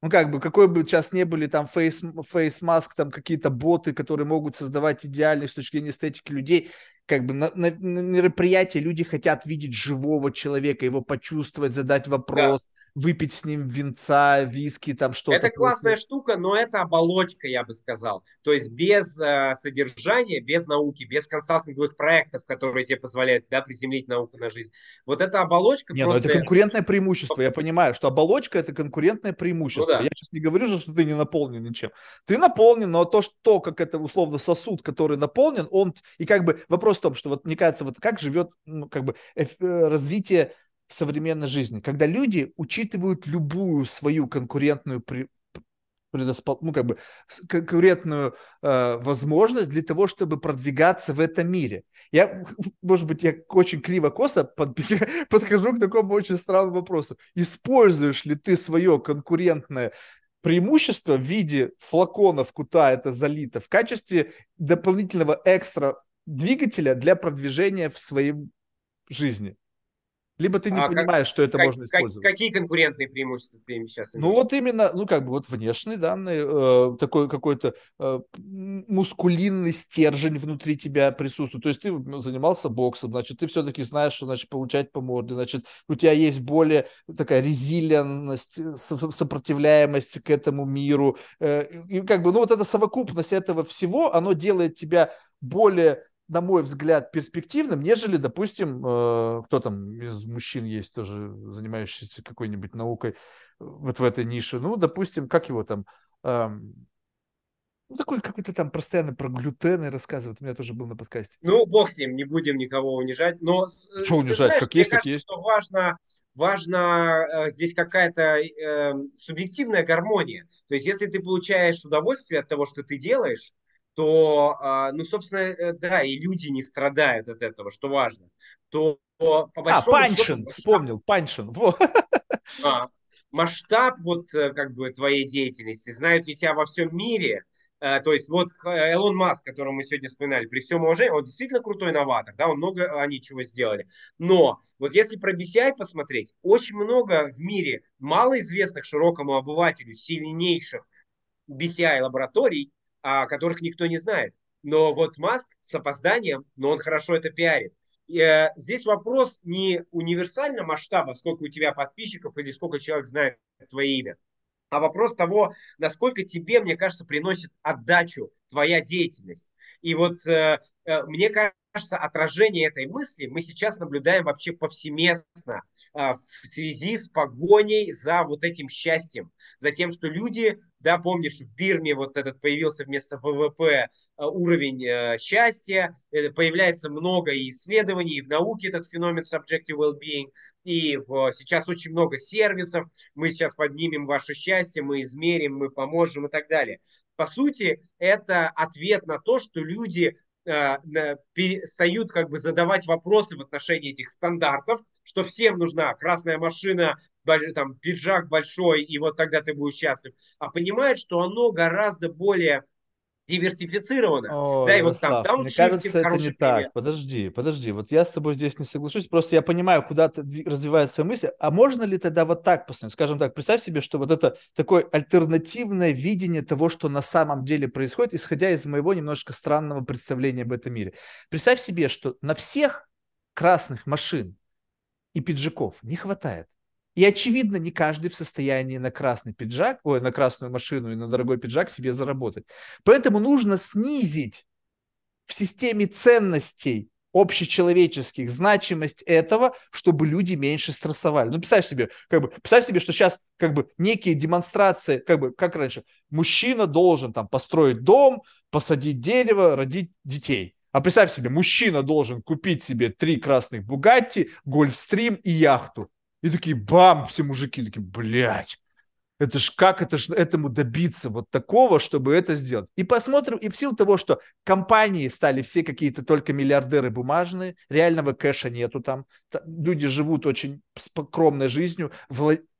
Ну, как бы, какой бы сейчас не были там фейс, фейс маск, там какие-то боты, которые могут создавать идеальных с точки зрения эстетики людей, как бы на, на, на мероприятии люди хотят видеть живого человека, его почувствовать, задать вопрос, да. выпить с ним винца, виски, там что-то. Это классная штука, но это оболочка, я бы сказал. То есть без э, содержания, без науки, без консалтинговых проектов, которые тебе позволяют да, приземлить науку на жизнь. Вот эта оболочка Не, просто... ну это конкурентное преимущество, я понимаю, что оболочка это конкурентное преимущество. Ну, да. Я сейчас не говорю, что ты не наполнен ничем. Ты наполнен, но то, что, как это условно сосуд, который наполнен, он, и как бы вопрос в том, что вот мне кажется, вот как живет ну, как бы э, развитие современной жизни, когда люди учитывают любую свою конкурентную при, ну, как бы конкурентную э, возможность для того, чтобы продвигаться в этом мире. Я, может быть, я очень криво-косо под... [laughs] подхожу к такому очень странному вопросу. Используешь ли ты свое конкурентное преимущество в виде флаконов, куда это залито, в качестве дополнительного экстра двигателя для продвижения в своей жизни? Либо ты не а понимаешь, как, что это как, можно использовать. какие конкурентные преимущества ты сейчас имеешь? Ну вот именно, ну как бы вот внешние данные, э, такой какой-то э, мускулинный стержень внутри тебя присутствует. То есть ты занимался боксом, значит, ты все-таки знаешь, что значит получать по морде, значит, у тебя есть более такая резилианность, э, сопротивляемость к этому миру. Э, и как бы, ну вот эта совокупность этого всего, оно делает тебя более на мой взгляд, перспективным, нежели, допустим, э, кто там из мужчин есть тоже, занимающийся какой-нибудь наукой вот в этой нише. Ну, допустим, как его там... Э, ну, такой какой-то там постоянно про глютены рассказывает. У меня тоже был на подкасте. Ну, бог с ним, не будем никого унижать. Но э, что унижать? Знаешь, как есть, кажется, так есть. Что важно, важно э, здесь какая-то э, субъективная гармония. То есть, если ты получаешь удовольствие от того, что ты делаешь, то, а, ну, собственно, э, да, и люди не страдают от этого, что важно, то по а, большому а, Паншин, счету, вспомнил, Паншин. А, масштаб вот э, как бы твоей деятельности, знают ли тебя во всем мире, э, то есть вот Элон Маск, которого мы сегодня вспоминали, при всем уважении, он действительно крутой новатор, да, он много они чего сделали. Но вот если про BCI посмотреть, очень много в мире малоизвестных широкому обывателю сильнейших BCI лабораторий, о которых никто не знает. Но вот Маск с опозданием, но он хорошо это пиарит. И, э, здесь вопрос не универсального масштаба, сколько у тебя подписчиков или сколько человек знает твое имя, а вопрос того, насколько тебе, мне кажется, приносит отдачу твоя деятельность. И вот э, э, мне кажется, отражение этой мысли мы сейчас наблюдаем вообще повсеместно э, в связи с погоней за вот этим счастьем, за тем, что люди да, помнишь, в Бирме вот этот появился вместо ВВП э, уровень э, счастья, э, появляется много исследований, и в науке этот феномен subjective well-being, и в, сейчас очень много сервисов, мы сейчас поднимем ваше счастье, мы измерим, мы поможем и так далее. По сути, это ответ на то, что люди перестают как бы задавать вопросы в отношении этих стандартов, что всем нужна красная машина, там, пиджак большой, и вот тогда ты будешь счастлив, а понимает, что оно гораздо более диверсифицировано. О, да, и вот там мне кажется, это не так. Подожди, подожди. Вот я с тобой здесь не соглашусь. Просто я понимаю, куда развивается мысль. А можно ли тогда вот так посмотреть? Скажем так, представь себе, что вот это такое альтернативное видение того, что на самом деле происходит, исходя из моего немножко странного представления об этом мире. Представь себе, что на всех красных машин и пиджаков не хватает. И очевидно, не каждый в состоянии на красный пиджак, ой, на красную машину и на дорогой пиджак себе заработать. Поэтому нужно снизить в системе ценностей общечеловеческих значимость этого, чтобы люди меньше стрессовали. Ну, представь себе, как бы, представь себе, что сейчас как бы некие демонстрации, как бы, как раньше, мужчина должен там построить дом, посадить дерево, родить детей. А представь себе, мужчина должен купить себе три красных Бугатти, Гольфстрим и яхту. И такие, бам, все мужики такие, блядь, это ж как это ж этому добиться вот такого, чтобы это сделать. И посмотрим, и в силу того, что компании стали все какие-то только миллиардеры бумажные, реального кэша нету там, люди живут очень скромной жизнью,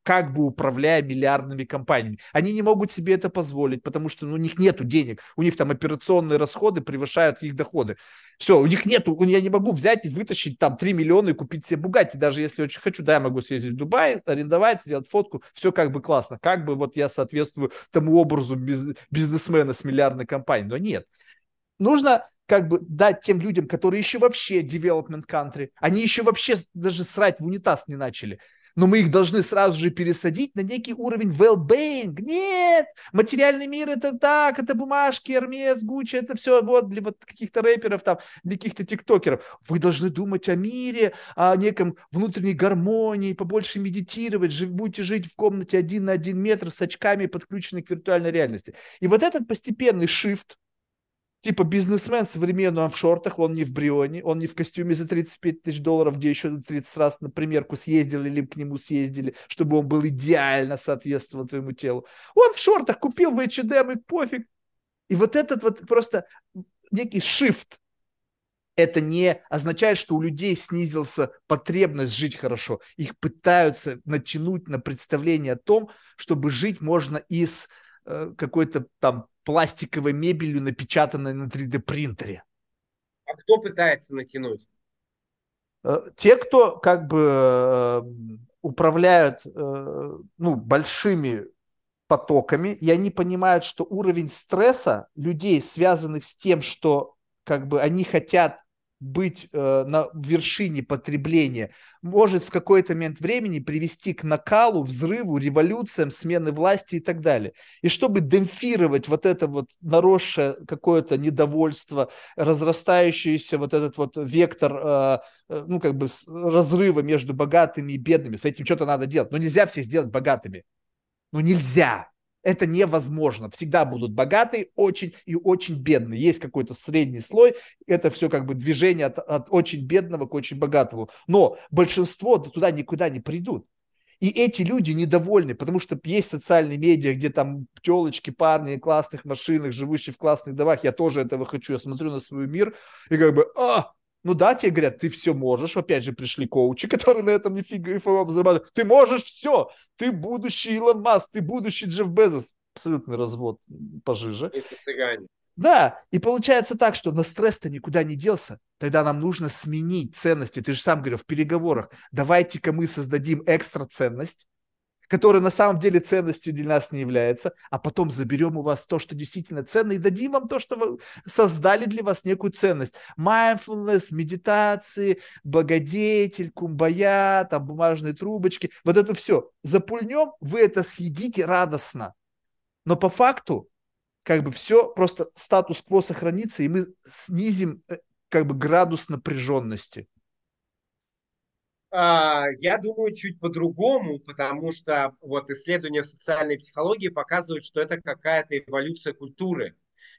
как бы управляя миллиардными компаниями. Они не могут себе это позволить, потому что ну, у них нет денег, у них там операционные расходы превышают их доходы. Все, у них нету, я не могу взять и вытащить там 3 миллиона и купить себе Бугатти, даже если очень хочу, да, я могу съездить в Дубай, арендовать, сделать фотку, все как бы классно, как бы вот я соответствую тому образу бизнесмена с миллиардной компанией, но нет. Нужно как бы дать тем людям, которые еще вообще development country, они еще вообще даже срать в унитаз не начали но мы их должны сразу же пересадить на некий уровень well-being. Нет, материальный мир это так, это бумажки, Hermes, Gucci, это все вот для вот каких-то рэперов, там, для каких-то тиктокеров. Вы должны думать о мире, о неком внутренней гармонии, побольше медитировать, жив, будете жить в комнате один на один метр с очками, подключенной к виртуальной реальности. И вот этот постепенный shift, типа бизнесмен современный, он в шортах, он не в Брионе, он не в костюме за 35 тысяч долларов, где еще 30 раз на примерку съездили или к нему съездили, чтобы он был идеально соответствовал твоему телу. Он в шортах купил в H&M и пофиг. И вот этот вот просто некий shift, это не означает, что у людей снизился потребность жить хорошо. Их пытаются натянуть на представление о том, чтобы жить можно из какой-то там пластиковой мебелью, напечатанной на 3D принтере. А кто пытается натянуть? Э, те, кто как бы э, управляют э, ну, большими потоками, и они понимают, что уровень стресса людей, связанных с тем, что как бы они хотят быть э, на вершине потребления, может в какой-то момент времени привести к накалу, взрыву, революциям, смены власти и так далее. И чтобы демпфировать вот это вот наросшее какое-то недовольство, разрастающийся вот этот вот вектор, э, э, ну как бы разрыва между богатыми и бедными, с этим что-то надо делать. Но нельзя всех сделать богатыми. Ну нельзя. Это невозможно. Всегда будут богатые, очень и очень бедные. Есть какой-то средний слой. Это все как бы движение от, от очень бедного к очень богатому. Но большинство туда никуда не придут. И эти люди недовольны, потому что есть социальные медиа, где там телочки, парни в классных машинах, живущие в классных домах. Я тоже этого хочу. Я смотрю на свой мир и как бы, а, ну да, тебе говорят, ты все можешь. Опять же, пришли коучи, [laughs] которые на этом нифига зарабатывают. Ты можешь все. Ты будущий Илон Маск, ты будущий Джефф Безос. Абсолютный развод пожиже. Это цыгане. Да, и получается так, что на стресс-то никуда не делся. Тогда нам нужно сменить ценности. Ты же сам говорил в переговорах. Давайте-ка мы создадим экстра ценность, которая на самом деле ценностью для нас не является, а потом заберем у вас то, что действительно ценно, и дадим вам то, что вы создали для вас некую ценность. Mindfulness, медитации, благодетель, кумбая, там бумажные трубочки, вот это все. Запульнем, вы это съедите радостно. Но по факту, как бы все, просто статус-кво сохранится, и мы снизим э, как бы градус напряженности. А, я думаю, чуть по-другому, потому что вот исследования социальной психологии показывают, что это какая-то эволюция культуры.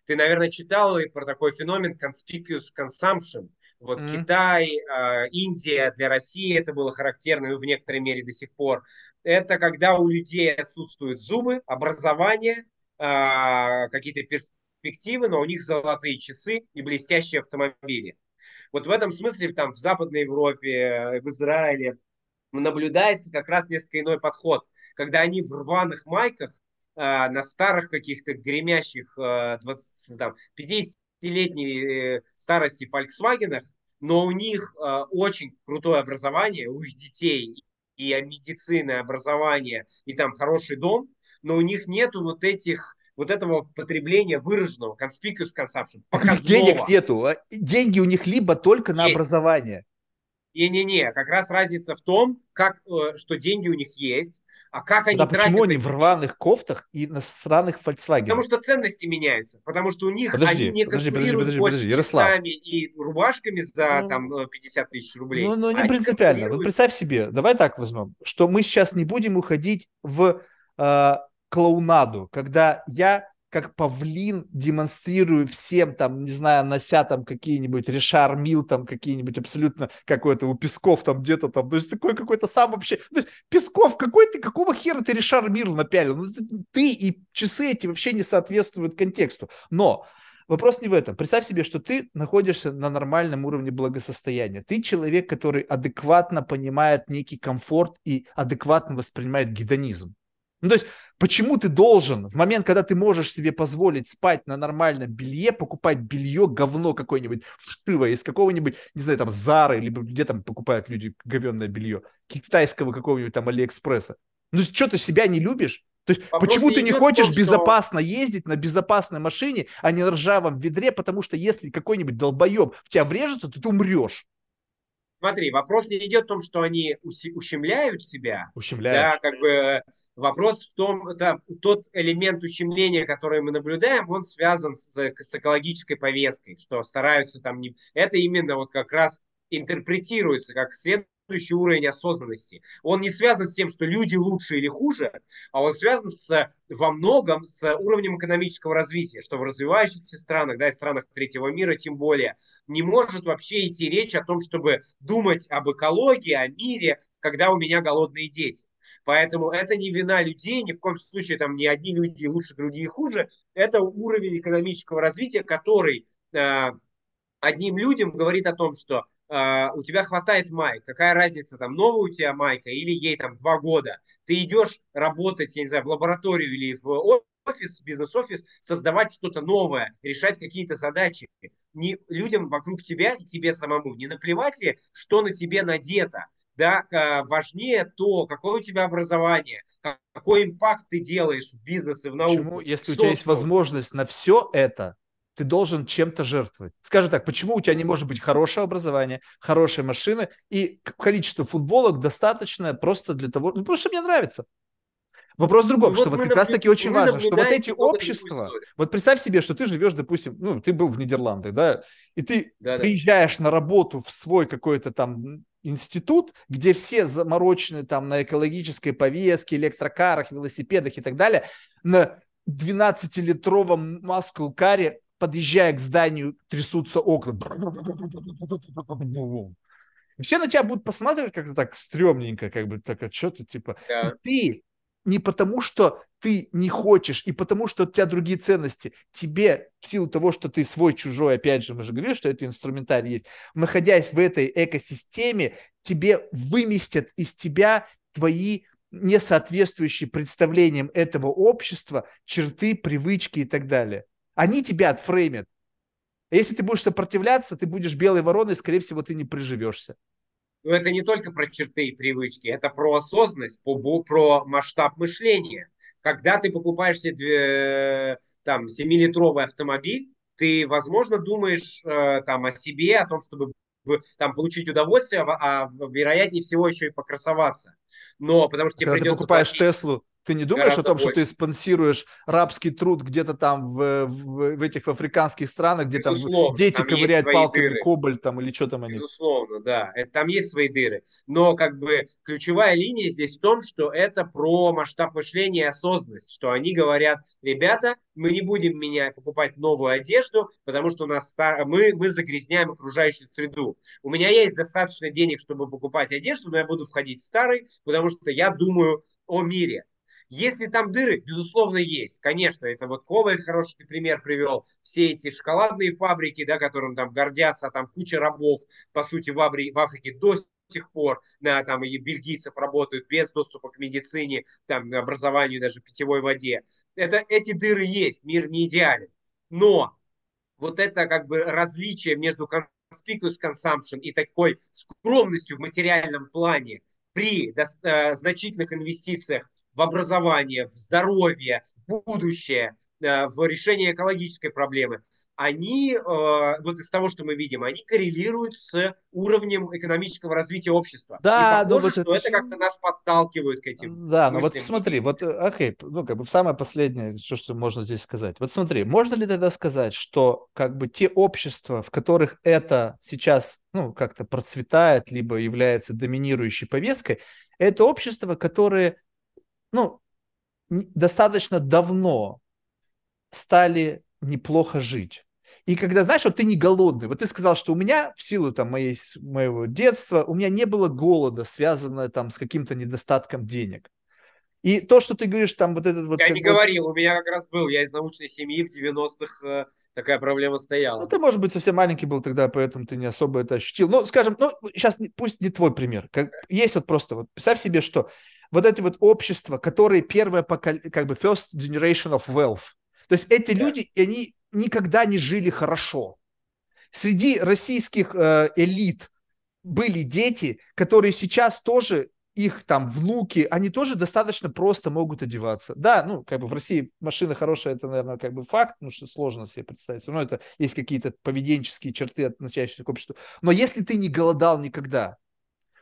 Ты, наверное, читал про такой феномен conspicuous consumption. Вот mm-hmm. Китай, а, Индия для России это было характерно, и в некоторой мере до сих пор. Это когда у людей отсутствуют зубы, образование, а, какие-то перспективы, но у них золотые часы и блестящие автомобили. Вот в этом смысле там в Западной Европе, э, в Израиле наблюдается как раз несколько иной подход, когда они в рваных майках э, на старых каких-то гремящих э, 20, там, 50-летней э, старости Volkswagen, но у них э, очень крутое образование, у их детей и медицина, образование, и там хороший дом, но у них нету вот этих вот этого потребления выраженного, conspicuous consumption, показного. Денег нету. А деньги у них либо только на Есть. образование. Не-не-не, как раз разница в том, как, э, что деньги у них есть, а как они да почему они в рваных кофтах и на странных Volkswagen? Потому что ценности меняются, потому что у них подожди, они не подожди, конкурируют подожди, подожди, Ярослав. и рубашками за ну, там 50 э, тысяч рублей. Ну, ну не они принципиально. Конкурируют... Вот представь себе, давай так возьмем, что мы сейчас не будем уходить в э, клоунаду, когда я как павлин демонстрирую всем там, не знаю, нося там какие-нибудь Ришар Мил, там какие-нибудь абсолютно какой-то у Песков там где-то там, то есть такой какой-то сам вообще, то есть, Песков, какой ты, какого хера ты Ришар Мил напялил? Ну, ты и часы эти вообще не соответствуют контексту. Но Вопрос не в этом. Представь себе, что ты находишься на нормальном уровне благосостояния. Ты человек, который адекватно понимает некий комфорт и адекватно воспринимает гедонизм. Ну, то есть, почему ты должен в момент, когда ты можешь себе позволить спать на нормальном белье, покупать белье, говно какое-нибудь вшивое из какого-нибудь, не знаю, там, Зары, либо где там покупают люди говенное белье, китайского какого-нибудь там Алиэкспресса. Ну, что ты себя не любишь? То есть, Вопрос почему ты не хочешь том, безопасно что... ездить на безопасной машине, а не на ржавом ведре, потому что если какой-нибудь долбоеб в тебя врежется, то ты умрешь. Смотри, вопрос не идет в том, что они ущемляют себя. Ущемляют. Да, как бы Вопрос в том, это тот элемент ущемления, который мы наблюдаем, он связан с, с экологической повесткой, что стараются там не... Это именно вот как раз интерпретируется как следствие следующий уровень осознанности. Он не связан с тем, что люди лучше или хуже, а он связан с, во многом с уровнем экономического развития, что в развивающихся странах, да, и странах третьего мира тем более, не может вообще идти речь о том, чтобы думать об экологии, о мире, когда у меня голодные дети. Поэтому это не вина людей, ни в коем случае там не одни люди лучше, другие хуже. Это уровень экономического развития, который э, одним людям говорит о том, что у тебя хватает майк, какая разница, там, новая у тебя майка или ей там два года. Ты идешь работать, я не знаю, в лабораторию или в офис, бизнес-офис, создавать что-то новое, решать какие-то задачи. Не, людям вокруг тебя и тебе самому не наплевать ли, что на тебе надето, да, важнее то, какое у тебя образование, какой импакт ты делаешь в бизнесе, в науке. Почему, если у тебя есть возможность на все это, ты должен чем-то жертвовать. Скажем так, почему у тебя не может быть хорошее образование, хорошая машина и количество футболок достаточное просто для того, ну просто мне нравится. Вопрос в другом, ну, что вот, вот как раз-таки очень важно, что вот эти общества, вот представь себе, что ты живешь, допустим, ну, ты был в Нидерландах, да, и ты да, приезжаешь да. на работу в свой какой-то там институт, где все заморочены там на экологической повестке, электрокарах, велосипедах и так далее, на 12-литровом маскул-каре подъезжая к зданию, трясутся окна. Все на тебя будут посматривать как-то так стрёмненько, как бы так, а что ты, типа... Да. ты не потому, что ты не хочешь, и потому, что у тебя другие ценности. Тебе, в силу того, что ты свой-чужой, опять же, мы же говорили, что это инструментарий есть, находясь в этой экосистеме, тебе выместят из тебя твои несоответствующие представлениям этого общества черты, привычки и так далее. Они тебя отфреймят. А если ты будешь сопротивляться, ты будешь белой вороной, скорее всего, ты не приживешься. Но это не только про черты и привычки, это про осознанность, про, про масштаб мышления. Когда ты покупаешь себе там 7-литровый автомобиль, ты, возможно, думаешь э, там о себе, о том, чтобы там получить удовольствие, а, а вероятнее всего еще и покрасоваться. Но потому что тебе Когда ты покупаешь платить... Теслу, ты не думаешь о том, больше. что ты спонсируешь рабский труд где-то там в, в, в этих в африканских странах, где Безусловно, там дети там ковыряют палками дыры. кобальт там или что там они? Безусловно, да, это, там есть свои дыры. Но как бы ключевая линия здесь в том, что это про масштаб мышления и осознанность, что они говорят, ребята, мы не будем менять, покупать новую одежду, потому что у нас стар... мы, мы загрязняем окружающую среду. У меня есть достаточно денег, чтобы покупать одежду, но я буду входить в старый, потому что я думаю о мире. Если там дыры, безусловно, есть. Конечно, это вот Ковальд хороший пример привел. Все эти шоколадные фабрики, да, которым там гордятся, там куча рабов, по сути, в, Афри- в Африке до сих пор, да, там и бельгийцев работают без доступа к медицине, там, образованию, даже питьевой воде. Это, эти дыры есть, мир не идеален. Но вот это как бы различие между conspicuous consumption и такой скромностью в материальном плане при э, значительных инвестициях в образование, в здоровье, в будущее, э, в решение экологической проблемы, они, э, вот из того, что мы видим, они коррелируют с уровнем экономического развития общества. Да, и похоже, вот что это, это как-то нас подталкивает к этим. Да, ну вот смотри, вот, э, окей, ну как бы самое последнее, что, что можно здесь сказать. Вот смотри, можно ли тогда сказать, что как бы те общества, в которых это сейчас, ну, как-то процветает, либо является доминирующей повесткой, это общества, которые ну, достаточно давно стали неплохо жить. И когда, знаешь, вот ты не голодный, вот ты сказал, что у меня в силу там моей, моего детства, у меня не было голода, связанного там с каким-то недостатком денег. И то, что ты говоришь, там вот этот вот... Я не говорил, у меня как раз был, я из научной семьи в 90-х э, такая проблема стояла. Ну, ты, может быть, совсем маленький был тогда, поэтому ты не особо это ощутил. Ну, скажем, ну, сейчас пусть не твой пример. Как, есть вот просто, вот представь себе, что вот эти вот общества, которые первое поколение, как бы first generation of wealth. То есть эти yeah. люди, они никогда не жили хорошо. Среди российских э, элит были дети, которые сейчас тоже их там внуки, они тоже достаточно просто могут одеваться. Да, ну, как бы в России машина хорошая, это, наверное, как бы факт, ну, что сложно себе представить. Но это есть какие-то поведенческие черты, относящиеся к обществу. Но если ты не голодал никогда,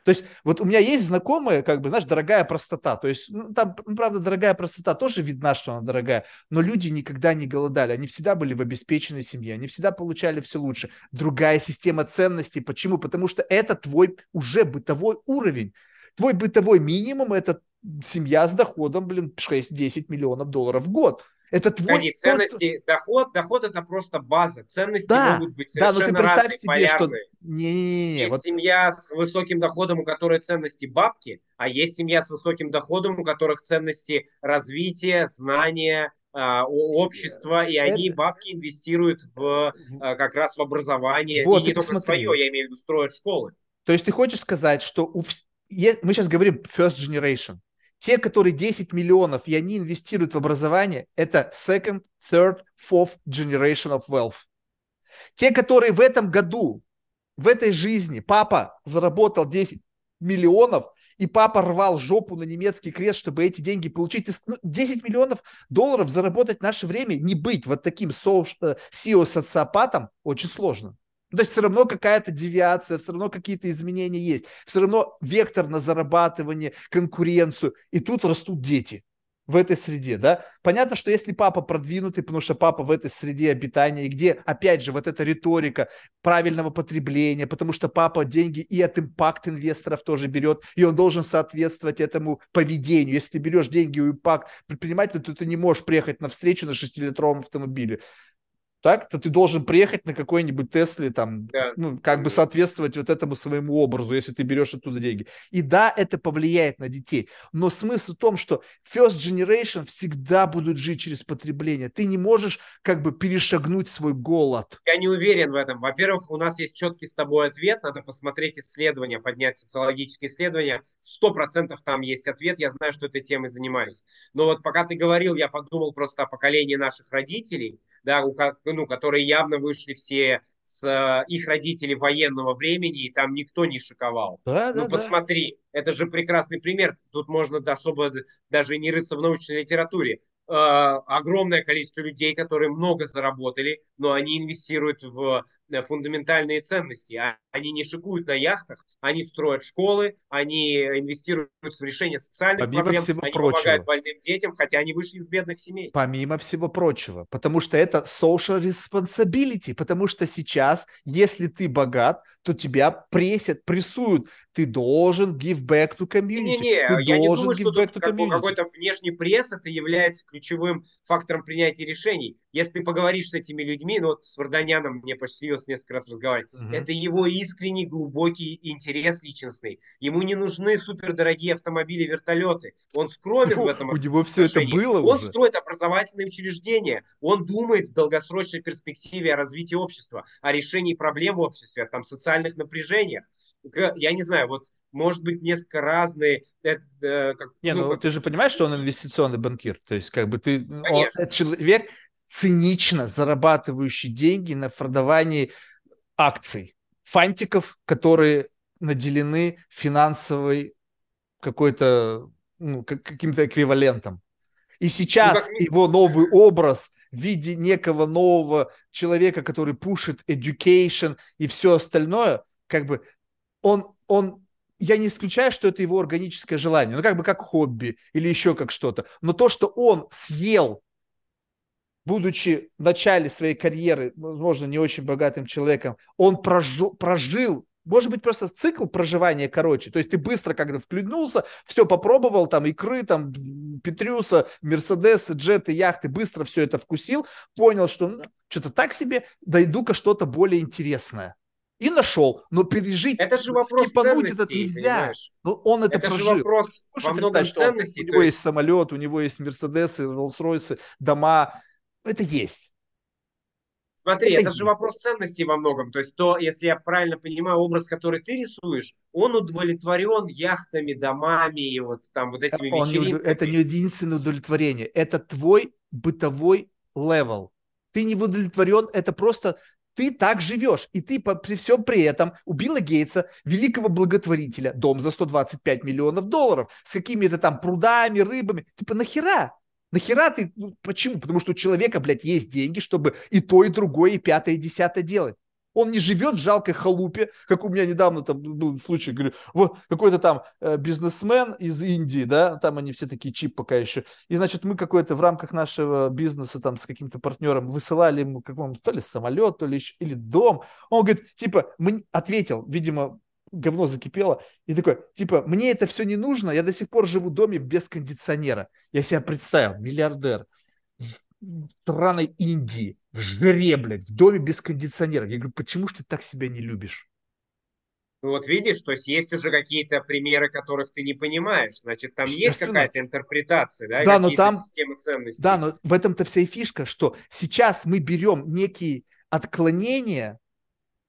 То есть вот у меня есть знакомые, как бы, знаешь, дорогая простота. То есть, ну, там, ну, правда, дорогая простота тоже видна, что она дорогая, но люди никогда не голодали. Они всегда были в обеспеченной семье, они всегда получали все лучше. Другая система ценностей. Почему? Потому что это твой уже бытовой уровень. Твой бытовой минимум – это семья с доходом, блин, 6-10 миллионов долларов в год. Это твой... Они, ценности, доход, доход это просто база. Ценности да, могут быть совершенно да, но ты представь разные, себе, полярные. что... Не, не, не, есть вот... семья с высоким доходом, у которой ценности бабки, а есть семья с высоким доходом, у которых ценности развития, знания, а, общества, и это... они бабки инвестируют в а, как раз в образование, вот, и не только посмотри. свое, я имею в виду, строят школы. То есть ты хочешь сказать, что у... мы сейчас говорим first generation, те, которые 10 миллионов, и они инвестируют в образование, это second, third, fourth generation of wealth. Те, которые в этом году, в этой жизни, папа заработал 10 миллионов, и папа рвал жопу на немецкий крест, чтобы эти деньги получить. 10 ну, миллионов долларов заработать в наше время, не быть вот таким SEO-социопатом э, очень сложно. То есть все равно какая-то девиация, все равно какие-то изменения есть. Все равно вектор на зарабатывание, конкуренцию. И тут растут дети в этой среде, да. Понятно, что если папа продвинутый, потому что папа в этой среде обитания, где, опять же, вот эта риторика правильного потребления, потому что папа деньги и от импакт инвесторов тоже берет, и он должен соответствовать этому поведению. Если ты берешь деньги у импакт предпринимателя, то ты не можешь приехать на встречу на 6-литровом автомобиле так, то ты должен приехать на какой-нибудь Тесле, там, да. ну, как бы соответствовать вот этому своему образу, если ты берешь оттуда деньги. И да, это повлияет на детей, но смысл в том, что first generation всегда будут жить через потребление. Ты не можешь как бы перешагнуть свой голод. Я не уверен в этом. Во-первых, у нас есть четкий с тобой ответ, надо посмотреть исследования, поднять социологические исследования. Сто процентов там есть ответ, я знаю, что этой темой занимались. Но вот пока ты говорил, я подумал просто о поколении наших родителей, да, у, ну, которые явно вышли все с э, их родителей военного времени, и там никто не шиковал. Да, ну, да, посмотри, да. это же прекрасный пример. Тут можно особо даже не рыться в научной литературе. Э, огромное количество людей, которые много заработали, но они инвестируют в фундаментальные ценности. А они не шикуют на яхтах, они строят школы, они инвестируют в решение социальных Помимо проблем, всего они прочего. помогают больным детям, хотя они вышли из бедных семей. Помимо всего прочего, потому что это social responsibility, потому что сейчас, если ты богат, то тебя пресят, прессуют. Ты должен give back to community. Не-не-не, ты я не думаю, что тут какой-то внешний пресс это является ключевым фактором принятия решений. Если ты поговоришь с этими людьми, ну вот с Варданяном мне посчастливилось несколько раз разговаривать, угу. это его искренний, глубокий интерес личностный. Ему не нужны супердорогие автомобили, вертолеты. Он скромен Фу, в этом У него все это было Он уже. строит образовательные учреждения. Он думает в долгосрочной перспективе о развитии общества, о решении проблем в обществе, о там, социальных напряжениях. Я не знаю, вот может быть несколько разные. Это, э, как, не, ну, ну как... ты же понимаешь, что он инвестиционный банкир. То есть, как бы ты, он, этот человек цинично зарабатывающий деньги на продавании акций, фантиков, которые наделены финансовой какой-то ну, каким-то эквивалентом. И сейчас ну, его новый образ в виде некого нового человека, который пушит education и все остальное, как бы он, он я не исключаю, что это его органическое желание, ну как бы как хобби или еще как что-то. Но то, что он съел будучи в начале своей карьеры, возможно, не очень богатым человеком, он прожил, прожил может быть, просто цикл проживания короче. То есть ты быстро, когда включился, все попробовал, там икры, там Петрюса, Мерседесы, джеты, яхты, быстро все это вкусил, понял, что ну, что-то так себе, дойду-ка что-то более интересное. И нашел, но пережить, это же вопрос ценностей, этот нельзя. Но ну, он это, это прожил. же вопрос во многом ценностей. У него есть самолет, у него есть Мерседесы, Роллс-Ройсы, дома, это есть. Смотри, это, это же вопрос ценностей во многом. То есть то, если я правильно понимаю, образ, который ты рисуешь, он удовлетворен яхтами, домами и вот там вот этими он вечеринками. Не, это не единственное удовлетворение. Это твой бытовой level. Ты не удовлетворен, это просто ты так живешь. И ты при всем при этом у Билла Гейтса, великого благотворителя, дом за 125 миллионов долларов, с какими-то там прудами, рыбами. Типа нахера? Нахера ты? Ну, почему? Потому что у человека, блядь, есть деньги, чтобы и то, и другое, и пятое, и десятое делать. Он не живет в жалкой халупе, как у меня недавно там был случай, говорю, вот какой-то там э, бизнесмен из Индии, да, там они все такие cheap пока еще. И, значит, мы какой-то в рамках нашего бизнеса там с каким-то партнером высылали ему какому-то то ли самолет, то ли еще, или дом. Он говорит, типа, мы ответил, видимо, говно закипело, и такой, типа, мне это все не нужно, я до сих пор живу в доме без кондиционера. Я себя представил, миллиардер, в странной Индии, в жре, блядь, в доме без кондиционера. Я говорю, почему ж ты так себя не любишь? Ну вот видишь, то есть есть уже какие-то примеры, которых ты не понимаешь. Значит, там есть какая-то интерпретация, да, да но там, системы ценностей. Да, но в этом-то вся и фишка, что сейчас мы берем некие отклонения,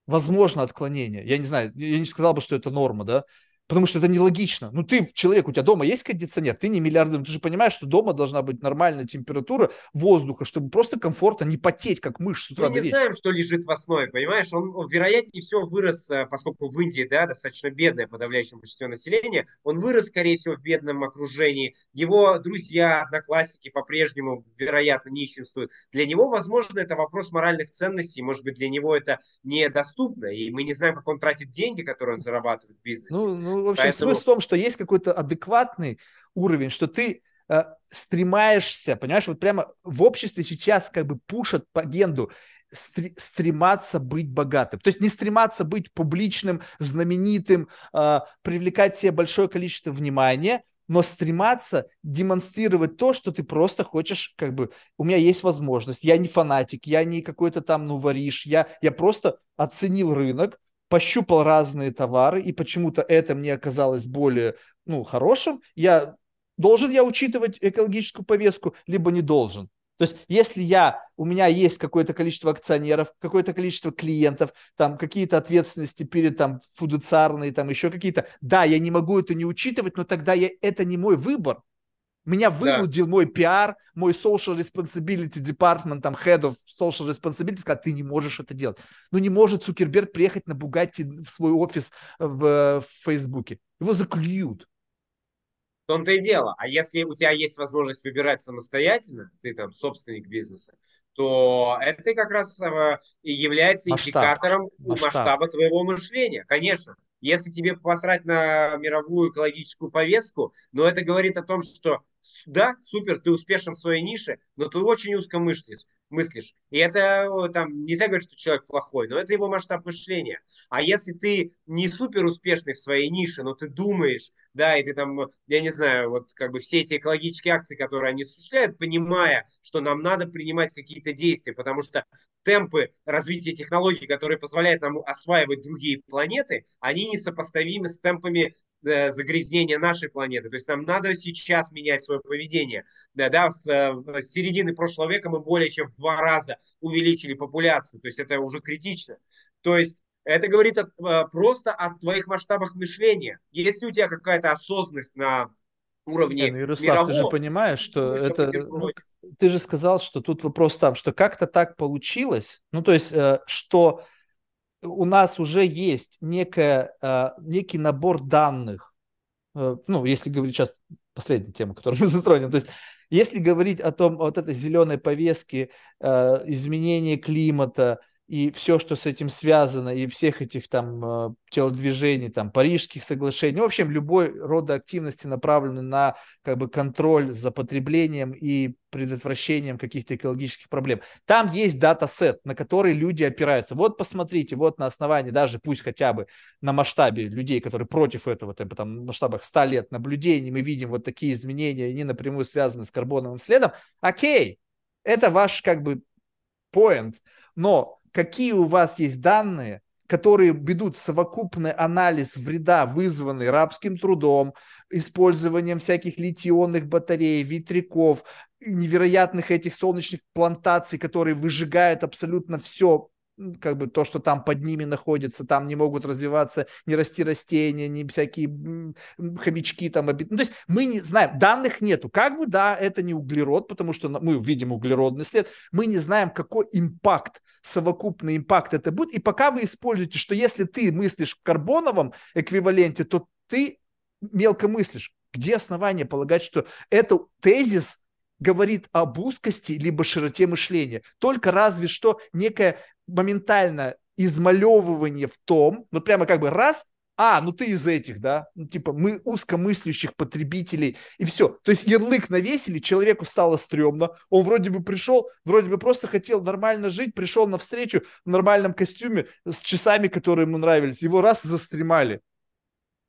возможно отклонение, я не знаю, я не сказал бы, что это норма, да, Потому что это нелогично. Ну, ты человек, у тебя дома есть кондиционер, ты не миллиардер, ты же понимаешь, что дома должна быть нормальная температура воздуха, чтобы просто комфортно не потеть, как мышь с утра Мы не знаем, что лежит в основе, понимаешь? Он, он, вероятнее всего, вырос, э, поскольку в Индии, да, достаточно бедное подавляющее большинство населения, он вырос, скорее всего, в бедном окружении. Его друзья, одноклассники по-прежнему, вероятно, нищенствуют. Для него, возможно, это вопрос моральных ценностей, может быть, для него это недоступно, и мы не знаем, как он тратит деньги, которые он зарабатывает в бизнесе. Ну, ну в общем, Поэтому... смысл в том, что есть какой-то адекватный уровень, что ты э, стремаешься, понимаешь, вот прямо в обществе сейчас как бы пушат по агенду стрематься быть богатым. То есть не стрематься быть публичным, знаменитым, э, привлекать себе большое количество внимания, но стрематься демонстрировать то, что ты просто хочешь, как бы, у меня есть возможность, я не фанатик, я не какой-то там, ну, варишь, я, я просто оценил рынок, пощупал разные товары, и почему-то это мне оказалось более ну, хорошим, я должен я учитывать экологическую повестку, либо не должен. То есть, если я, у меня есть какое-то количество акционеров, какое-то количество клиентов, там какие-то ответственности перед там фудуциарные, там еще какие-то, да, я не могу это не учитывать, но тогда я, это не мой выбор. Меня вынудил да. мой пиар, мой social responsibility department, там, head of social responsibility, сказать, ты не можешь это делать. Ну, не может Цукерберг приехать на Бугатти в свой офис в, в Фейсбуке. Его заклюют. В том-то и дело. А если у тебя есть возможность выбирать самостоятельно, ты там собственник бизнеса, то это как раз э, и является Масштаб. индикатором Масштаб. масштаба твоего мышления. Конечно, если тебе посрать на мировую экологическую повестку, но это говорит о том, что да, супер, ты успешен в своей нише, но ты очень узко мыслишь. мыслишь. И это там нельзя говорить, что человек плохой, но это его масштаб мышления. А если ты не супер успешный в своей нише, но ты думаешь, да, и ты там, я не знаю, вот как бы все эти экологические акции, которые они осуществляют, понимая, что нам надо принимать какие-то действия, потому что темпы развития технологий, которые позволяют нам осваивать другие планеты, они несопоставимы с темпами Э, загрязнения нашей планеты. То есть нам надо сейчас менять свое поведение. Да, да, с, э, с середины прошлого века мы более чем в два раза увеличили популяцию. То есть это уже критично. То есть это говорит от, э, просто о твоих масштабах мышления. Если у тебя какая-то осознанность на уровне Не, ну, Ярослав, мирового, ты же понимаешь, что это... Ну, ты же сказал, что тут вопрос там, что как-то так получилось, ну то есть, что у нас уже есть некая, э, некий набор данных, э, ну, если говорить сейчас, последняя тема, которую мы [laughs] затронем, то есть если говорить о том, вот этой зеленой повестке, э, изменения климата, и все, что с этим связано, и всех этих там э, телодвижений, там, парижских соглашений, ну, в общем, любой рода активности направлены на как бы контроль за потреблением и предотвращением каких-то экологических проблем. Там есть дата-сет, на который люди опираются. Вот посмотрите, вот на основании даже пусть хотя бы на масштабе людей, которые против этого, там, там в масштабах 100 лет наблюдений, мы видим вот такие изменения, они напрямую связаны с карбоновым следом. Окей, это ваш как бы point, но какие у вас есть данные, которые ведут совокупный анализ вреда, вызванный рабским трудом, использованием всяких литионных батарей, ветряков, невероятных этих солнечных плантаций, которые выжигают абсолютно все как бы то, что там под ними находится, там не могут развиваться, не расти растения, не всякие хомячки там. Ну, то есть мы не знаем, данных нету. Как бы, да, это не углерод, потому что мы видим углеродный след, мы не знаем, какой импакт, совокупный импакт это будет. И пока вы используете, что если ты мыслишь в карбоновом эквиваленте, то ты мелко мыслишь. Где основания полагать, что это тезис говорит об узкости либо широте мышления. Только разве что некая моментально измалевывание в том, вот прямо как бы раз, а, ну ты из этих, да, ну, типа мы узкомыслящих потребителей, и все. То есть ярлык навесили, человеку стало стрёмно, он вроде бы пришел, вроде бы просто хотел нормально жить, пришел на встречу в нормальном костюме с часами, которые ему нравились, его раз застремали.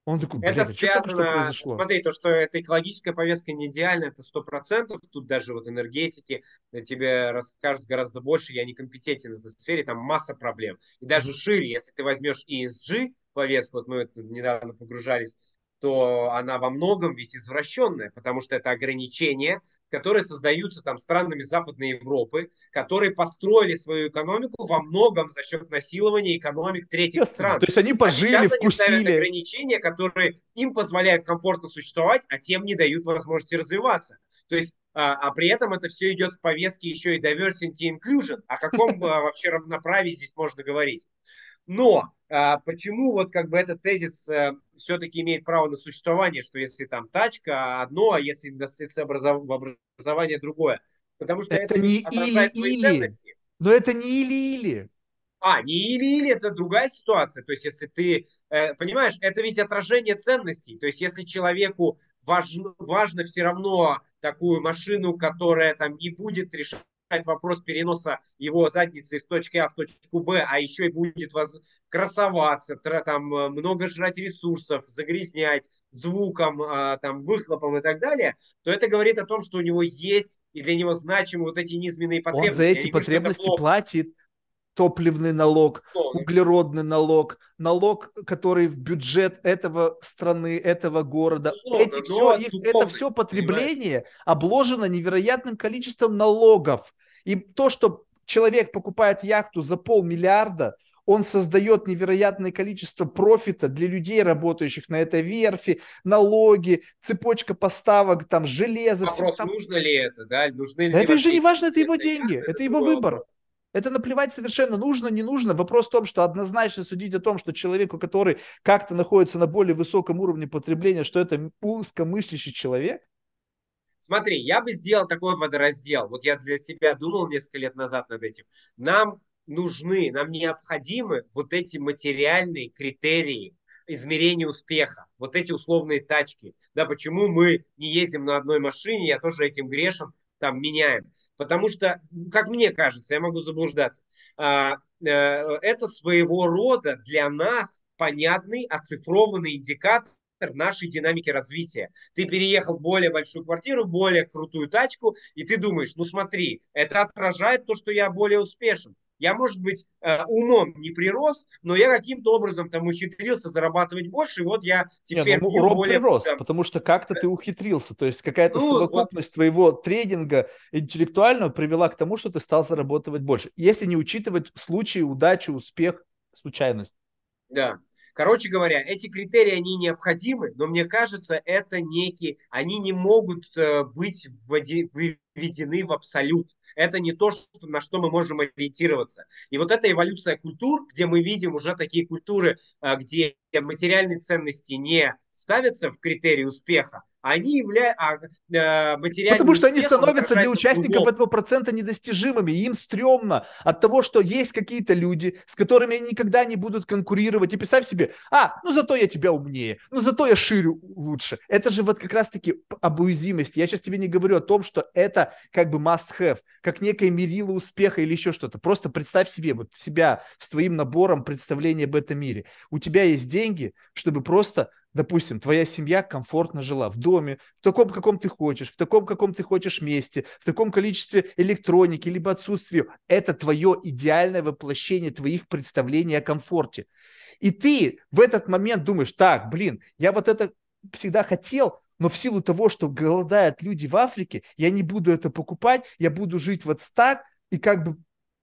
Он такой, это связано, что смотри, то, что эта экологическая повестка не идеальна, это сто процентов. Тут даже вот энергетики тебе расскажут гораздо больше. Я не компетентен в этой сфере, там масса проблем. И даже шире, если ты возьмешь ESG повестку, вот мы недавно погружались то она во многом ведь извращенная, потому что это ограничения, которые создаются там странами Западной Европы, которые построили свою экономику во многом за счет насилования экономик третьих стран. То есть они пожили, а вкусили. Они ограничения, которые им позволяют комфортно существовать, а тем не дают возможности развиваться. То есть, а, а при этом это все идет в повестке еще и diversity inclusion. О каком а, вообще равноправии здесь можно говорить? Но почему вот как бы этот тезис а, все-таки имеет право на существование, что если там тачка одно, а если инвестиция в образование другое? Потому что это, это не или-или. Но это не или-или. А, не или-или, это другая ситуация. То есть, если ты, э, понимаешь, это ведь отражение ценностей. То есть, если человеку важно, важно все равно такую машину, которая там не будет решать вопрос переноса его задницы из точки А в точку Б, а еще и будет воз... красоваться, там э, много жрать ресурсов, загрязнять звуком, а, там выхлопом и так далее, то это говорит о том, что у него есть и для него значимы вот эти низменные потребности. Он за эти потребности платит топливный налог, углеродный налог, налог, который в бюджет этого страны, этого города. Условно, Эти все, их, это все потребление понимаете? обложено невероятным количеством налогов. И то, что человек покупает яхту за полмиллиарда, он создает невероятное количество профита для людей, работающих на этой верфи, налоги, цепочка поставок, там, железо. Вопрос, там... нужно ли это, да? Нужны ли это же не важно, это его деньги, это, это его выбор. Вопрос. Это наплевать совершенно нужно, не нужно. Вопрос в том, что однозначно судить о том, что человеку, который как-то находится на более высоком уровне потребления, что это узкомыслящий человек. Смотри, я бы сделал такой водораздел. Вот я для себя думал несколько лет назад над этим. Нам нужны, нам необходимы вот эти материальные критерии измерения успеха, вот эти условные тачки. Да, почему мы не ездим на одной машине, я тоже этим грешен, там меняем. Потому что, как мне кажется, я могу заблуждаться, а, э, это своего рода для нас понятный оцифрованный индикатор нашей динамики развития. Ты переехал в более большую квартиру, более крутую тачку, и ты думаешь, ну смотри, это отражает то, что я более успешен. Я, может быть, э, умом не прирос, но я каким-то образом там ухитрился зарабатывать больше, и вот я теперь... Не, ну, урок более, прирос, там... потому что как-то ты ухитрился, то есть какая-то ну, совокупность вот... твоего тренинга интеллектуального привела к тому, что ты стал зарабатывать больше, если не учитывать случаи, удачи, успех, случайность. Да, Короче говоря, эти критерии, они необходимы, но мне кажется, это некие, они не могут э, быть введены в абсолют это не то, что, на что мы можем ориентироваться. И вот эта эволюция культур, где мы видим уже такие культуры, а, где материальные ценности не ставятся в критерии успеха, они являются а, э, материальным Потому что они становятся для участников этого процента недостижимыми. им стрёмно от того, что есть какие-то люди, с которыми они никогда не будут конкурировать. И представь себе, а, ну зато я тебя умнее, ну зато я ширю лучше. Это же вот как раз-таки об уязвимости. Я сейчас тебе не говорю о том, что это как бы must have, как некое мерило успеха или еще что-то. Просто представь себе вот себя с твоим набором представления об этом мире. У тебя есть деньги, чтобы просто допустим, твоя семья комфортно жила в доме, в таком, каком ты хочешь, в таком, каком ты хочешь месте, в таком количестве электроники, либо отсутствии. Это твое идеальное воплощение твоих представлений о комфорте. И ты в этот момент думаешь, так, блин, я вот это всегда хотел, но в силу того, что голодают люди в Африке, я не буду это покупать, я буду жить вот так, и как бы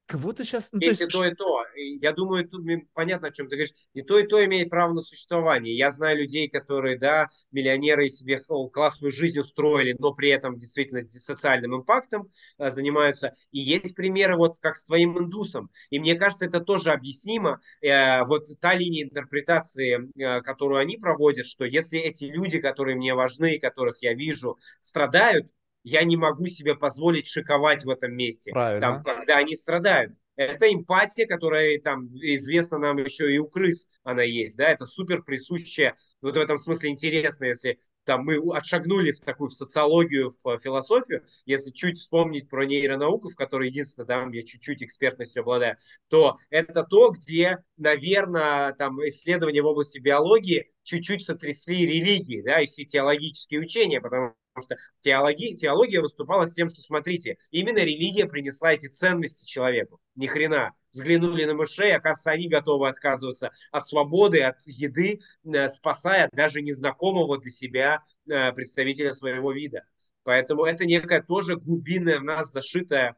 Кого-то сейчас... Ну, Есть то, есть... и то, и то. Я думаю, тут понятно, о чем ты говоришь. И то, и то имеет право на существование. Я знаю людей, которые, да, миллионеры себе классную жизнь устроили, но при этом действительно социальным импактом э, занимаются. И есть примеры, вот как с твоим индусом. И мне кажется, это тоже объяснимо. Э, вот та линия интерпретации, э, которую они проводят, что если эти люди, которые мне важны, которых я вижу, страдают, я не могу себе позволить шиковать в этом месте, Правильно. там, когда они страдают. Это эмпатия, которая там известна нам еще и у крыс, она есть, да, это супер присущая, вот в этом смысле интересно, если там мы отшагнули в такую в социологию, в философию, если чуть вспомнить про нейронауку, в которой единственное, да, я чуть-чуть экспертностью обладаю, то это то, где, наверное, там исследования в области биологии чуть-чуть сотрясли религии, да, и все теологические учения, потому что теология, теология выступала с тем, что, смотрите, именно религия принесла эти ценности человеку. Ни хрена. Взглянули на мышей, оказывается, они готовы отказываться от свободы, от еды, э, спасая даже незнакомого для себя э, представителя своего вида. Поэтому это некая тоже глубинная в нас зашитая,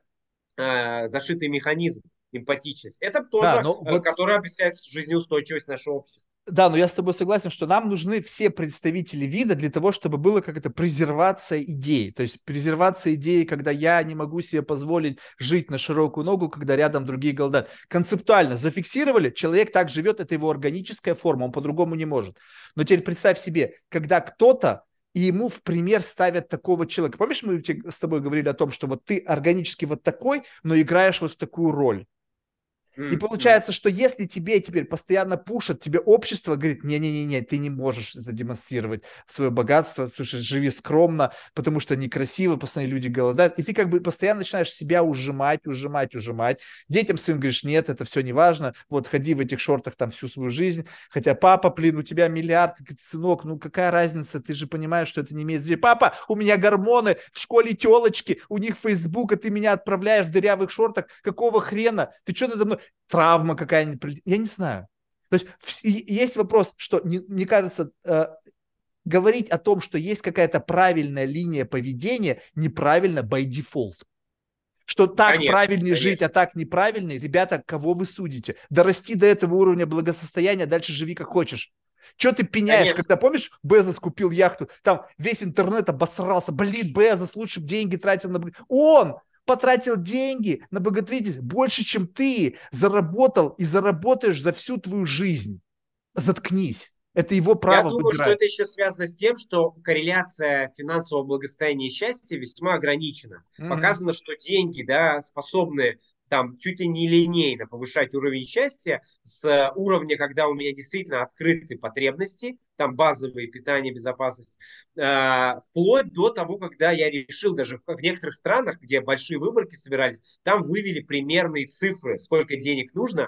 э, зашитый механизм эмпатичность. Это тоже, да, вот... который объясняет жизнеустойчивость нашего общества. Да, но я с тобой согласен, что нам нужны все представители вида для того, чтобы было как это презервация идей. То есть презервация идеи, когда я не могу себе позволить жить на широкую ногу, когда рядом другие голодают. Концептуально зафиксировали, человек так живет, это его органическая форма, он по-другому не может. Но теперь представь себе, когда кто-то и ему в пример ставят такого человека. Помнишь, мы с тобой говорили о том, что вот ты органически вот такой, но играешь вот в такую роль. И получается, что если тебе теперь постоянно пушат, тебе общество говорит, не-не-не, ты не можешь задемонстрировать свое богатство, слушай, живи скромно, потому что некрасиво, постоянно люди голодают, и ты как бы постоянно начинаешь себя ужимать, ужимать, ужимать. Детям своим говоришь, нет, это все не важно, вот ходи в этих шортах там всю свою жизнь, хотя папа, блин, у тебя миллиард, сынок, ну какая разница, ты же понимаешь, что это не имеет значения. Папа, у меня гормоны, в школе телочки, у них фейсбук, а ты меня отправляешь в дырявых шортах, какого хрена? Ты что надо травма какая-нибудь, я не знаю. То есть есть вопрос, что, мне кажется, э, говорить о том, что есть какая-то правильная линия поведения, неправильно by default. Что так конечно, правильнее конечно. жить, а так неправильно, ребята, кого вы судите? Дорасти до этого уровня благосостояния, дальше живи как хочешь. Что ты пеняешь? Конечно. Когда, помнишь, Безос купил яхту, там весь интернет обосрался. Блин, Безос лучше бы деньги тратил на... Он! Потратил деньги на благотворительность больше, чем ты заработал и заработаешь за всю твою жизнь. Заткнись. Это его право Я думаю, выбирать. что это еще связано с тем, что корреляция финансового благосостояния и счастья весьма ограничена. Mm-hmm. Показано, что деньги да, способны там чуть ли не линейно повышать уровень счастья с уровня, когда у меня действительно открыты потребности, там базовые питание, безопасность, э, вплоть до того, когда я решил даже в, некоторых странах, где большие выборки собирались, там вывели примерные цифры, сколько денег нужно,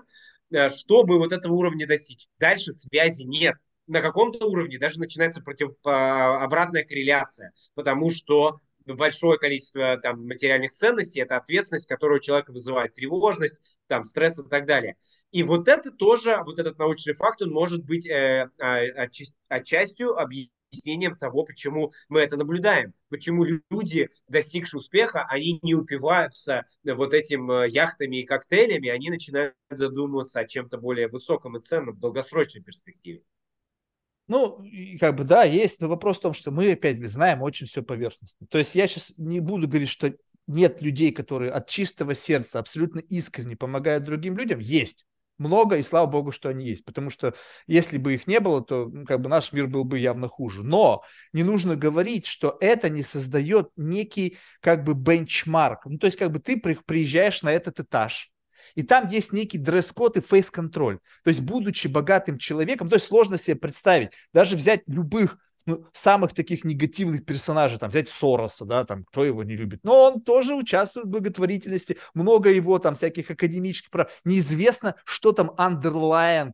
э, чтобы вот этого уровня достичь. Дальше связи нет на каком-то уровне даже начинается против, обратная корреляция, потому что большое количество там, материальных ценностей, это ответственность, которая у человека вызывает тревожность, там, стресс и так далее. И вот это тоже, вот этот научный факт, он может быть э, э, отчастью объяснением того, почему мы это наблюдаем, почему люди, достигшие успеха, они не упиваются вот этим э, яхтами и коктейлями, они начинают задумываться о чем-то более высоком и ценном в долгосрочной перспективе. Ну, как бы да, есть, но вопрос в том, что мы опять знаем очень все поверхностно. То есть я сейчас не буду говорить, что нет людей, которые от чистого сердца абсолютно искренне помогают другим людям. Есть много, и слава богу, что они есть. Потому что если бы их не было, то ну, как бы наш мир был бы явно хуже. Но не нужно говорить, что это не создает некий как бы бенчмарк. Ну, то есть как бы ты приезжаешь на этот этаж, и там есть некий дресс-код и фейс-контроль. То есть, будучи богатым человеком, то есть сложно себе представить, даже взять любых ну, самых таких негативных персонажей, там, взять Сороса, да, там, кто его не любит, но он тоже участвует в благотворительности, много его там всяких академических прав, неизвестно, что там underlying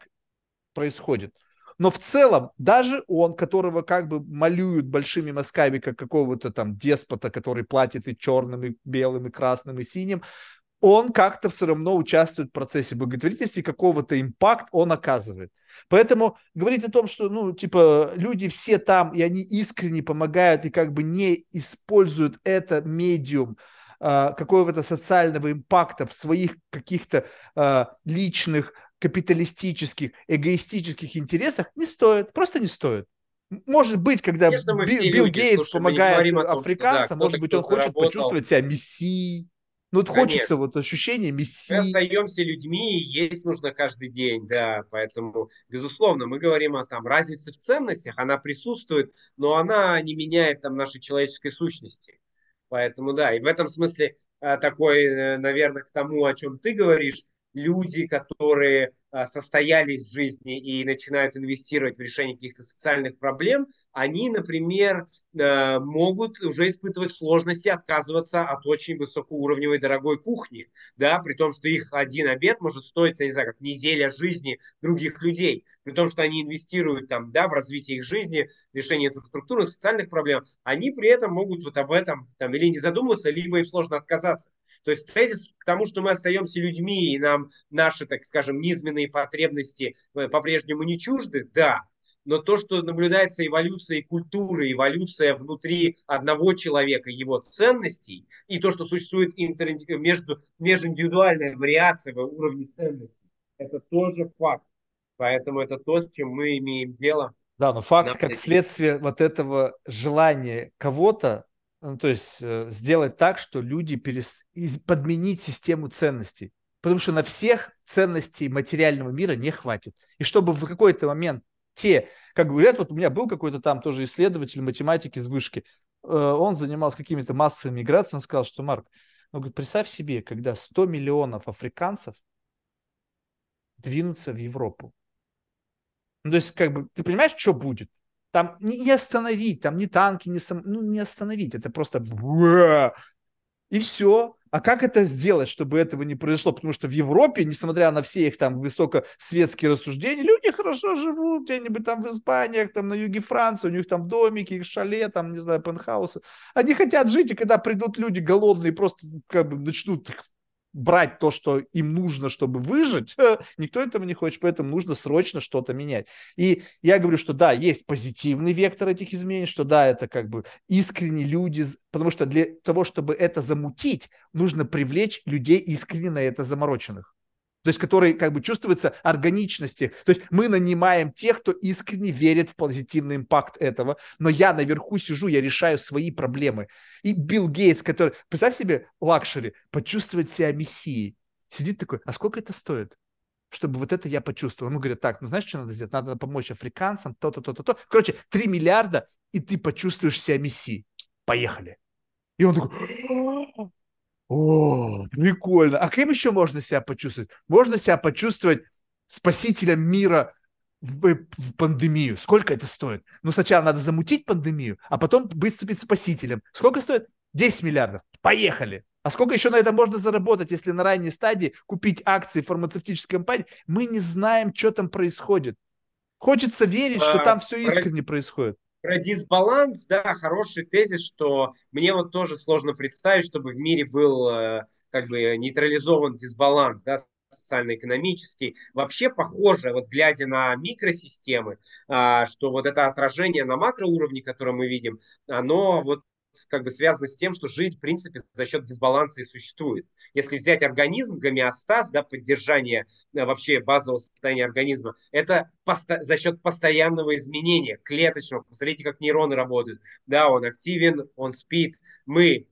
происходит. Но в целом, даже он, которого как бы малюют большими мазками, как какого-то там деспота, который платит и черным, и белым, и красным, и синим, он как-то все равно участвует в процессе благотворительности, какого-то импакт он оказывает. Поэтому говорить о том, что, ну, типа, люди все там, и они искренне помогают, и как бы не используют это медиум э, какого-то социального импакта в своих каких-то э, личных, капиталистических, эгоистических интересах, не стоит, просто не стоит. Может быть, когда Конечно, Билл, Билл Гейтс Слушай, помогает том, африканцам, да, может быть, он хочет заработал. почувствовать себя мессией, ну, вот хочется вот ощущение мессии. Мы остаемся людьми, и есть нужно каждый день, да, поэтому, безусловно, мы говорим о там разнице в ценностях, она присутствует, но она не меняет там нашей человеческой сущности. Поэтому да, и в этом смысле э, такой, э, наверное, к тому, о чем ты говоришь, люди, которые а, состоялись в жизни и начинают инвестировать в решение каких-то социальных проблем, они, например, э, могут уже испытывать сложности отказываться от очень высокоуровневой дорогой кухни, да, при том, что их один обед может стоить, не знаю, как неделя жизни других людей, при том, что они инвестируют там, да, в развитие их жизни, решение инфраструктурных, социальных проблем, они при этом могут вот об этом там или не задумываться, либо им сложно отказаться. То есть тезис к тому, что мы остаемся людьми, и нам наши, так скажем, низменные потребности э, по-прежнему не чужды, да. Но то, что наблюдается эволюция культуры, эволюция внутри одного человека, его ценностей, и то, что существует интер... между... межиндивидуальная вариация в уровне ценностей, это тоже факт. Поэтому это то, с чем мы имеем дело. Да, но факт как следствие вот этого желания кого-то ну, то есть э, сделать так, что люди перес... подменить систему ценностей. Потому что на всех ценностей материального мира не хватит. И чтобы в какой-то момент те, как говорят, вот у меня был какой-то там тоже исследователь математики из вышки, э, он занимался какими-то массовыми миграциями, он сказал, что, Марк, ну, говорит, представь себе, когда 100 миллионов африканцев двинутся в Европу. Ну, то есть, как бы, ты понимаешь, что будет? Там не остановить, там ни танки, ни сам... ну не остановить, это просто и все. А как это сделать, чтобы этого не произошло? Потому что в Европе, несмотря на все их там высокосветские рассуждения, люди хорошо живут где-нибудь там в Испании, там на юге Франции, у них там домики, их шале, там, не знаю, пентхаусы. Они хотят жить, и когда придут люди голодные, просто как бы начнут брать то, что им нужно, чтобы выжить, [laughs] никто этого не хочет, поэтому нужно срочно что-то менять. И я говорю, что да, есть позитивный вектор этих изменений, что да, это как бы искренне люди, потому что для того, чтобы это замутить, нужно привлечь людей искренне на это замороченных то есть который как бы чувствуется органичности. То есть мы нанимаем тех, кто искренне верит в позитивный импакт этого, но я наверху сижу, я решаю свои проблемы. И Билл Гейтс, который, представь себе, лакшери, почувствовать себя мессией, сидит такой, а сколько это стоит? чтобы вот это я почувствовал. Ему говорят, так, ну знаешь, что надо сделать? Надо помочь африканцам, то-то, то-то, то. Короче, 3 миллиарда, и ты почувствуешь себя мессией. Поехали. И он такой, о, прикольно. А кем еще можно себя почувствовать? Можно себя почувствовать спасителем мира в, в пандемию. Сколько это стоит? Ну, сначала надо замутить пандемию, а потом выступить спасителем. Сколько стоит? 10 миллиардов. Поехали. А сколько еще на это можно заработать, если на ранней стадии купить акции фармацевтической компании? Мы не знаем, что там происходит. Хочется верить, что а, там все искренне происходит про дисбаланс, да, хороший тезис, что мне вот тоже сложно представить, чтобы в мире был э, как бы нейтрализован дисбаланс, да, социально-экономический. Вообще похоже, вот глядя на микросистемы, а, что вот это отражение на макроуровне, которое мы видим, оно вот как бы связано с тем, что жизнь, в принципе, за счет дисбаланса и существует. Если взять организм, гомеостаз, да, поддержание да, вообще базового состояния организма, это посто- за счет постоянного изменения клеточного. Посмотрите, как нейроны работают. Да, он активен, он спит. Мы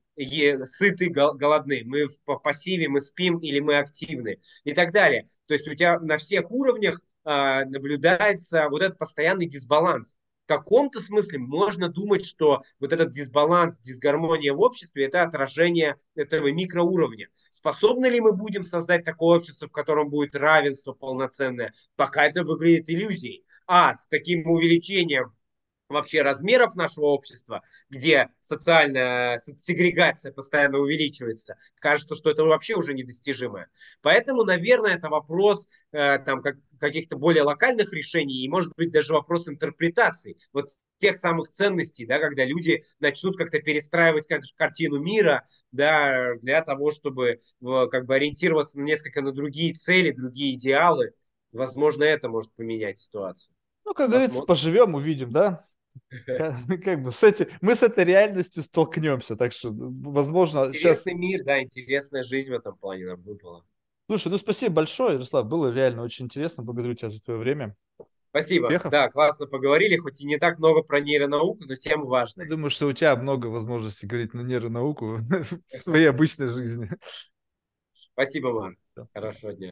сыты, голодны, мы в пассиве, мы спим или мы активны и так далее. То есть у тебя на всех уровнях а, наблюдается вот этот постоянный дисбаланс каком-то смысле можно думать, что вот этот дисбаланс, дисгармония в обществе – это отражение этого микроуровня. Способны ли мы будем создать такое общество, в котором будет равенство полноценное? Пока это выглядит иллюзией. А с таким увеличением вообще размеров нашего общества, где социальная сегрегация постоянно увеличивается, кажется, что это вообще уже недостижимое. Поэтому, наверное, это вопрос э, там, как, каких-то более локальных решений и, может быть, даже вопрос интерпретации. Вот тех самых ценностей, да, когда люди начнут как-то перестраивать картину мира, да, для того, чтобы как бы ориентироваться на несколько на другие цели, другие идеалы. Возможно, это может поменять ситуацию. Ну, как Посмотрим. говорится, поживем, увидим, да? Как, [laughs] как бы с эти, мы с этой реальностью столкнемся, так что, возможно, интересный сейчас... мир, да, интересная жизнь в этом плане нам выпала. Слушай, ну спасибо большое, Ярослав, было реально очень интересно, благодарю тебя за твое время. Спасибо. Успехов. Да, классно поговорили, хоть и не так много про нейронауку, но тема важная. Я думаю, что у тебя много возможностей говорить на нейронауку [laughs] в твоей обычной жизни. Спасибо вам. Хорошего дня.